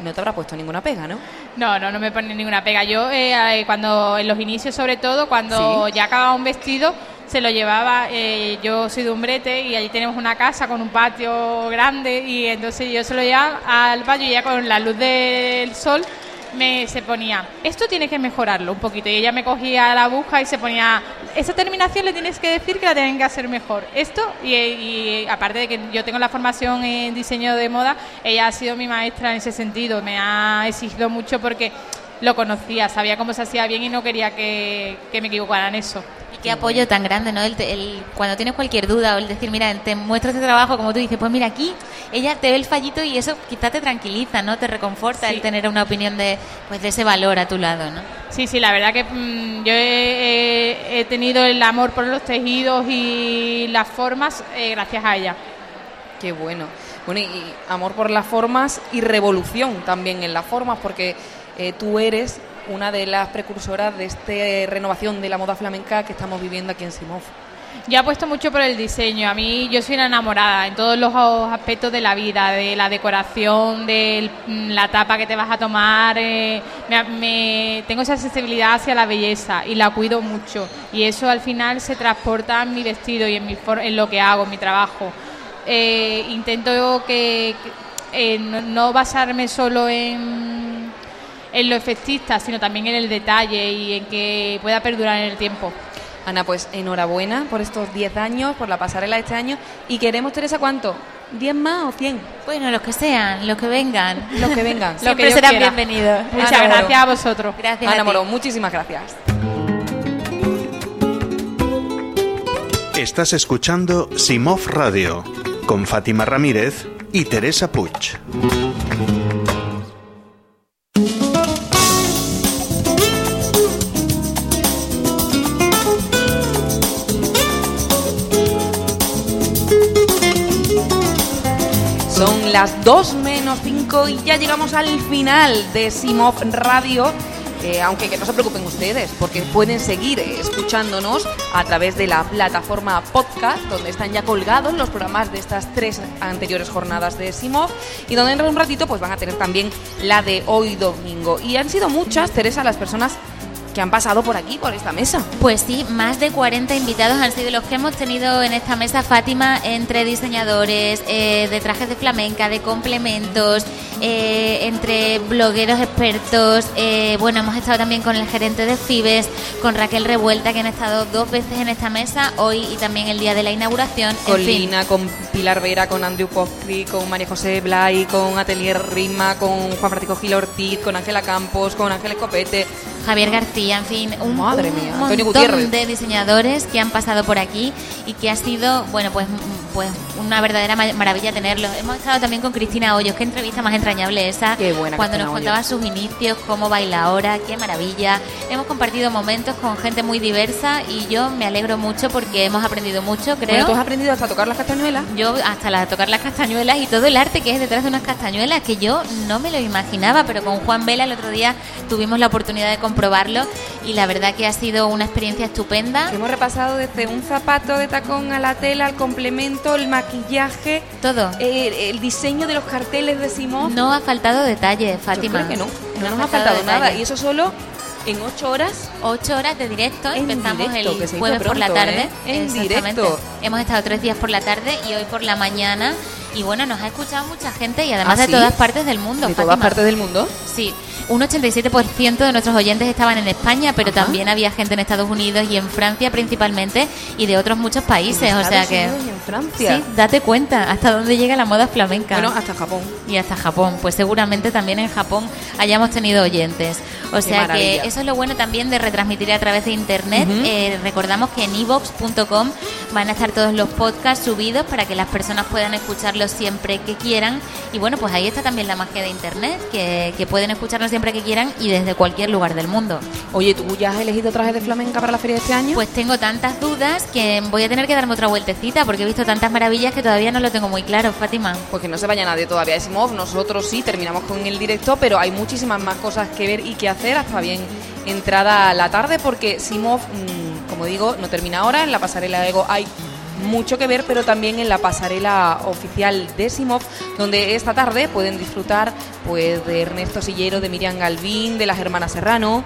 No te habrá puesto ninguna pega, ¿no? No, no, no me pone ninguna pega. Yo, eh, eh, cuando en los inicios, sobre todo, cuando Sí. ya acababa un vestido, se lo llevaba. eh, yo soy de Umbrete y allí tenemos una casa con un patio grande y entonces yo se lo llevaba al patio y ya con la luz del sol me se ponía, esto tienes que mejorarlo un poquito. Y ella me cogía la aguja y se ponía, esa terminación le tienes que decir que la tienen que hacer mejor. Esto, y, y aparte de que yo tengo la formación en diseño de moda, ella ha sido mi maestra en ese sentido. Me ha exigido mucho porque lo conocía, sabía cómo se hacía bien y no quería que, que me equivocara en eso. Qué apoyo tan grande, ¿no? El, te- el- cuando tienes cualquier duda o el decir, mira, te muestro este trabajo, como tú dices, pues mira, aquí ella te ve el fallito y eso quizá te tranquiliza, ¿no? Te reconforta Sí. el tener una opinión de, pues, de ese valor a tu lado, ¿no? Sí, sí, la verdad que mm, yo he, he- he tenido el amor por los tejidos y las formas eh, gracias a ella. Qué bueno. Bueno, y, y amor por las formas y revolución también en las formas, porque eh, tú eres una de las precursoras de esta renovación de la moda flamenca que estamos viviendo aquí en Simov. Yo apuesto mucho por el diseño. A mí yo soy una enamorada en todos los aspectos de la vida, de la decoración, de la tapa que te vas a tomar. eh, me- me- tengo esa sensibilidad hacia la belleza y la cuido mucho. Y eso al final se transporta en mi vestido y en, mi for- en lo que hago, en mi trabajo. Eh, intento que, que, eh, no basarme solo en, en lo efectista, sino también en el detalle y en que pueda perdurar en el tiempo. Ana, pues enhorabuena por estos 10 años, por la pasarela de este año. Y queremos, Teresa, ¿cuánto? ¿10 más o 100? Bueno, los que sean, los que vengan. Los que vengan. Siempre Lo que serán quiera. bienvenidos. Muchas Ana Moro. gracias a vosotros. Gracias Ana. Morón, muchísimas gracias. Estás escuchando Simov Radio con Fátima Ramírez y Teresa Puig. Las 2 menos 5 y ya llegamos al final de Simov Radio. Eh, aunque que no se preocupen ustedes, porque pueden seguir escuchándonos a través de la plataforma podcast, donde están ya colgados los programas de estas tres anteriores jornadas de Simov, y donde de un ratito pues van a tener también la de hoy domingo. Y han sido muchas, Teresa, las personas que han pasado por aquí, por esta mesa. Pues sí, más de 40 invitados han sido los que hemos tenido en esta mesa, Fátima, entre diseñadores eh, de trajes de flamenca, de complementos, eh, entre blogueros expertos. eh, bueno, hemos estado también con el gerente de Fibes, con Raquel Revuelta, que han estado dos veces en esta mesa, hoy y también el día de la inauguración. Con en fin. Lina, con Pilar Vera, con Andrew Postri, con María José Blay, con Atelier Rima, con Juan Francisco Gil Ortiz, con Ángela Campos, con Ángel Escopete. Javier García, en fin, un, Madre mía, montón Gutiérrez. de diseñadores que han pasado por aquí y que ha sido, bueno, pues, pues una verdadera ma- maravilla tenerlos. Hemos estado también con Cristina Hoyos, qué entrevista más entrañable esa, Qué buena cuando Cristina nos Hoyos. contaba sus inicios, cómo baila ahora, qué maravilla. Hemos compartido momentos con gente muy diversa y yo me alegro mucho porque hemos aprendido mucho, creo. Bueno, ¿tú has aprendido hasta tocar las castañuelas? Yo hasta la, tocar las castañuelas y todo el arte que es detrás de unas castañuelas que yo no me lo imaginaba, pero con Juan Vela el otro día tuvimos la oportunidad de comprobarlo y la verdad que ha sido una experiencia estupenda. Hemos repasado desde un zapato de tacón a la tela, el complemento, el maquillaje, Todo. eh, el diseño de los carteles de Simón. No ha faltado detalle, Fátima. Yo creo que no, no, nos ha faltado nada. Y eso solo en ocho horas. Ocho horas de directo, En empezamos directo, el jueves por la tarde. ¿eh? En directo. Hemos estado tres días por la tarde y hoy por la mañana Y bueno, nos ha escuchado mucha gente y además ¿Ah, de todas partes del mundo. ¿De todas Fátima. partes del mundo? Sí, un 87% de nuestros oyentes estaban en España, pero Ajá. también había gente en Estados Unidos y en Francia principalmente y de otros muchos países. O sea Estados que. Unidos y en Francia. Sí, date cuenta hasta dónde llega la moda flamenca. Bueno, hasta Japón. Y hasta Japón. Pues seguramente también en Japón hayamos tenido oyentes. O sea que eso es lo bueno también de retransmitir a través de internet. Eh, recordamos que en evox.com van a estar todos los podcasts subidos para que las personas puedan escucharlos siempre que quieran. Y bueno, pues ahí está también la magia de internet, que, que pueden escucharnos siempre que quieran y desde cualquier lugar del mundo. Oye, ¿tú ya has elegido traje de flamenca para la feria de este año? Pues tengo tantas dudas que voy a tener que darme otra vueltecita porque he visto tantas maravillas que todavía no lo tengo muy claro, Fátima. Pues que no se vaya nadie todavía Simov. Nosotros sí terminamos con el directo, pero hay muchísimas más cosas que ver y que hacer hasta bien entrada la tarde, porque Simov, mm, como digo, no termina ahora. En la pasarela Ego hay mucho que ver, pero también en la pasarela oficial de Simov, donde esta tarde pueden disfrutar pues de Ernesto Sillero, de Miriam Galvín, de las hermanas Serrano.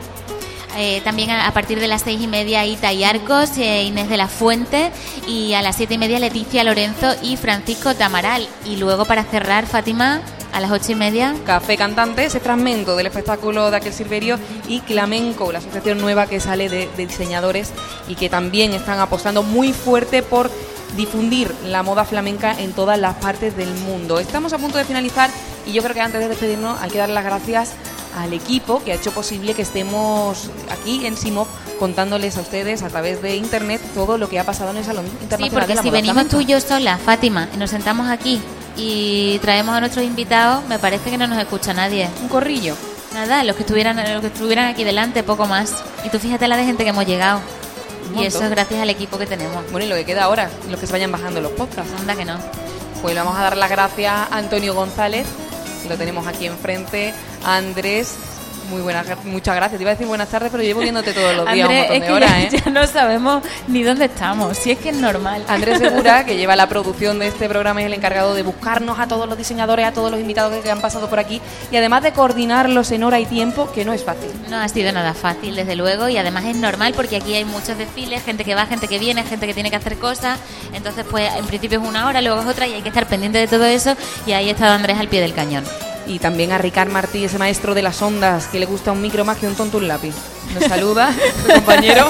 Eh, también a, a partir de las seis y media Ita y Arcos, eh, Inés de la Fuente y a las siete y media Leticia Lorenzo y Francisco Tamaral. Y luego para cerrar, Fátima, a las ocho y media. Café Cantante, ese fragmento del espectáculo de aquel Silverio y Clamenco, la asociación nueva que sale de, de diseñadores y que también están apostando muy fuerte por difundir la moda flamenca en todas las partes del mundo. Estamos a punto de finalizar y yo creo que antes de despedirnos hay que dar las gracias al equipo que ha hecho posible que estemos aquí en Simov contándoles a ustedes a través de internet todo lo que ha pasado en el Salón Sí, porque de la si Moda venimos Flamenca. tú y yo sola, Fátima, y nos sentamos aquí y traemos a nuestros invitados, me parece que no nos escucha nadie. Un corrillo. Nada, los que estuvieran, los que estuvieran aquí delante, poco más. Y tú fíjate la de gente que hemos llegado. Y eso es gracias al equipo que tenemos. Bueno, y lo que queda ahora, los que se vayan bajando los podcasts. Anda que no. Pues le vamos a dar las gracias a Antonio González, lo tenemos aquí enfrente, Andrés. Muy buenas, muchas gracias. Te iba a decir buenas tardes, pero llevo viéndote todos los días Andrés, un montón es de que horas, ya, ¿eh? ya no sabemos ni dónde estamos, si es que es normal. Andrés Segura, que lleva la producción de este programa, es el encargado de buscarnos a todos los diseñadores, a todos los invitados que han pasado por aquí y además de coordinarlos en hora y tiempo, que no es fácil. No ha sido nada fácil, desde luego, y además es normal porque aquí hay muchos desfiles, gente que va, gente que viene, gente que tiene que hacer cosas. Entonces, pues en principio es una hora, luego es otra y hay que estar pendiente de todo eso. Y ahí ha estado Andrés al pie del cañón. Y también a Ricard Martí, ese maestro de las ondas, que le gusta un micro más que un tonto un lápiz. Nos saluda, su compañero.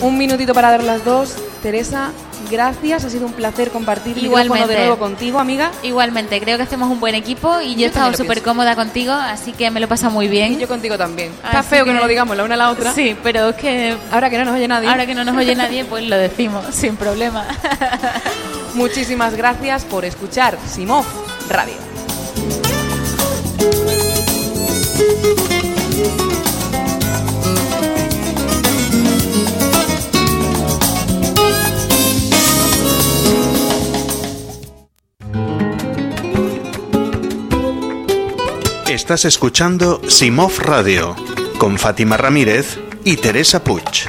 Un minutito para dar las dos. Teresa, gracias. Ha sido un placer compartir micrófono Igualmente. de nuevo contigo, amiga. Igualmente, creo que hacemos un buen equipo y yo, Yo he estado súper cómoda contigo, así que me lo he pasado muy bien. Y yo contigo también. Está feo que... no lo digamos la una a la otra. Sí, pero es que Ahora que no nos oye nadie. ahora que no nos oye nadie, pues lo decimos sin problema. Muchísimas gracias por escuchar Simov Radio. Estás escuchando Simov Radio con Fátima Ramírez y Teresa Puig.